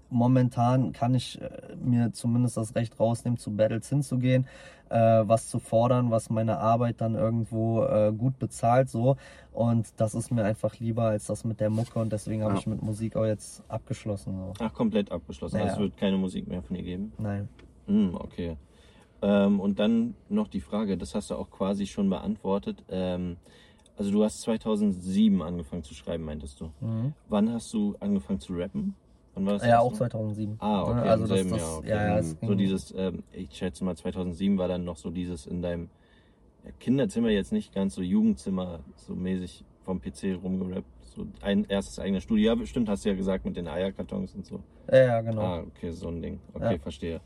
Speaker 2: momentan kann ich äh, mir zumindest das Recht rausnehmen, zu Battles hinzugehen, äh, was zu fordern, was meine Arbeit dann irgendwo äh, gut bezahlt so. Und das ist mir einfach lieber als das mit der Mucke und deswegen habe ja. ich mit Musik auch jetzt abgeschlossen. So.
Speaker 1: Ach, komplett abgeschlossen. Also ja. Also es wird keine Musik mehr von dir geben?
Speaker 2: Nein.
Speaker 1: Hm, okay. Ähm, und dann noch die Frage, das hast du auch quasi schon beantwortet. Ähm, Also du hast 2007 angefangen zu schreiben, meintest du. Wann hast du angefangen zu rappen? Wann war das?
Speaker 2: Mhm. Ja, auch
Speaker 1: Mal?
Speaker 2: 2007.
Speaker 1: Ah, okay,
Speaker 2: Also das, das,
Speaker 1: Jahr, okay.
Speaker 2: ja, ja,
Speaker 1: So dieses, ähm, ich schätze mal 2007 war dann noch so dieses in deinem Kinderzimmer jetzt nicht ganz so Jugendzimmer so mäßig vom PC rumgerappt. So ein erstes eigenes Studio. Ja, bestimmt hast du ja gesagt mit den Eierkartons und so.
Speaker 2: ja, ja, genau.
Speaker 1: Ah, okay, so ein Ding. Okay,
Speaker 2: Ja.
Speaker 1: verstehe.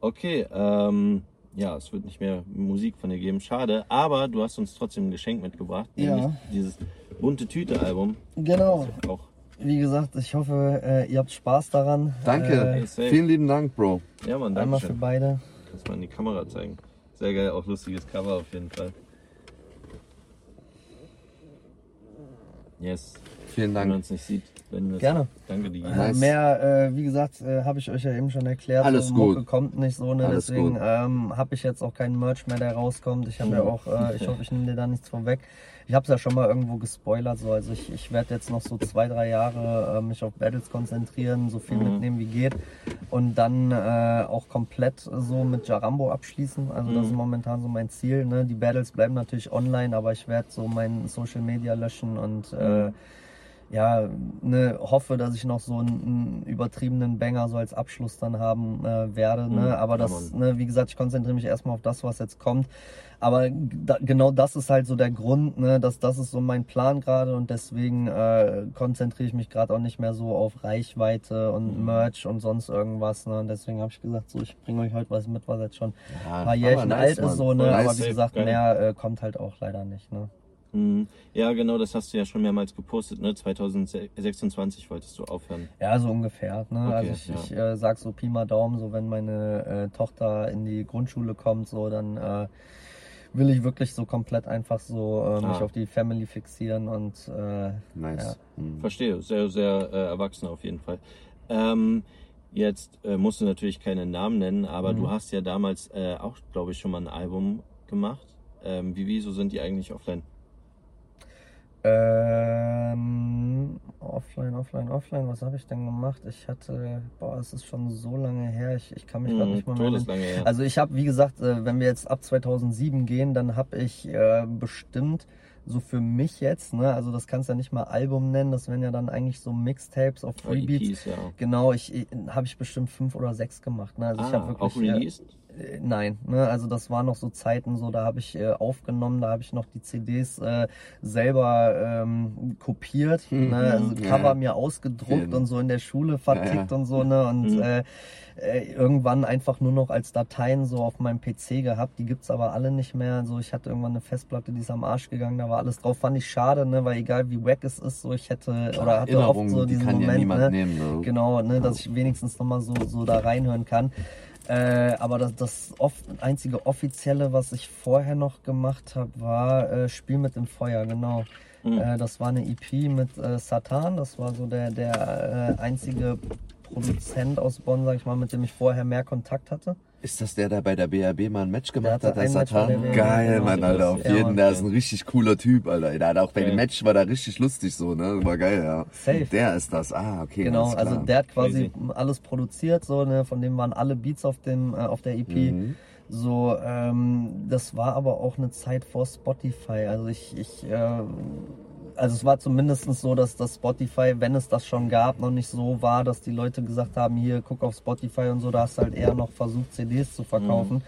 Speaker 1: Okay, ähm, ja, es wird nicht mehr Musik von dir geben. Schade, aber du hast uns trotzdem ein Geschenk mitgebracht.
Speaker 2: Ja.
Speaker 1: Nämlich dieses bunte Tüte-Album.
Speaker 2: Genau.
Speaker 1: Auch
Speaker 2: Wie gesagt, ich hoffe, äh, ihr habt Spaß daran.
Speaker 3: Danke.
Speaker 1: Äh, safe.
Speaker 3: Vielen lieben Dank, Bro.
Speaker 1: Ja, Mann,
Speaker 2: Äh, einmal
Speaker 1: danke
Speaker 2: für beide.
Speaker 1: Kannst mal in die Kamera zeigen. Sehr geil, auch lustiges Cover auf jeden Fall. Yes,
Speaker 3: Vielen
Speaker 1: wenn man
Speaker 3: Dank.
Speaker 1: es nicht sieht, wenn es.
Speaker 2: Gerne.
Speaker 1: Danke, Digi.
Speaker 2: Äh,
Speaker 3: Nice.
Speaker 2: Mehr, äh, wie gesagt, äh, habe ich euch ja eben schon erklärt.
Speaker 3: Alles
Speaker 2: so,
Speaker 3: gut.
Speaker 2: Mucke kommt nicht so, ne?
Speaker 3: Alles
Speaker 2: deswegen ähm, habe ich jetzt auch keinen Merch mehr, der rauskommt. Ich habe ja
Speaker 1: Mhm.
Speaker 2: auch, äh, ich hoffe, ich nehme dir da nichts vorweg. Ich habe es ja schon mal irgendwo gespoilert, so also ich, ich werde jetzt noch so zwei, drei Jahre äh, mich auf Battles konzentrieren, so viel
Speaker 1: Mhm.
Speaker 2: mitnehmen wie geht und dann äh, auch komplett so mit Jarambo abschließen. Also das ist
Speaker 1: Mhm.
Speaker 2: momentan so mein Ziel. Ne? Die Battles bleiben natürlich online, aber ich werde so mein Social Media löschen und äh, ja, ne, hoffe, dass ich noch so einen, einen übertriebenen Banger so als Abschluss dann haben äh, werde.
Speaker 1: Mhm,
Speaker 2: Ne? Aber
Speaker 1: ja,
Speaker 2: das, ne, wie gesagt, ich konzentriere mich erstmal auf das, was jetzt kommt. Aber da, genau das ist halt so der Grund, ne, dass das ist so mein Plan gerade und deswegen äh, konzentriere ich mich gerade auch nicht mehr so auf Reichweite und
Speaker 1: Mhm.
Speaker 2: Merch und sonst irgendwas. Ne? Und deswegen habe ich gesagt, so ich bringe euch heute was mit, was jetzt schon
Speaker 3: Ja,
Speaker 2: ein paar Jährchen
Speaker 3: aber nice,
Speaker 2: alt ist, so, ne?
Speaker 3: Voll
Speaker 2: Aber
Speaker 3: nice.
Speaker 2: wie gesagt, mehr äh, kommt halt auch leider nicht. Ne?
Speaker 1: Mhm. Ja, genau, das hast du ja schon mehrmals gepostet, ne? 2026 wolltest du aufhören.
Speaker 2: Ja, so ungefähr. Ne?
Speaker 1: Okay,
Speaker 2: also ich,
Speaker 1: ja.
Speaker 2: ich äh, sag so Pi mal Daumen, so wenn meine äh, Tochter in die Grundschule kommt, so dann äh, will ich wirklich so komplett einfach so äh, mich
Speaker 1: Ah.
Speaker 2: auf die Family fixieren und äh,
Speaker 3: Nice. Mhm.
Speaker 1: Verstehe, sehr, sehr äh, erwachsen auf jeden Fall. Ähm, jetzt äh, musst du natürlich keinen Namen nennen, aber
Speaker 2: Mhm.
Speaker 1: du hast ja damals äh, auch, glaube ich, schon mal ein Album gemacht. Ähm, wie, wieso sind die eigentlich offline?
Speaker 2: Ähm, offline, offline, offline, was habe ich denn gemacht? Ich hatte, boah, es ist schon so lange her, ich, ich kann mich gerade
Speaker 1: Mhm,
Speaker 2: nicht mal mehr erinnern. Also ich habe, wie gesagt, äh, wenn wir jetzt ab 2007 gehen, dann habe ich äh, bestimmt so für mich jetzt, ne, also das kannst du ja nicht mal Album nennen, das wären ja dann eigentlich so Mixtapes auf
Speaker 1: Oder
Speaker 2: Freebeats.
Speaker 1: EPs, ja.
Speaker 2: Genau, ich, ich habe ich bestimmt fünf oder sechs gemacht. Ne? Also ich
Speaker 1: ah,
Speaker 2: habe wirklich
Speaker 1: auch released?
Speaker 2: Äh, Nein, ne? also das waren noch so Zeiten, so da habe ich äh, aufgenommen, da habe ich noch die CDs äh, selber ähm, kopiert,
Speaker 3: Mhm,
Speaker 2: ne? also
Speaker 3: ja.
Speaker 2: Cover mir ausgedruckt
Speaker 3: Schön.
Speaker 2: und so in der Schule vertickt
Speaker 3: Ja,
Speaker 2: und so ne und
Speaker 1: Mhm.
Speaker 2: äh, äh, irgendwann einfach nur noch als Dateien so auf meinem PC gehabt. Die gibt's aber alle nicht mehr. So ich hatte irgendwann eine Festplatte, die ist am Arsch gegangen, da war alles drauf. Fand ich schade, ne, weil egal wie wack es ist, so ich hätte oder hatte oft so
Speaker 3: die
Speaker 2: diesen
Speaker 3: ja
Speaker 2: Moment,
Speaker 3: niemand
Speaker 2: ne,
Speaker 3: nehmen. Ne?
Speaker 2: Genau, ne, dass ich wenigstens nochmal so, so da reinhören kann. Äh, aber das, das off einzige offizielle, was ich vorher noch gemacht habe, war äh, Spiel mit dem Feuer, genau.
Speaker 1: Mhm.
Speaker 2: Äh, das war eine EP mit äh, Satan, das war so der, der äh, einzige Produzent aus Bonn, sag ich mal, mit dem ich vorher mehr Kontakt hatte.
Speaker 3: Ist das der, der bei der BRB mal ein Match gemacht
Speaker 2: hatte
Speaker 3: hat, der Satan?
Speaker 2: der
Speaker 3: Geil,
Speaker 2: genau.
Speaker 3: Mann, Alter, auf
Speaker 1: Ja,
Speaker 3: jeden,
Speaker 2: Mann.
Speaker 3: der ist ein richtig cooler Typ, Alter. Der hat auch bei
Speaker 1: Geil.
Speaker 3: dem Match war der richtig lustig so, ne? War geil, ja.
Speaker 2: Safe.
Speaker 3: Der ist das, ah, okay.
Speaker 2: Genau,
Speaker 3: alles klar.
Speaker 2: also der hat quasi
Speaker 1: Crazy.
Speaker 2: alles produziert, so, ne, von dem waren alle Beats auf dem, äh, auf der EP.
Speaker 3: Mhm.
Speaker 2: So, ähm, das war aber auch eine Zeit vor Spotify. Also ich, ich, äh, also es war zumindest so, dass das Spotify, wenn es das schon gab, noch nicht so war, dass die Leute gesagt haben, hier guck auf Spotify und so, da hast du halt eher noch versucht, CDs zu verkaufen.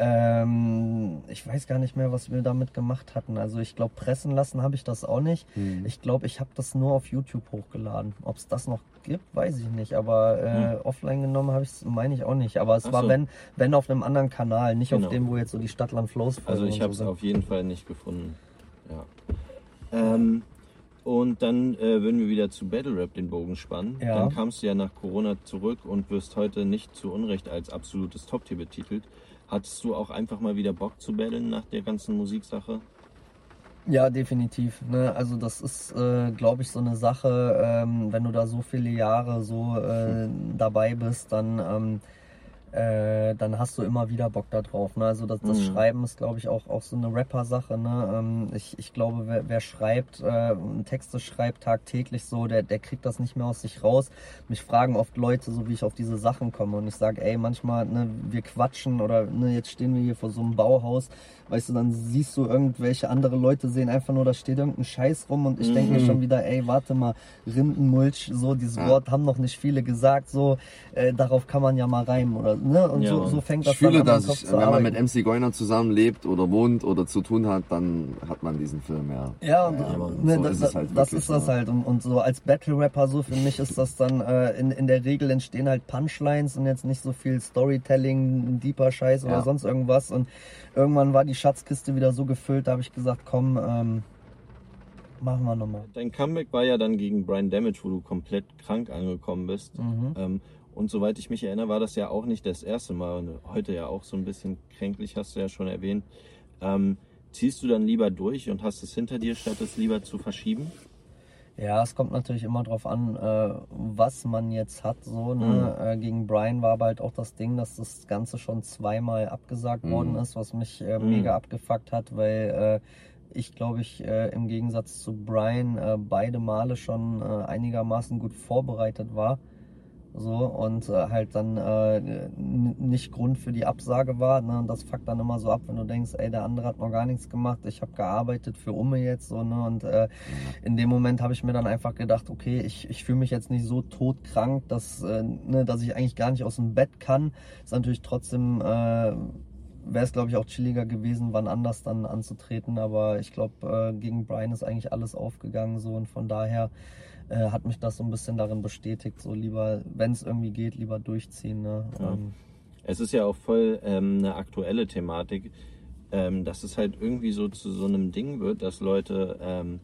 Speaker 2: Ähm, ich weiß gar nicht mehr, was wir damit gemacht hatten. Also ich glaube, pressen lassen habe ich das auch nicht.
Speaker 3: Mhm.
Speaker 2: Ich glaube, ich habe das nur auf YouTube hochgeladen. Ob es das noch gibt, weiß ich nicht. Aber äh, offline genommen habe ich es, meine ich auch nicht. Aber es
Speaker 1: Ach
Speaker 2: war,
Speaker 1: so.
Speaker 2: wenn, wenn auf einem anderen Kanal, nicht
Speaker 1: Genau.
Speaker 2: auf dem, wo jetzt so die Stadtland Flows
Speaker 1: Also ich habe es auf jeden Fall nicht gefunden. Ähm, und dann äh, würden wir wieder zu Battle Rap den Bogen spannen.
Speaker 2: Ja.
Speaker 1: Dann kamst du ja nach Corona zurück und wirst heute nicht zu Unrecht als absolutes Top-Tier betitelt. Hattest du auch einfach mal wieder Bock zu battlen nach der ganzen Musiksache?
Speaker 2: Ja, definitiv. Ne? Also das ist, äh, glaube ich, so eine Sache, ähm, wenn du da so viele Jahre so äh, dabei bist, dann ähm, äh, dann hast du immer wieder Bock da drauf. Ne? Also das, das
Speaker 1: Mhm.
Speaker 2: Schreiben ist, glaube ich, auch, auch so eine Rapper-Sache. Ne? Ähm, ich, ich glaube, wer, wer schreibt, äh, Texte schreibt tagtäglich so, der, der kriegt das nicht mehr aus sich raus. Mich fragen oft Leute, so wie ich auf diese Sachen komme. Und ich sage, ey, manchmal, ne, wir quatschen oder ne, jetzt stehen wir hier vor so einem Bauhaus. Weißt du, dann siehst du irgendwelche andere Leute sehen einfach nur, da steht irgendein Scheiß rum und ich denke mir
Speaker 1: Mhm.
Speaker 2: schon wieder, ey, warte mal, Rindenmulch, so dieses
Speaker 3: Ja.
Speaker 2: Wort haben noch nicht viele gesagt, so äh, darauf kann man ja mal reimen oder ne und
Speaker 1: Ja,
Speaker 2: so, so fängt das
Speaker 3: Ich fühle,
Speaker 2: dann an,
Speaker 3: dass ich, wenn man
Speaker 2: arbeiten.
Speaker 3: mit MC Goiner zusammenlebt oder wohnt oder zu tun hat, dann hat man diesen Film, ja.
Speaker 2: Ja, und,
Speaker 3: Ja, Mann,
Speaker 2: ne,
Speaker 3: so
Speaker 2: das,
Speaker 3: ist halt
Speaker 2: das
Speaker 3: wirklich,
Speaker 2: ist das halt. Und, und so als Battle-Rapper, so für mich ist das dann, äh, in, in der Regel entstehen halt Punchlines und jetzt nicht so viel Storytelling, deeper Scheiß oder sonst irgendwas. Und irgendwann war die Schatzkiste wieder so gefüllt, da habe ich gesagt, komm, ähm, machen wir nochmal.
Speaker 1: Dein Comeback war ja dann gegen Brian Damage, wo du komplett krank angekommen bist.
Speaker 2: Mhm.
Speaker 1: Ähm, und soweit ich mich erinnere, war das ja auch nicht das erste Mal. Und heute ja auch so ein bisschen kränklich, hast du ja schon erwähnt. Ähm, ziehst du dann lieber durch und hast es hinter dir, statt es lieber zu verschieben?
Speaker 2: Ja, es kommt natürlich immer drauf an, äh, was man jetzt hat. So, ne? Äh, gegen Brian war aber halt auch das Ding, dass das Ganze schon zweimal abgesagt
Speaker 3: Mhm.
Speaker 2: worden ist, was mich äh,
Speaker 1: Mhm.
Speaker 2: mega abgefuckt hat, weil äh, ich glaube ich äh, im Gegensatz zu Brian äh, beide Male schon einigermaßen gut vorbereitet war. So und äh, halt dann äh, nicht Grund für die Absage war. Ne? Und das fuckt dann immer so ab, wenn du denkst, ey, der andere hat noch gar nichts gemacht, ich habe gearbeitet für Umme jetzt so, ne? Und äh, in dem Moment habe ich mir dann einfach gedacht, okay, ich, ich fühle mich jetzt nicht so todkrank, dass, äh, ne, dass ich eigentlich gar nicht aus dem Bett kann. Ist natürlich trotzdem, äh, wäre es glaube ich auch chilliger gewesen, wann anders dann anzutreten. Aber ich glaube, äh, gegen Brian ist eigentlich alles aufgegangen so und von daher äh, hat mich das so ein bisschen darin bestätigt, so lieber, wenn es irgendwie geht, lieber durchziehen. Ne?
Speaker 1: Ja.
Speaker 2: Ähm,
Speaker 1: Es ist ja auch voll ähm, eine aktuelle Thematik, ähm, dass es halt irgendwie so zu so einem Ding wird, dass Leute ähm,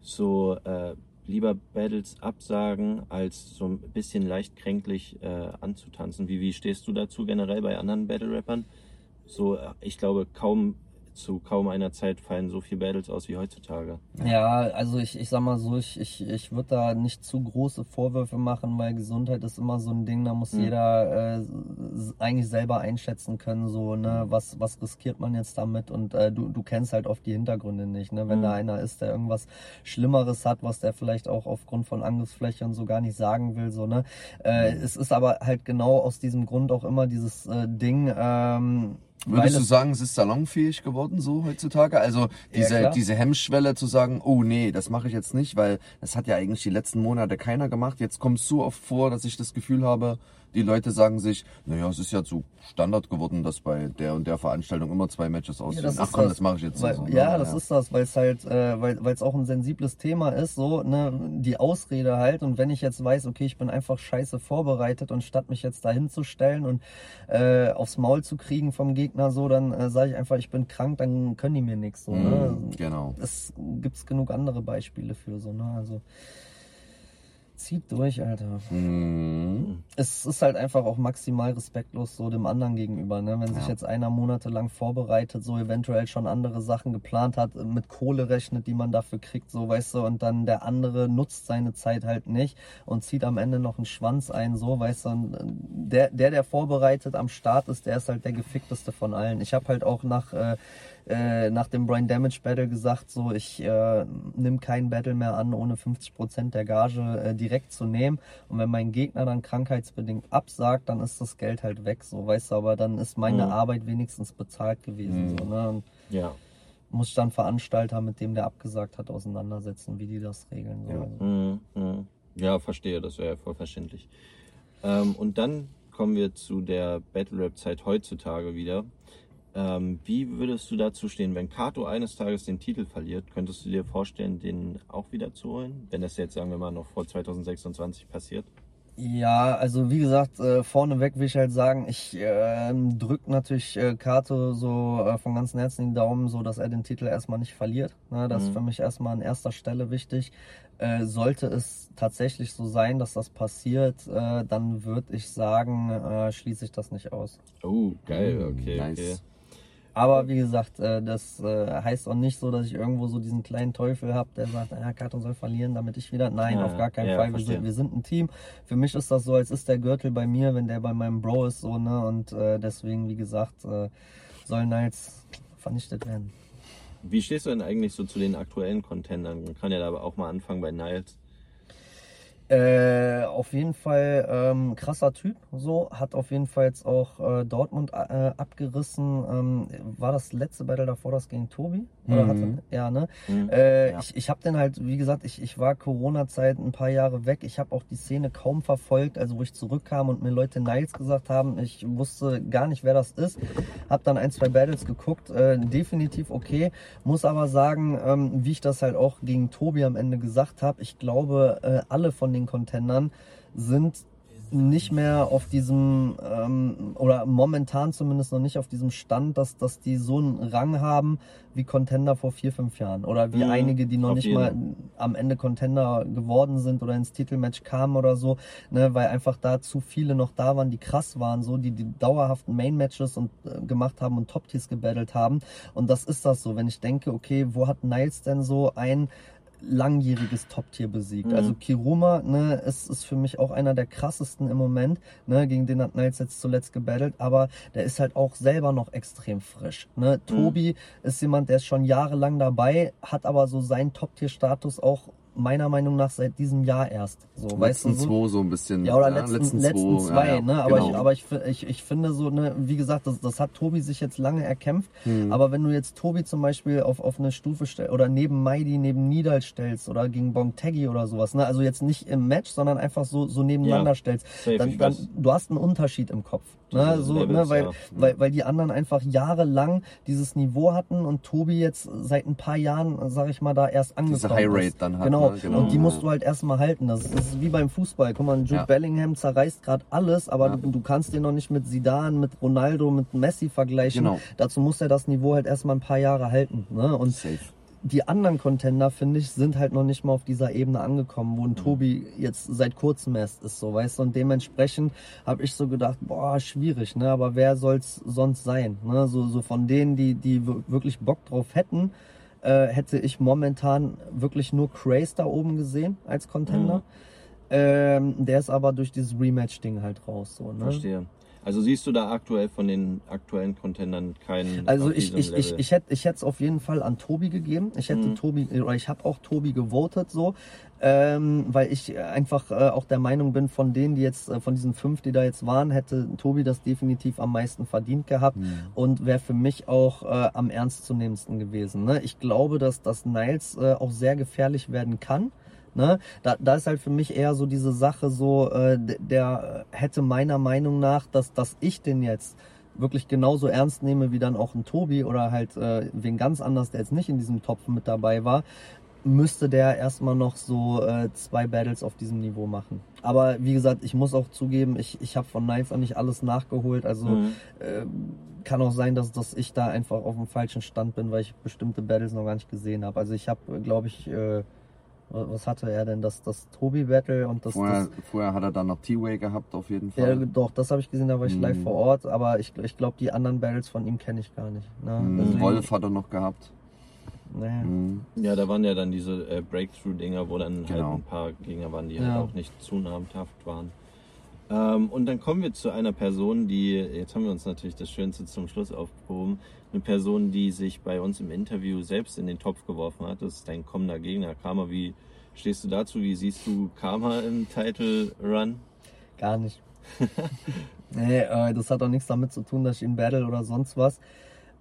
Speaker 1: so äh, lieber Battles absagen, als so ein bisschen leicht kränklich äh, anzutanzen. Wie, wie stehst du dazu generell bei anderen Battle-Rappern? So, äh, ich glaube, kaum zu kaum einer Zeit fallen so viele Battles aus wie heutzutage.
Speaker 2: Ja, also ich, ich sag mal so, ich, ich, ich würde da nicht zu große Vorwürfe machen, weil Gesundheit ist immer so ein Ding, da muss
Speaker 1: Mhm.
Speaker 2: jeder äh, eigentlich selber einschätzen können, so, ne, was, was riskiert man jetzt damit und äh, du, du kennst halt oft die Hintergründe nicht, ne, wenn
Speaker 1: Mhm.
Speaker 2: da einer ist, der irgendwas Schlimmeres hat, was der vielleicht auch aufgrund von Angriffsfläche und so gar nicht sagen will, so, ne. Äh, Es ist aber halt genau aus diesem Grund auch immer dieses äh, Ding, ähm,
Speaker 3: Würdest du sagen, es ist salonfähig geworden so heutzutage? Also diese,
Speaker 2: klar.
Speaker 3: diese Hemmschwelle zu sagen, oh nee, das mache ich jetzt nicht, weil das hat ja eigentlich die letzten Monate keiner gemacht. Jetzt kommt es so oft vor, dass ich das Gefühl habe, die Leute sagen sich, naja, es ist ja zu Standard geworden, dass bei der und der Veranstaltung immer zwei Matches ausstehen.
Speaker 2: das
Speaker 3: Ach komm,
Speaker 2: das.
Speaker 3: das mache ich jetzt
Speaker 2: Weil,
Speaker 3: so. ne?
Speaker 2: ja, das ist das, weil es halt, äh, weil es auch ein sensibles Thema ist, so ne, die Ausrede halt. Und wenn ich jetzt weiß, okay, ich bin einfach scheiße vorbereitet und statt mich jetzt dahin zu stellen und äh, aufs Maul zu kriegen vom Gegner, so, dann äh, sage ich einfach, ich bin krank, dann können die mir nichts. So, ne?
Speaker 3: Mhm, genau.
Speaker 2: Es gibt's genug andere Beispiele für so, ne? Also zieht durch, Alter.
Speaker 3: Mhm.
Speaker 2: Es ist halt einfach auch maximal respektlos so dem anderen gegenüber, ne? Wenn sich
Speaker 3: Ja.
Speaker 2: jetzt einer monatelang vorbereitet, so eventuell schon andere Sachen geplant hat, mit Kohle rechnet, die man dafür kriegt, so weißt du, und dann der andere nutzt seine Zeit halt nicht und zieht am Ende noch einen Schwanz ein, so weißt du, und der, der, der vorbereitet am Start ist, der ist halt der gefickteste von allen. Ich habe halt auch nach äh, äh, nach dem Brain Damage Battle gesagt, so ich äh, nimm keinen Battle mehr an, ohne 50% der Gage äh, direkt zu nehmen. Und wenn mein Gegner dann krankheitsbedingt absagt, dann ist das Geld halt weg, so weißt du, aber dann ist meine
Speaker 1: Mhm.
Speaker 2: Arbeit wenigstens bezahlt gewesen.
Speaker 3: Mhm.
Speaker 2: So, ne? Und
Speaker 1: Ja.
Speaker 2: muss ich dann Veranstalter, mit dem der abgesagt hat, auseinandersetzen, wie die das regeln. So.
Speaker 3: Ja.
Speaker 2: Also,
Speaker 1: Mhm, mhm. Ja, verstehe, das wäre ja voll verständlich. Ähm, und dann kommen wir zu der Battle Rap Zeit heutzutage wieder. Ähm, wie würdest du dazu stehen, wenn Kato eines Tages den Titel verliert? Könntest du dir vorstellen, den auch wieder zu holen? Wenn das jetzt, sagen wir mal, noch vor 2026 passiert?
Speaker 2: Ja, also wie gesagt, äh, vorneweg will ich halt sagen, ich äh, drück natürlich äh, Kato so äh, von ganzem Herzen den Daumen, so dass er den Titel erstmal nicht verliert. Ne? Das ist
Speaker 1: Mhm.
Speaker 2: für mich erstmal an erster Stelle wichtig. Äh, sollte es tatsächlich so sein, dass das passiert, äh, dann würde ich sagen, äh, schließe ich das nicht aus.
Speaker 1: Oh, geil,
Speaker 3: Mhm,
Speaker 1: okay,
Speaker 3: nice.
Speaker 1: okay.
Speaker 2: Aber wie gesagt, äh, das äh, heißt auch nicht so, dass ich irgendwo so diesen kleinen Teufel habe, der sagt, ja, Karton soll verlieren, damit ich wieder. Nein,
Speaker 1: Ja,
Speaker 2: auf gar keinen
Speaker 1: ja,
Speaker 2: Fall. Wir sind, wir sind ein Team. Für mich ist das so, als ist der Gürtel bei mir, wenn der bei meinem Bro ist, so, ne? Und äh, deswegen, wie gesagt, sollen Niles vernichtet werden.
Speaker 1: Wie stehst du denn eigentlich so zu den aktuellen Contendern? Man kann ja da aber auch mal anfangen bei Niles.
Speaker 2: Äh, auf jeden Fall ähm, krasser Typ, so hat auf jeden Fall jetzt auch äh, Dortmund äh, abgerissen. Ähm, war das letzte Battle davor das gegen Tobi? Oder
Speaker 3: Mhm.
Speaker 2: hatte, ja, ne?
Speaker 1: Mhm.
Speaker 2: Äh,
Speaker 1: Ja.
Speaker 2: Ich, ich habe den halt, wie gesagt, ich, ich war Corona-Zeit ein paar Jahre weg. Ich habe auch die Szene kaum verfolgt, also wo ich zurückkam und mir Leute Niles gesagt haben, ich wusste gar nicht, wer das ist. Hab dann ein, zwei Battles geguckt, äh, definitiv okay. Muss aber sagen, ähm, wie ich das halt auch gegen Tobi am Ende gesagt habe, ich glaube, äh, alle von den Contendern sind nicht mehr auf diesem ähm, oder momentan zumindest noch nicht auf diesem Stand, dass, dass die so einen Rang haben wie Contender vor vier, fünf Jahren. Oder wie
Speaker 1: Mhm,
Speaker 2: einige, die noch nicht
Speaker 1: jeden.
Speaker 2: mal am Ende Contender geworden sind oder ins Titelmatch kamen oder so, ne, weil einfach da zu viele noch da waren, die krass waren, so, die die dauerhaften Main-Matches und äh, gemacht haben und Top-Tiers gebattelt haben. Und das ist das so, wenn ich denke, okay, wo hat Niles denn so ein langjähriges Top-Tier besiegt.
Speaker 1: Mhm.
Speaker 2: Also Kiruma, ne, ist, ist für mich auch einer der krassesten im Moment, ne, gegen den hat Niles jetzt zuletzt gebattelt, aber der ist halt auch selber noch extrem frisch, ne. Tobi ist jemand, der ist schon jahrelang dabei, hat aber so seinen Top-Tier-Status auch meiner Meinung nach seit diesem Jahr erst. So, weißt du,
Speaker 3: letzten
Speaker 2: so,
Speaker 3: zwei so ein bisschen.
Speaker 2: ja, oder letzten, letzten, zwei,
Speaker 3: ja, ja,
Speaker 2: ne? Aber,
Speaker 3: genau.
Speaker 2: ich, aber ich, ich, ich finde so, ne, wie gesagt, das, das hat Tobi sich jetzt lange erkämpft.
Speaker 3: Hm.
Speaker 2: Aber wenn du jetzt Tobi zum Beispiel auf, auf eine Stufe stellst oder neben Maidi, neben Nidal stellst oder gegen Bongtegi oder sowas, ne? Also jetzt nicht im Match, sondern einfach so, so nebeneinander
Speaker 1: Ja,
Speaker 2: stellst, dann, dann du hast einen Unterschied im Kopf. Ne?
Speaker 1: Diese
Speaker 2: So,
Speaker 1: Levels,
Speaker 2: ne? Weil,
Speaker 1: ja.
Speaker 2: weil, weil die anderen einfach jahrelang dieses Niveau hatten und Tobi jetzt seit ein paar Jahren, sag ich mal, da erst angekommen
Speaker 3: High Rate
Speaker 2: ist.
Speaker 3: dann hat,
Speaker 2: Genau.
Speaker 3: ne? Genau.
Speaker 2: Und die musst du halt erstmal halten. Das ist wie beim Fußball. Guck mal, Jude
Speaker 3: Ja.
Speaker 2: Bellingham zerreißt gerade alles, aber
Speaker 3: Ja.
Speaker 2: du, du kannst den noch nicht mit Zidane, mit Ronaldo, mit Messi vergleichen.
Speaker 3: Genau.
Speaker 2: Dazu muss er das Niveau halt erstmal ein paar Jahre halten. Ne? Und
Speaker 3: Safe.
Speaker 2: Die anderen Contender, finde ich, sind halt noch nicht mal auf dieser Ebene angekommen,
Speaker 3: Mhm.
Speaker 2: wo ein Tobi jetzt seit kurzem erst ist, so, weißt du, und dementsprechend habe ich so gedacht, boah, schwierig, ne, aber wer soll's sonst sein, ne, so, so von denen, die, die wir- wirklich Bock drauf hätten, äh, hätte ich momentan wirklich nur Craze da oben gesehen als Contender.
Speaker 1: Mhm.
Speaker 2: Ähm, der ist aber durch dieses Rematch-Ding halt raus, so, ne.
Speaker 1: Verstehe. Also siehst du da aktuell von den aktuellen Contendern keinen.
Speaker 2: Also ich, ich, ich, ich hätte ich hätte es auf jeden Fall an Tobi gegeben. Ich hätte
Speaker 1: Mhm.
Speaker 2: Tobi, oder ich habe auch Tobi gewotet so, ähm, weil ich einfach äh, auch der Meinung bin, von denen, die jetzt, äh, von diesen fünf, die da jetzt waren, hätte Tobi das definitiv am meisten verdient gehabt
Speaker 3: Mhm.
Speaker 2: und wäre für mich auch äh, am ernstzunehmendsten gewesen. Ne? Ich glaube, dass das Niles äh, auch sehr gefährlich werden kann. Ne? Da, da ist halt für mich eher so diese Sache so, äh, der hätte meiner Meinung nach, dass, dass ich den jetzt wirklich genauso ernst nehme wie dann auch ein Tobi oder halt äh, wen ganz anders, der jetzt nicht in diesem Topf mit dabei war, müsste der erstmal noch so äh, zwei Battles auf diesem Niveau machen. Aber wie gesagt, ich muss auch zugeben, ich, ich habe von Knives auch nicht alles nachgeholt. Also
Speaker 1: Mhm.
Speaker 2: äh, kann auch sein, dass, dass ich da einfach auf dem falschen Stand bin, weil ich bestimmte Battles noch gar nicht gesehen habe. Also ich habe, glaube ich, äh, was hatte er denn? Das, das Tobi-Battle und das,
Speaker 3: Vorher,
Speaker 2: das
Speaker 3: vorher hat er dann noch T-Way gehabt, auf jeden
Speaker 2: ja,
Speaker 3: Fall.
Speaker 2: doch, das habe ich gesehen, da war ich live
Speaker 3: Mhm.
Speaker 2: vor Ort, aber ich, ich glaube, die anderen Battles von ihm kenne ich gar nicht. Ne?
Speaker 3: Mhm.
Speaker 2: Deswegen-
Speaker 3: Wolf hat er noch gehabt.
Speaker 2: Nee.
Speaker 3: Mhm.
Speaker 1: Ja, da waren ja dann diese äh, Breakthrough-Dinger, wo dann halt
Speaker 3: Genau.
Speaker 1: ein paar Gegner waren, die
Speaker 2: Ja.
Speaker 1: halt auch nicht zu namhaft waren. Ähm, und dann kommen wir zu einer Person, die, jetzt haben wir uns natürlich das Schönste zum Schluss aufgehoben, eine Person, die sich bei uns im Interview selbst in den Topf geworfen hat. Das ist dein kommender Gegner, Karma. Wie stehst du dazu? Wie siehst du Karma im Title Run?
Speaker 2: Gar nicht. nee, äh, das hat auch nichts damit zu tun, dass ich ihn battle oder sonst was.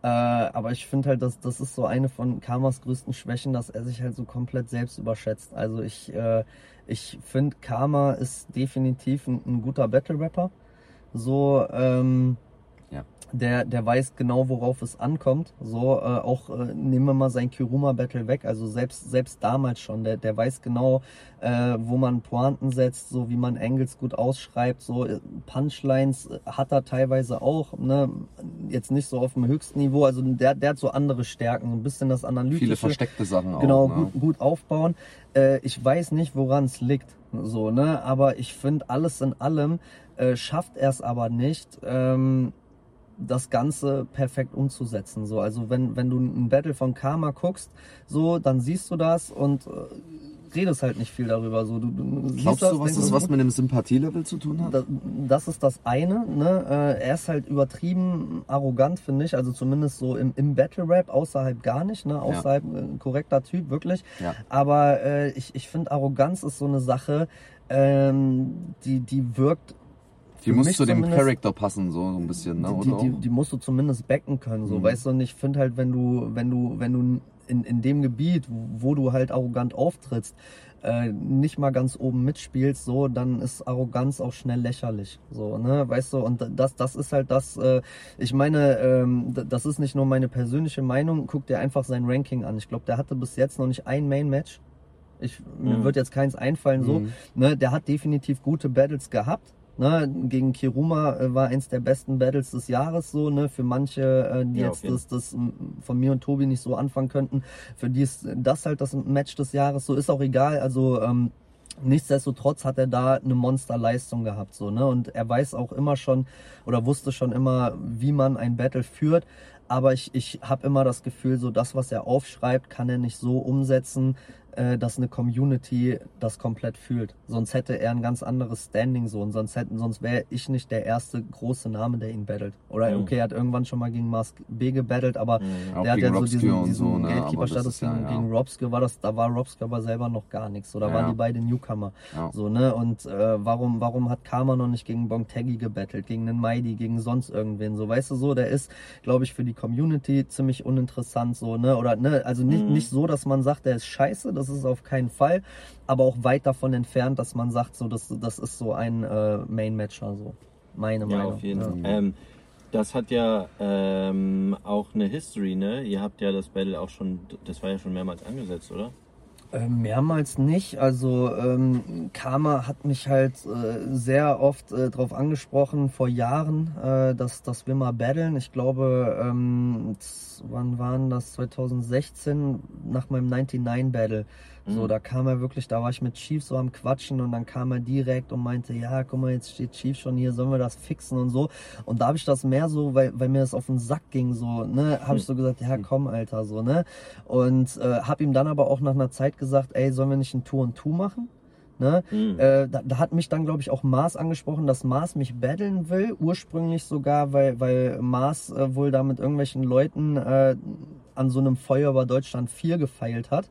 Speaker 2: Äh, aber ich finde halt, dass das ist so eine von Karmas größten Schwächen, dass er sich halt so komplett selbst überschätzt. Also ich, äh, ich finde, Karma ist definitiv ein, ein guter Battle-Rapper. So, ähm. Der, der weiß genau, worauf es ankommt. So, äh, auch äh, nehmen wir mal sein Kiruma-Battle weg. Also selbst, selbst damals schon, der, der weiß genau, äh, wo man Pointen setzt, so wie man Angles gut ausschreibt. So äh, Punchlines äh, hat er teilweise auch, ne? Jetzt nicht so auf dem höchsten Niveau. Also der, der hat so andere Stärken, so ein bisschen das analytische.
Speaker 3: Viele versteckte Sachen
Speaker 2: Genau,
Speaker 3: auch. Ne?
Speaker 2: gut, gut aufbauen. Äh, ich weiß nicht, woran es liegt, so, ne? Aber ich finde, alles in allem äh, schafft er es aber nicht, ähm, das Ganze perfekt umzusetzen. So, also wenn, wenn du ein Battle von Karma guckst, so, dann siehst du das und äh, redest halt nicht viel darüber. So, du, du
Speaker 3: Glaubst du, was das was mit dem Sympathielevel zu tun hat?
Speaker 2: das, das ist das eine. Ne? Äh, er ist halt übertrieben arrogant, finde ich. Also zumindest so im, im Battle Rap, außerhalb gar nicht. Ne? Außerhalb ein korrekter Typ, wirklich.
Speaker 3: Ja.
Speaker 2: Aber äh, ich, ich finde, Arroganz ist so eine Sache, ähm, die, die wirkt.
Speaker 3: Die muss zu dem Charakter passen, so, so ein bisschen, ne?
Speaker 2: die,
Speaker 3: Oder?
Speaker 2: die, die musst du zumindest backen können, so,
Speaker 3: Mhm.
Speaker 2: weißt du, und ich finde halt, wenn du, wenn du, wenn du in, in dem Gebiet, wo du halt arrogant auftrittst, äh, nicht mal ganz oben mitspielst, so, dann ist Arroganz auch schnell lächerlich, so, ne, weißt du, und das, das ist halt das, äh, ich meine, ähm, das ist nicht nur meine persönliche Meinung, guck dir einfach sein Ranking an, ich glaube, der hatte bis jetzt noch nicht ein Main-Match, ich, mir
Speaker 1: Mhm.
Speaker 2: wird jetzt keins einfallen, so,
Speaker 3: Mhm.
Speaker 2: ne, der hat definitiv gute Battles gehabt. Ne, gegen Kiruma äh, war eins der besten Battles des Jahres so, ne, für manche, äh, die
Speaker 1: Ja,
Speaker 2: jetzt
Speaker 1: jeden
Speaker 2: das, das von mir und Tobi nicht so anfangen könnten, für die ist das halt das Match des Jahres, so ist auch egal, also ähm, Nichtsdestotrotz hat er da eine Monsterleistung gehabt, so, ne? Und er weiß auch immer schon oder wusste schon immer, wie man ein Battle führt. Aber ich, ich habe immer das Gefühl, so das, was er aufschreibt, kann er nicht so umsetzen, äh, dass eine Community das komplett fühlt. Sonst hätte er ein ganz anderes Standing so und sonst hätten, sonst wäre ich nicht der erste große Name, der ihn battelt. Oder
Speaker 1: Mhm.
Speaker 2: okay, er hat irgendwann schon mal gegen Mask B gebattelt, aber
Speaker 1: Mhm.
Speaker 2: Der hat ja so diesen, diesen
Speaker 3: so, ne?
Speaker 2: Gatekeeper-Status gegen,
Speaker 3: ja.
Speaker 2: gegen Robske war das, da war Robske aber selber noch gar nichts. So, da
Speaker 3: Ja,
Speaker 2: waren die beiden Newcomer.
Speaker 3: Ja.
Speaker 2: So, ne? Und äh, warum, warum hat Karma noch nicht gegen Bongtaggy gebettelt, gegen den Maidi, gegen sonst irgendwen? So, weißt du so, der ist, glaube ich, für die Community ziemlich uninteressant, so, ne? Oder ne, also nicht,
Speaker 1: Mhm.
Speaker 2: nicht so, dass man sagt, der ist scheiße, das ist auf keinen Fall, aber auch weit davon entfernt, dass man sagt, so, das, das ist so ein äh, Main-Matcher, so. Meine
Speaker 1: Ja,
Speaker 2: Meinung.
Speaker 1: auf jeden
Speaker 2: ja.
Speaker 1: Fall. Ähm, das hat ja ähm, auch eine History, ne? Ihr habt ja das Battle auch schon, das war ja schon mehrmals angesetzt, oder?
Speaker 2: Äh, mehrmals nicht. Also ähm, Karma hat mich halt äh, sehr oft äh, darauf angesprochen vor Jahren, äh, dass, dass wir mal battlen. Ich glaube, ähm, wann waren das? 2016 nach meinem 99 Battle. So,
Speaker 1: Mhm.
Speaker 2: da kam er wirklich, da war ich mit Chief so am Quatschen und dann kam er direkt und meinte, ja, guck mal, jetzt steht Chief schon hier, sollen wir das fixen und so. Und da habe ich das mehr so, weil, weil mir das auf den Sack ging, so, ne, habe ich so gesagt, ja, komm, Alter, so, ne. Und äh, habe ihm dann aber auch nach einer Zeit gesagt, ey, sollen wir nicht ein Tour und Two machen? Ne?
Speaker 1: Mhm.
Speaker 2: Äh, da, da hat mich dann, glaube ich, auch Mars angesprochen, dass Mars mich battlen will. Ursprünglich sogar, weil, weil Mars äh, wohl da mit irgendwelchen Leuten äh, an so einem Feuer über Deutschland 4 gefeilt hat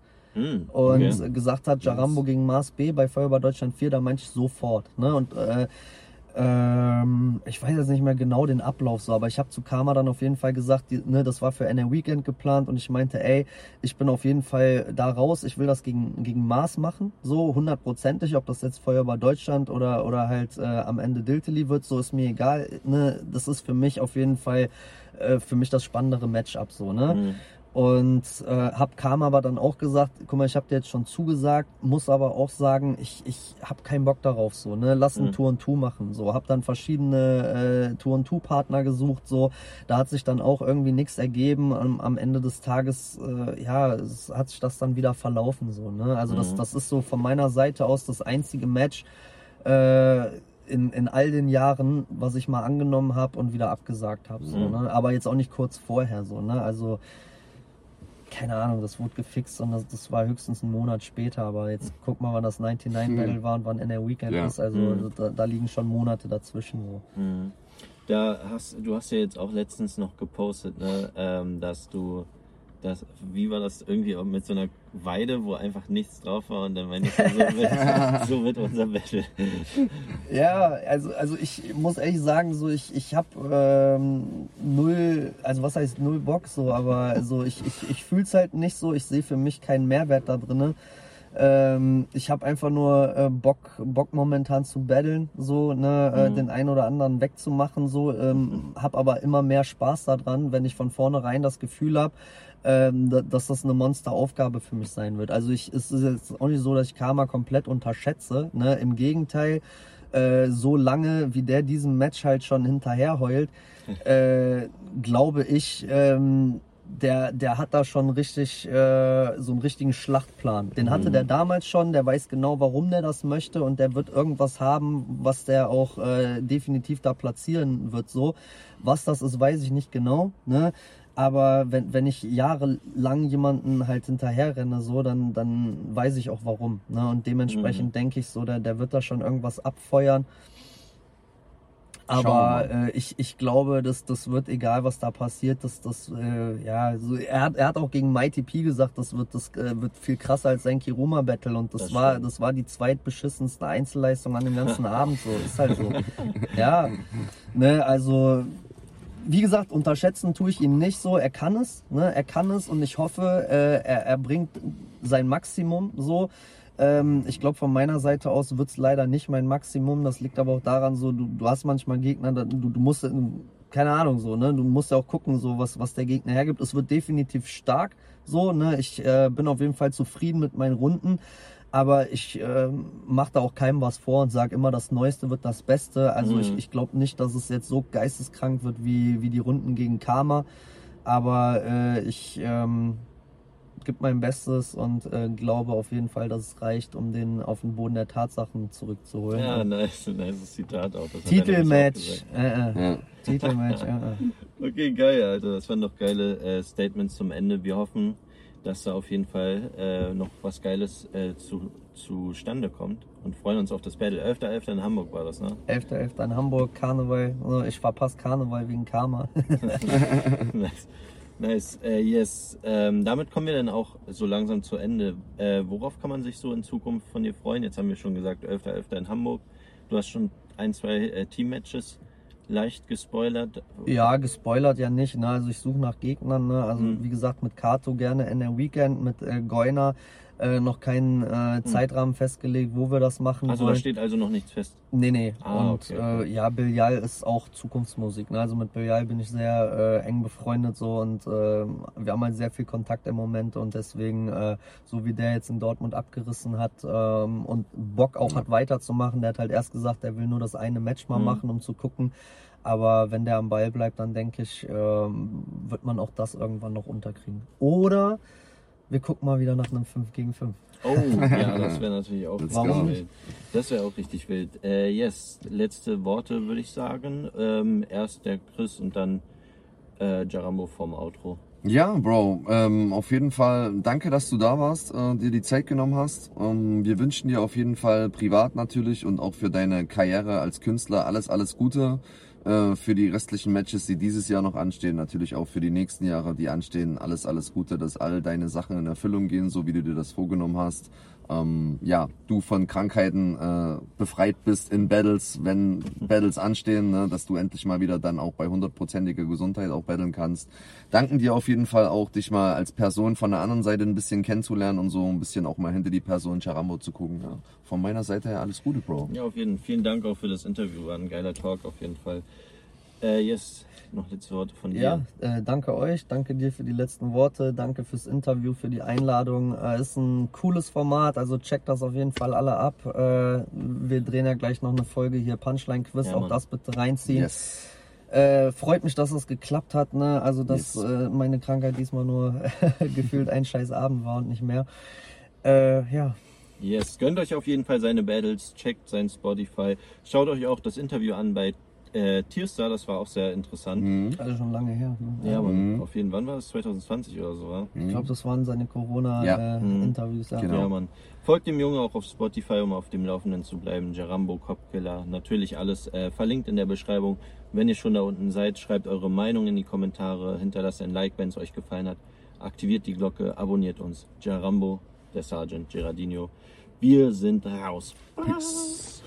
Speaker 2: Und
Speaker 1: Okay.
Speaker 2: äh, gesagt hat, Jarambo gegen Mars B bei Feuer über Deutschland 4, da meinte ich sofort. Ne? Und äh, ähm, ich weiß jetzt nicht mehr genau den Ablauf so, aber ich habe zu Karma dann auf jeden Fall gesagt, die, ne, das war für NR Weekend geplant und ich meinte, ey, ich bin auf jeden Fall da raus, ich will das gegen, gegen Mars machen, so hundertprozentig, ob das jetzt Feuer über Deutschland oder, oder halt äh, am Ende Diltily wird, so ist mir egal, ne, das ist für mich auf jeden Fall äh, für mich das spannendere Matchup so, ne.
Speaker 1: Mhm.
Speaker 2: Und äh, hab Karma aber dann auch gesagt, guck mal, ich habe dir jetzt schon zugesagt, muss aber auch sagen, ich, ich hab keinen Bock darauf so, ne? Lass ein
Speaker 1: Mhm.
Speaker 2: Tour und Two machen. So, hab dann verschiedene äh, Tour und Two Partner gesucht, so. Da hat sich dann auch irgendwie nichts ergeben. Am, am Ende des Tages, äh, ja, es hat sich das dann wieder verlaufen, so, ne? Also das,
Speaker 1: Mhm.
Speaker 2: das ist so von meiner Seite aus das einzige Match. Äh, in, in all den Jahren, was ich mal angenommen habe und wieder abgesagt habe. So,
Speaker 1: Mhm.
Speaker 2: ne? Aber jetzt auch nicht kurz vorher so, ne? Also keine Ahnung, das wurde gefixt und das, das war höchstens einen Monat später, aber jetzt guck mal, wann das 99
Speaker 3: Hm.
Speaker 2: Battle war und wann NR Weekend
Speaker 3: Ja.
Speaker 2: ist, also
Speaker 1: Mhm.
Speaker 2: da, da liegen schon Monate dazwischen so.
Speaker 1: Mhm. Da hast du hast ja jetzt auch letztens noch gepostet, ne, ähm, dass du das, wie war das irgendwie auch mit so einer Weide, wo einfach nichts drauf war und dann meinst du, so wird, so wird unser Battle.
Speaker 2: Ja, also, also ich muss ehrlich sagen, so ich, ich habe ähm, null, also was heißt null Bock so, aber so ich, ich, ich fühle es halt nicht so, ich sehe für mich keinen Mehrwert da drinne. Ähm, ich habe einfach nur äh, Bock, Bock momentan zu battlen, so ne, äh,
Speaker 1: Mhm.
Speaker 2: den einen oder anderen wegzumachen, so ähm, habe aber immer mehr Spaß daran, wenn ich von vornherein das Gefühl habe, ähm, da- dass das eine Monsteraufgabe für mich sein wird. Also ich, es ist jetzt auch nicht so, dass ich Karma komplett unterschätze. Ne? Im Gegenteil, äh, so lange wie der diesem Match halt schon hinterher heult, äh, glaube ich, ähm, der, der hat da schon richtig äh, so einen richtigen Schlachtplan. Den hatte der damals schon, der weiß genau, warum der das möchte und der wird irgendwas haben, was der auch äh, definitiv da platzieren wird. So, was das ist, weiß ich nicht genau. Ne? Aber wenn, wenn ich jahrelang jemanden halt hinterher renne, so, dann, dann weiß ich auch warum. Ne? Und dementsprechend denke ich so, der, der wird da schon irgendwas abfeuern. Aber äh, ich, ich glaube, dass das wird egal, was da passiert. Das, das, äh, ja, so, er, hat, er hat auch gegen Mighty P gesagt, das wird, das äh, wird viel krasser als sein Kiruma Battle und das,
Speaker 1: Das
Speaker 2: war,
Speaker 1: stimmt.
Speaker 2: das war die zweitbeschissenste Einzelleistung an dem ganzen Abend. So ist halt so. Ja, ne, also wie gesagt, unterschätzen tue ich ihn nicht so. Er kann es, ne? Er kann es und ich hoffe, äh, er, er bringt sein Maximum so. Ähm, ich glaube, von meiner Seite aus wird's leider nicht mein Maximum. Das liegt aber auch daran, so du, du hast manchmal Gegner, du, du musst, keine Ahnung, so, ne? Du musst ja auch gucken, so was, was der Gegner hergibt. Es wird definitiv stark, so, ne? Ich äh, bin auf jeden Fall zufrieden mit meinen Runden. Aber ich äh, mache da auch keinem was vor und sage immer, das Neueste wird das Beste. Also
Speaker 1: Mhm.
Speaker 2: ich, ich glaube nicht, dass es jetzt so geisteskrank wird wie, wie die Runden gegen Karma. Aber äh, ich ähm, gebe mein Bestes und äh, glaube auf jeden Fall, dass es reicht, um den auf den Boden der Tatsachen zurückzuholen.
Speaker 1: Ja, nice, nice Zitat auch.
Speaker 2: Titelmatch. Äh, äh.
Speaker 3: Ja.
Speaker 2: Titelmatch. Äh, äh.
Speaker 1: Okay, geil, Alter. Das waren doch geile äh, Statements zum Ende. Wir hoffen, dass da auf jeden Fall äh, noch was Geiles äh, zu, zustande kommt und freuen uns auf das Battle. 11.11. in Hamburg war das, ne?
Speaker 2: 11.11. in Hamburg, Karneval. Also Ich verpasse Karneval wegen Karma.
Speaker 1: nice. Nice. Äh, yes. Ähm, damit kommen wir dann auch so langsam zu Ende. Äh, worauf kann man sich so in Zukunft von dir freuen? Jetzt haben wir schon gesagt, 11.11. in Hamburg. Du hast schon ein, zwei äh, Teammatches leicht gespoilert.
Speaker 2: Ja, gespoilert ja nicht. Ne? Also ich suche nach Gegnern. Ne? Also
Speaker 1: Mhm.
Speaker 2: wie gesagt, mit Kato gerne in der Weekend, mit äh, Goiner äh, noch keinen äh, Zeitrahmen festgelegt, wo wir das machen
Speaker 1: Also da
Speaker 2: wollen.
Speaker 1: steht also noch nichts fest.
Speaker 2: Nee, nee.
Speaker 1: Ah,
Speaker 2: und
Speaker 1: okay,
Speaker 2: Äh, ja, Biljal ist auch Zukunftsmusik. Ne? Also mit Biljal bin ich sehr äh, eng befreundet so und äh, wir haben halt sehr viel Kontakt im Moment und deswegen, äh, so wie der jetzt in Dortmund abgerissen hat ähm, und Bock auch hat weiterzumachen, der hat halt erst gesagt, er will nur das eine Match mal
Speaker 1: Mhm.
Speaker 2: machen, um zu gucken. Aber wenn der am Ball bleibt, dann denke ich, ähm, wird man auch das irgendwann noch unterkriegen. Oder wir gucken mal wieder nach einem 5 gegen 5.
Speaker 1: Oh, ja, das wäre natürlich auch
Speaker 2: go.
Speaker 1: wild. Das wäre auch richtig wild. Äh, yes, letzte Worte würde ich sagen. Ähm, erst der Chris und dann äh, Jarambo vom Outro.
Speaker 3: Ja, Bro, ähm, auf jeden Fall danke, dass du da warst, äh, dir die Zeit genommen hast. Ähm, wir wünschen dir auf jeden Fall privat natürlich und auch für deine Karriere als Künstler alles, alles Gute. Äh, für die restlichen Matches, die dieses Jahr noch anstehen, natürlich auch für die nächsten Jahre, die anstehen, alles, alles Gute, dass all deine Sachen in Erfüllung gehen, so wie du dir das vorgenommen hast. Ähm, ja, du von Krankheiten äh, befreit bist in Battles, wenn Battles anstehen, ne, dass du endlich mal wieder dann auch bei hundertprozentiger Gesundheit auch battlen kannst. Danken dir auf jeden Fall auch, dich mal als Person von der anderen Seite ein bisschen kennenzulernen und so ein bisschen auch mal hinter die Person Charambo zu gucken. Ja. Von meiner Seite her alles Gute, Bro.
Speaker 1: Ja, auf jeden Fall. Vielen Dank auch für das Interview. War ein geiler Talk auf jeden Fall. Äh, yes, noch letzte Worte von dir.
Speaker 2: Ja, äh, danke euch, danke dir für die letzten Worte, danke fürs Interview, für die Einladung. Äh, ist ein cooles Format, also checkt das auf jeden Fall alle ab. Äh, wir drehen ja gleich noch eine Folge hier Punchline Quiz,
Speaker 1: Ja,
Speaker 2: auch das bitte reinziehen.
Speaker 3: Yes.
Speaker 2: Äh, freut mich, dass es geklappt hat, ne? Also dass
Speaker 3: Yes.
Speaker 2: äh, meine Krankheit diesmal nur gefühlt ein scheiß Abend war und nicht mehr. Äh, ja,
Speaker 1: Yes, gönnt euch auf jeden Fall seine Battles, checkt sein Spotify, schaut euch auch das Interview an bei äh, Tierstar, das war auch sehr interessant.
Speaker 3: Mhm.
Speaker 2: also schon lange her. Ne?
Speaker 1: Ja, man,
Speaker 3: Mhm.
Speaker 1: auf jeden Fall, wann war das? 2020 oder so, war?
Speaker 2: Ich glaube, das waren seine
Speaker 3: Ja.
Speaker 2: Corona-Interviews. Ja.
Speaker 3: Genau.
Speaker 1: Ja, Mann. Folgt dem Jungen auch auf Spotify, um auf dem Laufenden zu bleiben. Jarambo, Copkiller, natürlich alles äh, verlinkt in der Beschreibung. Wenn ihr schon da unten seid, schreibt eure Meinung in die Kommentare, hinterlasst ein Like, wenn es euch gefallen hat. Aktiviert die Glocke, abonniert uns. Jarambo, der Sergeant Gerardino. Wir sind raus. Peace.